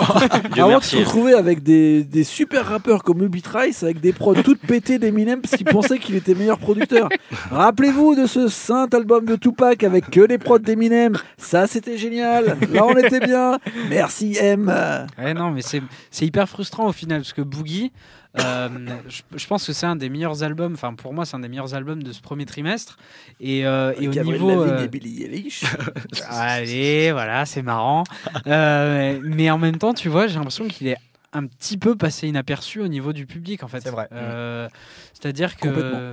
Speaker 8: Avant de se (laughs) retrouver avec des, des super rappeurs comme Ubi Trice, avec des prods toutes pétées d'Eminem parce qu'il pensait qu'il était meilleur producteur. (laughs) Rappelez-vous de ce saint album de Tupac avec que des prods d'Eminem. Ça, c'était génial. Là, on était bien. Merci, M.
Speaker 1: Ouais, non, mais c'est hyper frustrant au final parce que Boogie, euh, je, je pense que c'est un des meilleurs albums. Enfin, pour moi, c'est un des meilleurs albums de ce premier trimestre. Et, euh, et au niveau.
Speaker 8: Lavigne
Speaker 1: euh,
Speaker 8: et Billy Eilish. (laughs)
Speaker 1: Allez, voilà, c'est marrant. Mais en même temps, tu vois, j'ai l'impression qu'il est un petit peu passé inaperçu au niveau du public, en fait.
Speaker 4: C'est vrai.
Speaker 1: C'est-à-dire que
Speaker 8: Complètement.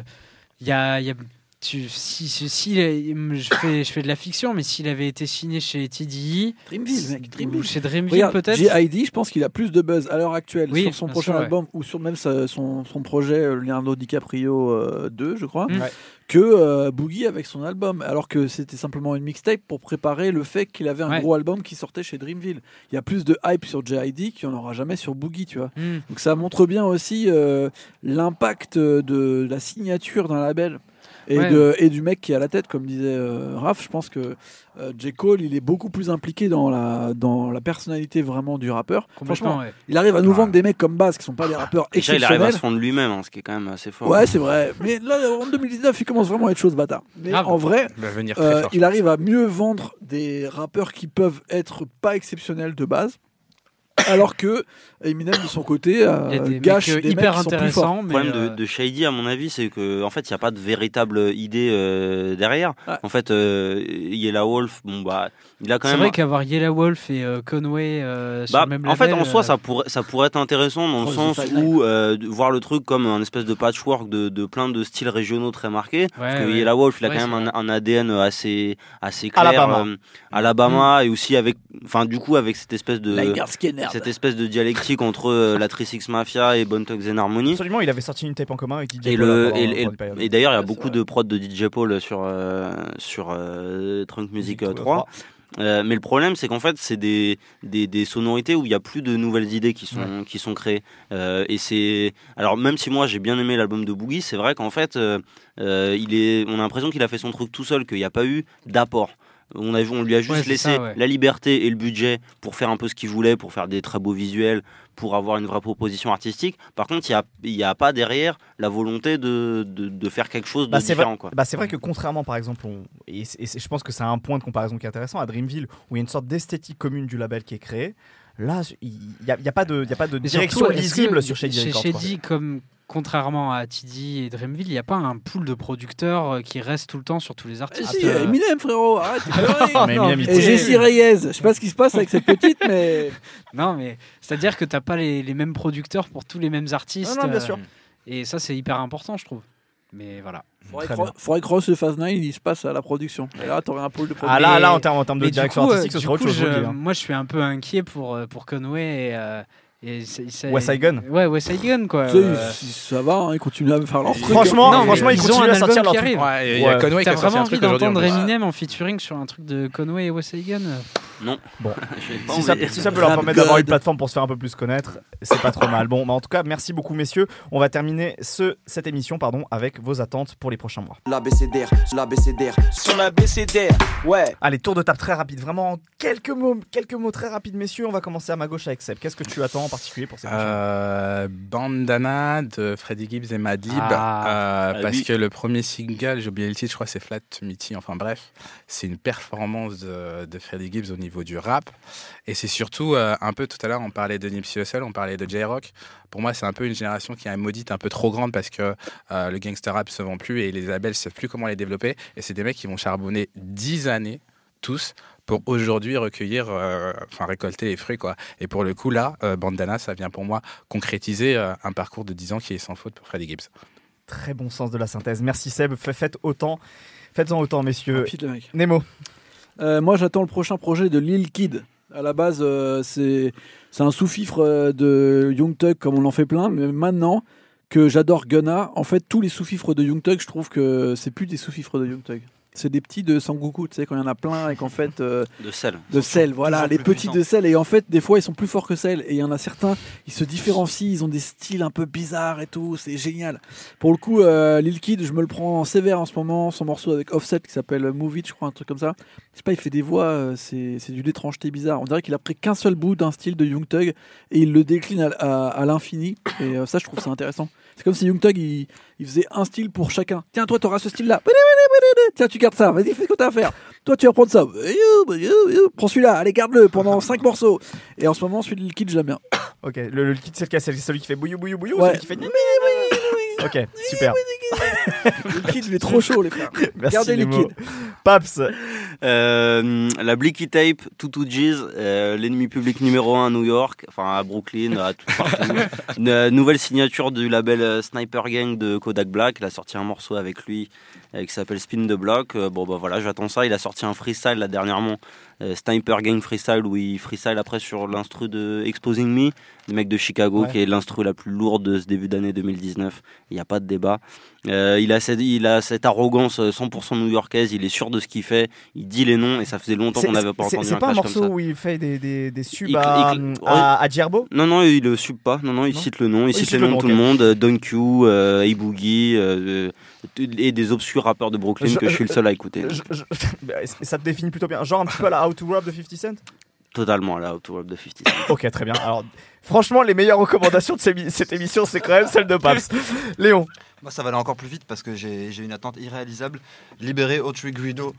Speaker 1: il y a, il y a- tu- si, si, si- je fais, je fais de la fiction, mais s'il avait été signé chez TDI
Speaker 8: Dreamville, mec. Dreamville.
Speaker 1: chez Dreamville peut-être.
Speaker 8: J.I.D., je pense qu'il a plus de buzz à l'heure actuelle
Speaker 1: Oui,
Speaker 8: sur son prochain
Speaker 1: sûr, ouais.
Speaker 8: album ou sur même sa- son, son projet euh, Leonardo DiCaprio euh, 2, je crois,
Speaker 1: Mm.
Speaker 4: Ouais.
Speaker 8: que euh, Boogie avec son album. Alors que c'était simplement une mixtape pour préparer le fait qu'il avait un
Speaker 1: Ouais.
Speaker 8: gros album qui sortait chez Dreamville. Il y a plus de hype sur J.I.D. qu'il n'y en aura jamais sur Boogie, tu vois.
Speaker 1: Hmm.
Speaker 8: Donc ça montre bien aussi euh, l'impact de la signature d'un label. Et,
Speaker 1: Ouais.
Speaker 8: de, et du mec qui est à la tête, comme disait euh, Raph, je pense que euh, J. Cole, il est beaucoup plus impliqué dans la, dans la personnalité vraiment du rappeur. Franchement,
Speaker 1: ouais.
Speaker 8: il arrive à nous
Speaker 6: Ouais.
Speaker 8: vendre des mecs comme Bass qui sont pas des rappeurs
Speaker 2: Déjà, il arrive à
Speaker 8: exceptionnels.
Speaker 2: se fondre lui-même, hein, ce qui est quand même assez fort.
Speaker 8: Ouais, c'est vrai. Mais là, en 2019, il commence vraiment à être chose bâtard. Mais en vrai,
Speaker 6: Il va venir très
Speaker 8: euh,
Speaker 6: fort.
Speaker 8: il arrive à mieux vendre des rappeurs qui peuvent être pas exceptionnels de base. Alors que Eminem de son côté euh,
Speaker 1: Il y a des
Speaker 8: gâche
Speaker 1: mecs, euh,
Speaker 8: des mecs
Speaker 1: hyper
Speaker 8: qui sont plus forts.
Speaker 1: intéressants,
Speaker 2: Le problème
Speaker 1: euh,
Speaker 2: de, de Shady, à mon avis, c'est que en fait, il n'y a pas de véritable idée euh, derrière.
Speaker 8: Ouais.
Speaker 2: En fait, euh, Yellow Wolf, bon bah, il a quand
Speaker 1: c'est
Speaker 2: même.
Speaker 1: vrai qu'avoir Yellow Wolf et euh, Conway euh, sur
Speaker 2: Bah,
Speaker 1: le même
Speaker 2: en fait, en soi,
Speaker 1: euh,
Speaker 2: ça pourrait, ça pourrait être intéressant dans le sens où euh, voir le truc comme un espèce de patchwork de, de plein de styles régionaux très marqués.
Speaker 1: ouais,
Speaker 2: Parce que
Speaker 1: ouais.
Speaker 2: Yellow Wolf, il a
Speaker 1: Ouais,
Speaker 2: quand
Speaker 1: c'est
Speaker 2: même un, un ADN assez, assez clair.
Speaker 4: Alabama.
Speaker 2: euh, Alabama,
Speaker 1: Mm.
Speaker 2: et aussi avec, enfin, du coup, avec cette espèce de, Cette espèce de dialectique entre euh, la 36 Mafia et Bone Thugs and Harmony.
Speaker 4: Absolument, il avait sorti une tape en commun avec DJ
Speaker 2: Et,
Speaker 4: Paul
Speaker 2: le,
Speaker 4: pendant-
Speaker 2: et, d'ailleurs, il y a
Speaker 8: Ouais,
Speaker 2: beaucoup de prods de DJ Paul sur, euh, sur euh, Trunk Music
Speaker 4: Musique
Speaker 2: 3. Euh, mais le problème, c'est qu'en fait, c'est des, des, des sonorités où il n'y a plus de nouvelles idées qui sont, qui sont créées. Euh, et c'est. Alors, même si moi j'ai bien aimé l'album de Boogie, c'est vrai qu'en fait, euh, euh, il est, on a l'impression qu'il a fait son truc tout seul, qu'il n'y a pas eu d'apport. On, a, on lui a juste
Speaker 1: Ouais,
Speaker 2: laissé
Speaker 1: ça, ouais.
Speaker 2: la liberté et le budget pour faire un peu ce qu'il voulait, pour faire des très beaux visuels, pour avoir une vraie proposition artistique. Par contre, il n'y a, il y a pas derrière la volonté de, de, de faire quelque chose de
Speaker 4: Bah, c'est
Speaker 2: différent.
Speaker 4: Bah, c'est vrai que contrairement par exemple, on- et, et je pense que c'est un point de comparaison qui est intéressant, à Dreamville, où il y a une sorte d'esthétique commune du label qui est créée, là, il n'y a, y a pas de, y a pas de direction
Speaker 1: surtout,
Speaker 4: lisible sur Shady
Speaker 1: Chez
Speaker 4: Records. quoi.
Speaker 1: Shady, comme contrairement à TD et Dreamville, il n'y a pas un pool de producteurs euh, qui reste tout le temps sur tous les
Speaker 8: Ah,
Speaker 1: artistes.
Speaker 8: si,
Speaker 1: euh,
Speaker 8: Eminem, frérot, arrête. (laughs)
Speaker 4: Mais Eminem,
Speaker 8: Et Jessie Reyes, je sais pas ce qui se passe avec cette petite, mais (laughs)
Speaker 1: Non, mais c'est-à-dire que t'as pas les, les mêmes producteurs pour tous les mêmes artistes.
Speaker 4: Non, non, bien
Speaker 1: euh,
Speaker 4: sûr.
Speaker 1: Et ça, c'est hyper important, je trouve. Mais voilà.
Speaker 8: faudrait que,
Speaker 4: bien.
Speaker 8: faudrait que Ross 9 il se passe à la production. Et là, t'aurais un pôle de
Speaker 4: Ah
Speaker 8: production.
Speaker 4: là,
Speaker 1: Mais-
Speaker 4: là en termes, en termes de direction
Speaker 1: coup, euh,
Speaker 4: artistique, ce
Speaker 1: du
Speaker 4: serait autre chose. je hein.
Speaker 1: moi, je suis un peu inquiet pour, euh, pour Conway et. euh, et
Speaker 4: West Side Gun.
Speaker 1: Ouais, West Side Gun, quoi. Euh,
Speaker 8: ça va, hein, ils continuent à faire leur truc.
Speaker 4: Franchement,
Speaker 1: Non, mais
Speaker 4: franchement, ils
Speaker 1: ils ont
Speaker 4: continuent à sortir leur truc.
Speaker 6: Ouais, et il y a
Speaker 4: Ouais.
Speaker 6: Conway qui
Speaker 1: T'as
Speaker 6: a sorti
Speaker 1: vraiment
Speaker 6: un
Speaker 1: envie d'entendre. Eminem en featuring sur un truc de Conway et West Side Gun euh,
Speaker 2: Non.
Speaker 4: Bon. (laughs) Si ça, si ça peut leur permettre d'avoir une plateforme pour se faire un peu plus connaître, c'est pas trop mal. Bon, bah en tout cas, merci beaucoup, messieurs. On va terminer ce, cette émission pardon, avec vos attentes pour les prochains mois.
Speaker 3: L'ABCDR, l'ABCDR, sur l'ABCDR, ouais.
Speaker 4: Allez, tour de table très rapide, vraiment quelques mots, quelques mots très rapides, messieurs. On va commencer à ma gauche avec Seb. Qu'est-ce que tu attends en particulier pour ces prochains
Speaker 6: Euh, Bandana de Freddie Gibbs et Madlib.
Speaker 1: Ah.
Speaker 6: euh,
Speaker 2: Ah,
Speaker 6: parce que le premier single, j'ai oublié le titre, je crois que c'est Flat Mitty, enfin bref, c'est une performance de, de Freddie Gibbs au niveau du rap. Et c'est surtout euh, un peu tout à l'heure, on parlait de Nipsey Hussle, on parlait de J-Rock. Pour moi, c'est un peu une génération qui a maudite un peu trop grande parce que euh, le gangster rap se vend plus et les labels ne savent plus comment les développer. Et c'est des mecs qui vont charbonner 10 années, tous, pour aujourd'hui recueillir, euh, enfin récolter les fruits. quoi. Et pour le coup, là, euh, Bandana, ça vient pour moi concrétiser euh, un parcours de 10 ans qui est sans faute pour Freddie Gibbs.
Speaker 4: Très bon sens de la synthèse. Merci Seb. Fa- Faites autant. Faites-en autant, messieurs.
Speaker 8: Rapide, le mec.
Speaker 4: Nemo.
Speaker 8: Euh, moi, j'attends le prochain projet de Lil Kid. À la base, euh, c'est un sous-fifre euh, de Young comme on en fait plein. Mais maintenant que j'adore Gunna, en fait, tous les sous-fifres de Young je trouve que c'est plus des sous-fifres de Young. C'est des petits de Sangoku, tu sais, quand il y en a plein et qu'en fait, euh,
Speaker 2: De sel.
Speaker 8: de sel, voilà, les petits
Speaker 5: puissants.
Speaker 8: de sel. Et en fait, des fois, ils sont plus forts que sel. Et il y en a certains, ils se différencient, ils ont des styles un peu bizarres et tout. C'est génial. Pour le coup, euh, Lil Kid, je me le prends en sévère en ce moment. Son morceau avec Offset qui s'appelle Move It, je crois, un truc comme ça. Je sais pas, il fait des voix, euh, c'est c'est d'une étrangeté bizarre. On dirait qu'il a pris qu'un seul bout d'un style de Young Thug et il le décline à, à- à l'infini. Et ça, je trouve ça intéressant. C'est comme si Young Thug, il, il faisait un style pour chacun. Tiens, toi, t'auras ce style-là. Tiens, tu gardes ça. Vas-y, fais ce que t'as à faire. Toi, tu vas prendre ça. Prends celui-là. Allez, garde-le pendant 5 morceaux. Et en ce moment, celui de Kid, je l'aime bien.
Speaker 4: Ok, le, le kit c'est celui qui fait bouillou bouillou bouillou
Speaker 8: Ouais.
Speaker 4: celui qui fait Ok, super.
Speaker 8: Lil Kid, il est trop chaud, les frères. (laughs)
Speaker 4: Merci
Speaker 8: Gardez les kids.
Speaker 4: Paps.
Speaker 2: Euh, la Blicky Tape, Tutu G's, euh, l'ennemi public numéro 1 à New York, enfin à Brooklyn, à tout partout. (laughs) Une, euh, nouvelle signature du label euh, Sniper Gang de Kodak Black. Il a sorti un morceau avec lui qui s'appelle Spin the Block. Euh, bon bah voilà, j'attends ça. Il a sorti un freestyle là dernièrement, euh, Sniper Gang freestyle où il freestyle après sur l'instru de Exposing Me, le mec de Chicago
Speaker 4: Ouais.
Speaker 2: qui est l'instru la plus lourde de ce début d'année 2019. Il n'y a pas de débat. Euh, il, a cette, il a cette arrogance euh, 100% new-yorkaise, il est sûr de ce qu'il fait, il dit les noms et ça faisait longtemps qu'on n'avait pas entendu
Speaker 4: C'est pas un morceau où il fait des, des, des subs
Speaker 2: Il-
Speaker 4: à,
Speaker 2: il-
Speaker 4: à, à Djerbo
Speaker 2: Non, non, il le sub pas. Non, non, il
Speaker 4: Non
Speaker 2: cite le nom. Il
Speaker 4: Il
Speaker 2: cite
Speaker 4: cite
Speaker 2: les
Speaker 4: le
Speaker 2: noms
Speaker 4: nom,
Speaker 2: de tout le monde. euh, Don Q, euh, A-Boogie, euh, euh, et des obscurs rappeurs de Brooklyn
Speaker 4: Je-
Speaker 2: que je suis le seul à écouter.
Speaker 4: Je- je- (laughs) Ça te définit plutôt bien. Genre un petit peu à la How to Rob de 50 Cent?
Speaker 2: Totalement là, autour de 50 Cent. (laughs)
Speaker 4: Ok, très bien. Alors, franchement, les meilleures recommandations de ces- cette émission, c'est quand même celle de Paps. (laughs) Léon.
Speaker 5: Moi, ça va aller encore plus vite parce que j'ai j'ai une attente irréalisable. Libérer Autry Guido.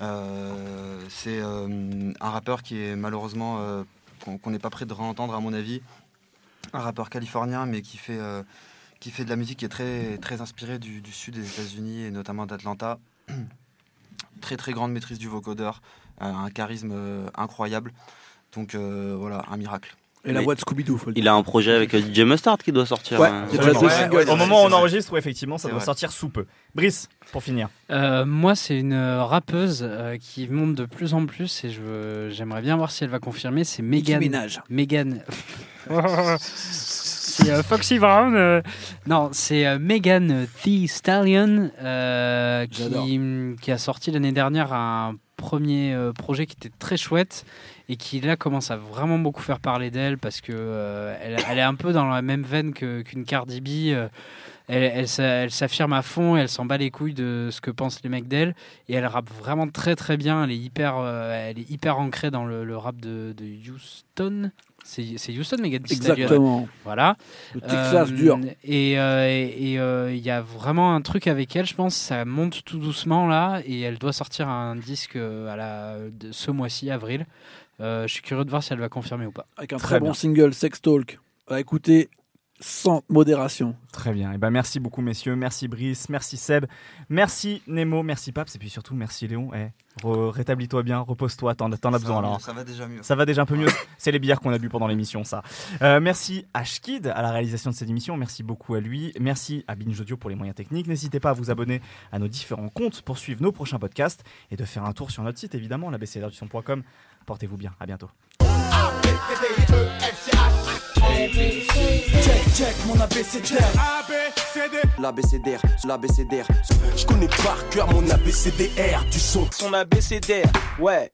Speaker 5: Euh, c'est euh, un rappeur qui est malheureusement euh, qu'on n'est pas prêt de réentendre, à mon avis. Un rappeur californien, mais qui fait, euh, qui fait de la musique qui est très, très inspirée du, du sud des États-Unis et notamment d'Atlanta. (clears throat) très très grande maîtrise du vocodeur, euh, un charisme euh, incroyable. Donc euh, voilà, un miracle.
Speaker 8: Et la voix de Scooby-Doo,
Speaker 2: Il a un projet avec DJ Mustard qui doit sortir.
Speaker 8: Ouais,
Speaker 2: euh,
Speaker 4: Ouais, ouais, ouais, au moment où on enregistre, effectivement, ça doit
Speaker 5: vrai.
Speaker 4: sortir sous peu. Brice, pour finir.
Speaker 1: Euh, moi, c'est une rappeuse euh, qui monte de plus en plus et je j'aimerais bien voir si elle va confirmer. C'est Megan.
Speaker 8: Minaj.
Speaker 1: Megan. (laughs) c'est euh, Foxy Brown. euh. Non, c'est euh, Megan Thee Stallion
Speaker 8: J'adore.
Speaker 1: qui, qui a sorti l'année dernière un premier projet qui était très chouette et qui là commence à vraiment beaucoup faire parler d'elle parce que elle, elle est un peu dans la même veine que- qu'une Cardi B. elle, elle s'a- elle s'affirme à fond, elle s'en bat les couilles de ce que pensent les mecs d'elle et elle rappe vraiment très très bien. Elle est hyper, euh, elle est hyper ancrée dans le, le rap de, de Houston. C'est c'est Houston, Stallion.
Speaker 8: Exactement.
Speaker 1: Voilà.
Speaker 8: Le Texas
Speaker 1: Euh,
Speaker 8: dur.
Speaker 1: Et euh, et, et, euh, il y a vraiment un truc avec elle, je pense. Ça monte tout doucement là, et elle doit sortir un disque euh, à la, de ce mois-ci, avril. Euh, je suis curieux de voir si elle va confirmer ou pas.
Speaker 8: Avec un
Speaker 4: Très
Speaker 8: très,
Speaker 4: bien.
Speaker 8: bon single, Sex Talk. À écouter sans modération.
Speaker 4: Très bien. Et ben merci beaucoup, messieurs. Merci, Brice. Merci, Seb. Merci, Nemo. Merci, Paps. Et puis surtout, merci, Léon. Eh, re- rétablis-toi bien. Repose-toi. T'en as
Speaker 5: Ça
Speaker 4: besoin
Speaker 5: mieux, Ça va déjà mieux.
Speaker 4: Ça va déjà un peu mieux. C'est les bières qu'on a bu pendant l'émission, ça. Euh, merci à Shkid à la réalisation de cette émission. Merci beaucoup à lui. Merci à Binge Audio pour les moyens techniques. N'hésitez pas à vous abonner à nos différents comptes pour suivre nos prochains podcasts et de faire un tour sur notre site, évidemment, l'abcdrduson.com. Portez-vous bien. À bientôt.
Speaker 3: Check, check mon abécédaire. L'abécédaire, l'abécédaire. Je connais par cœur mon abécédaire du son.
Speaker 7: Son abécédaire, ouais.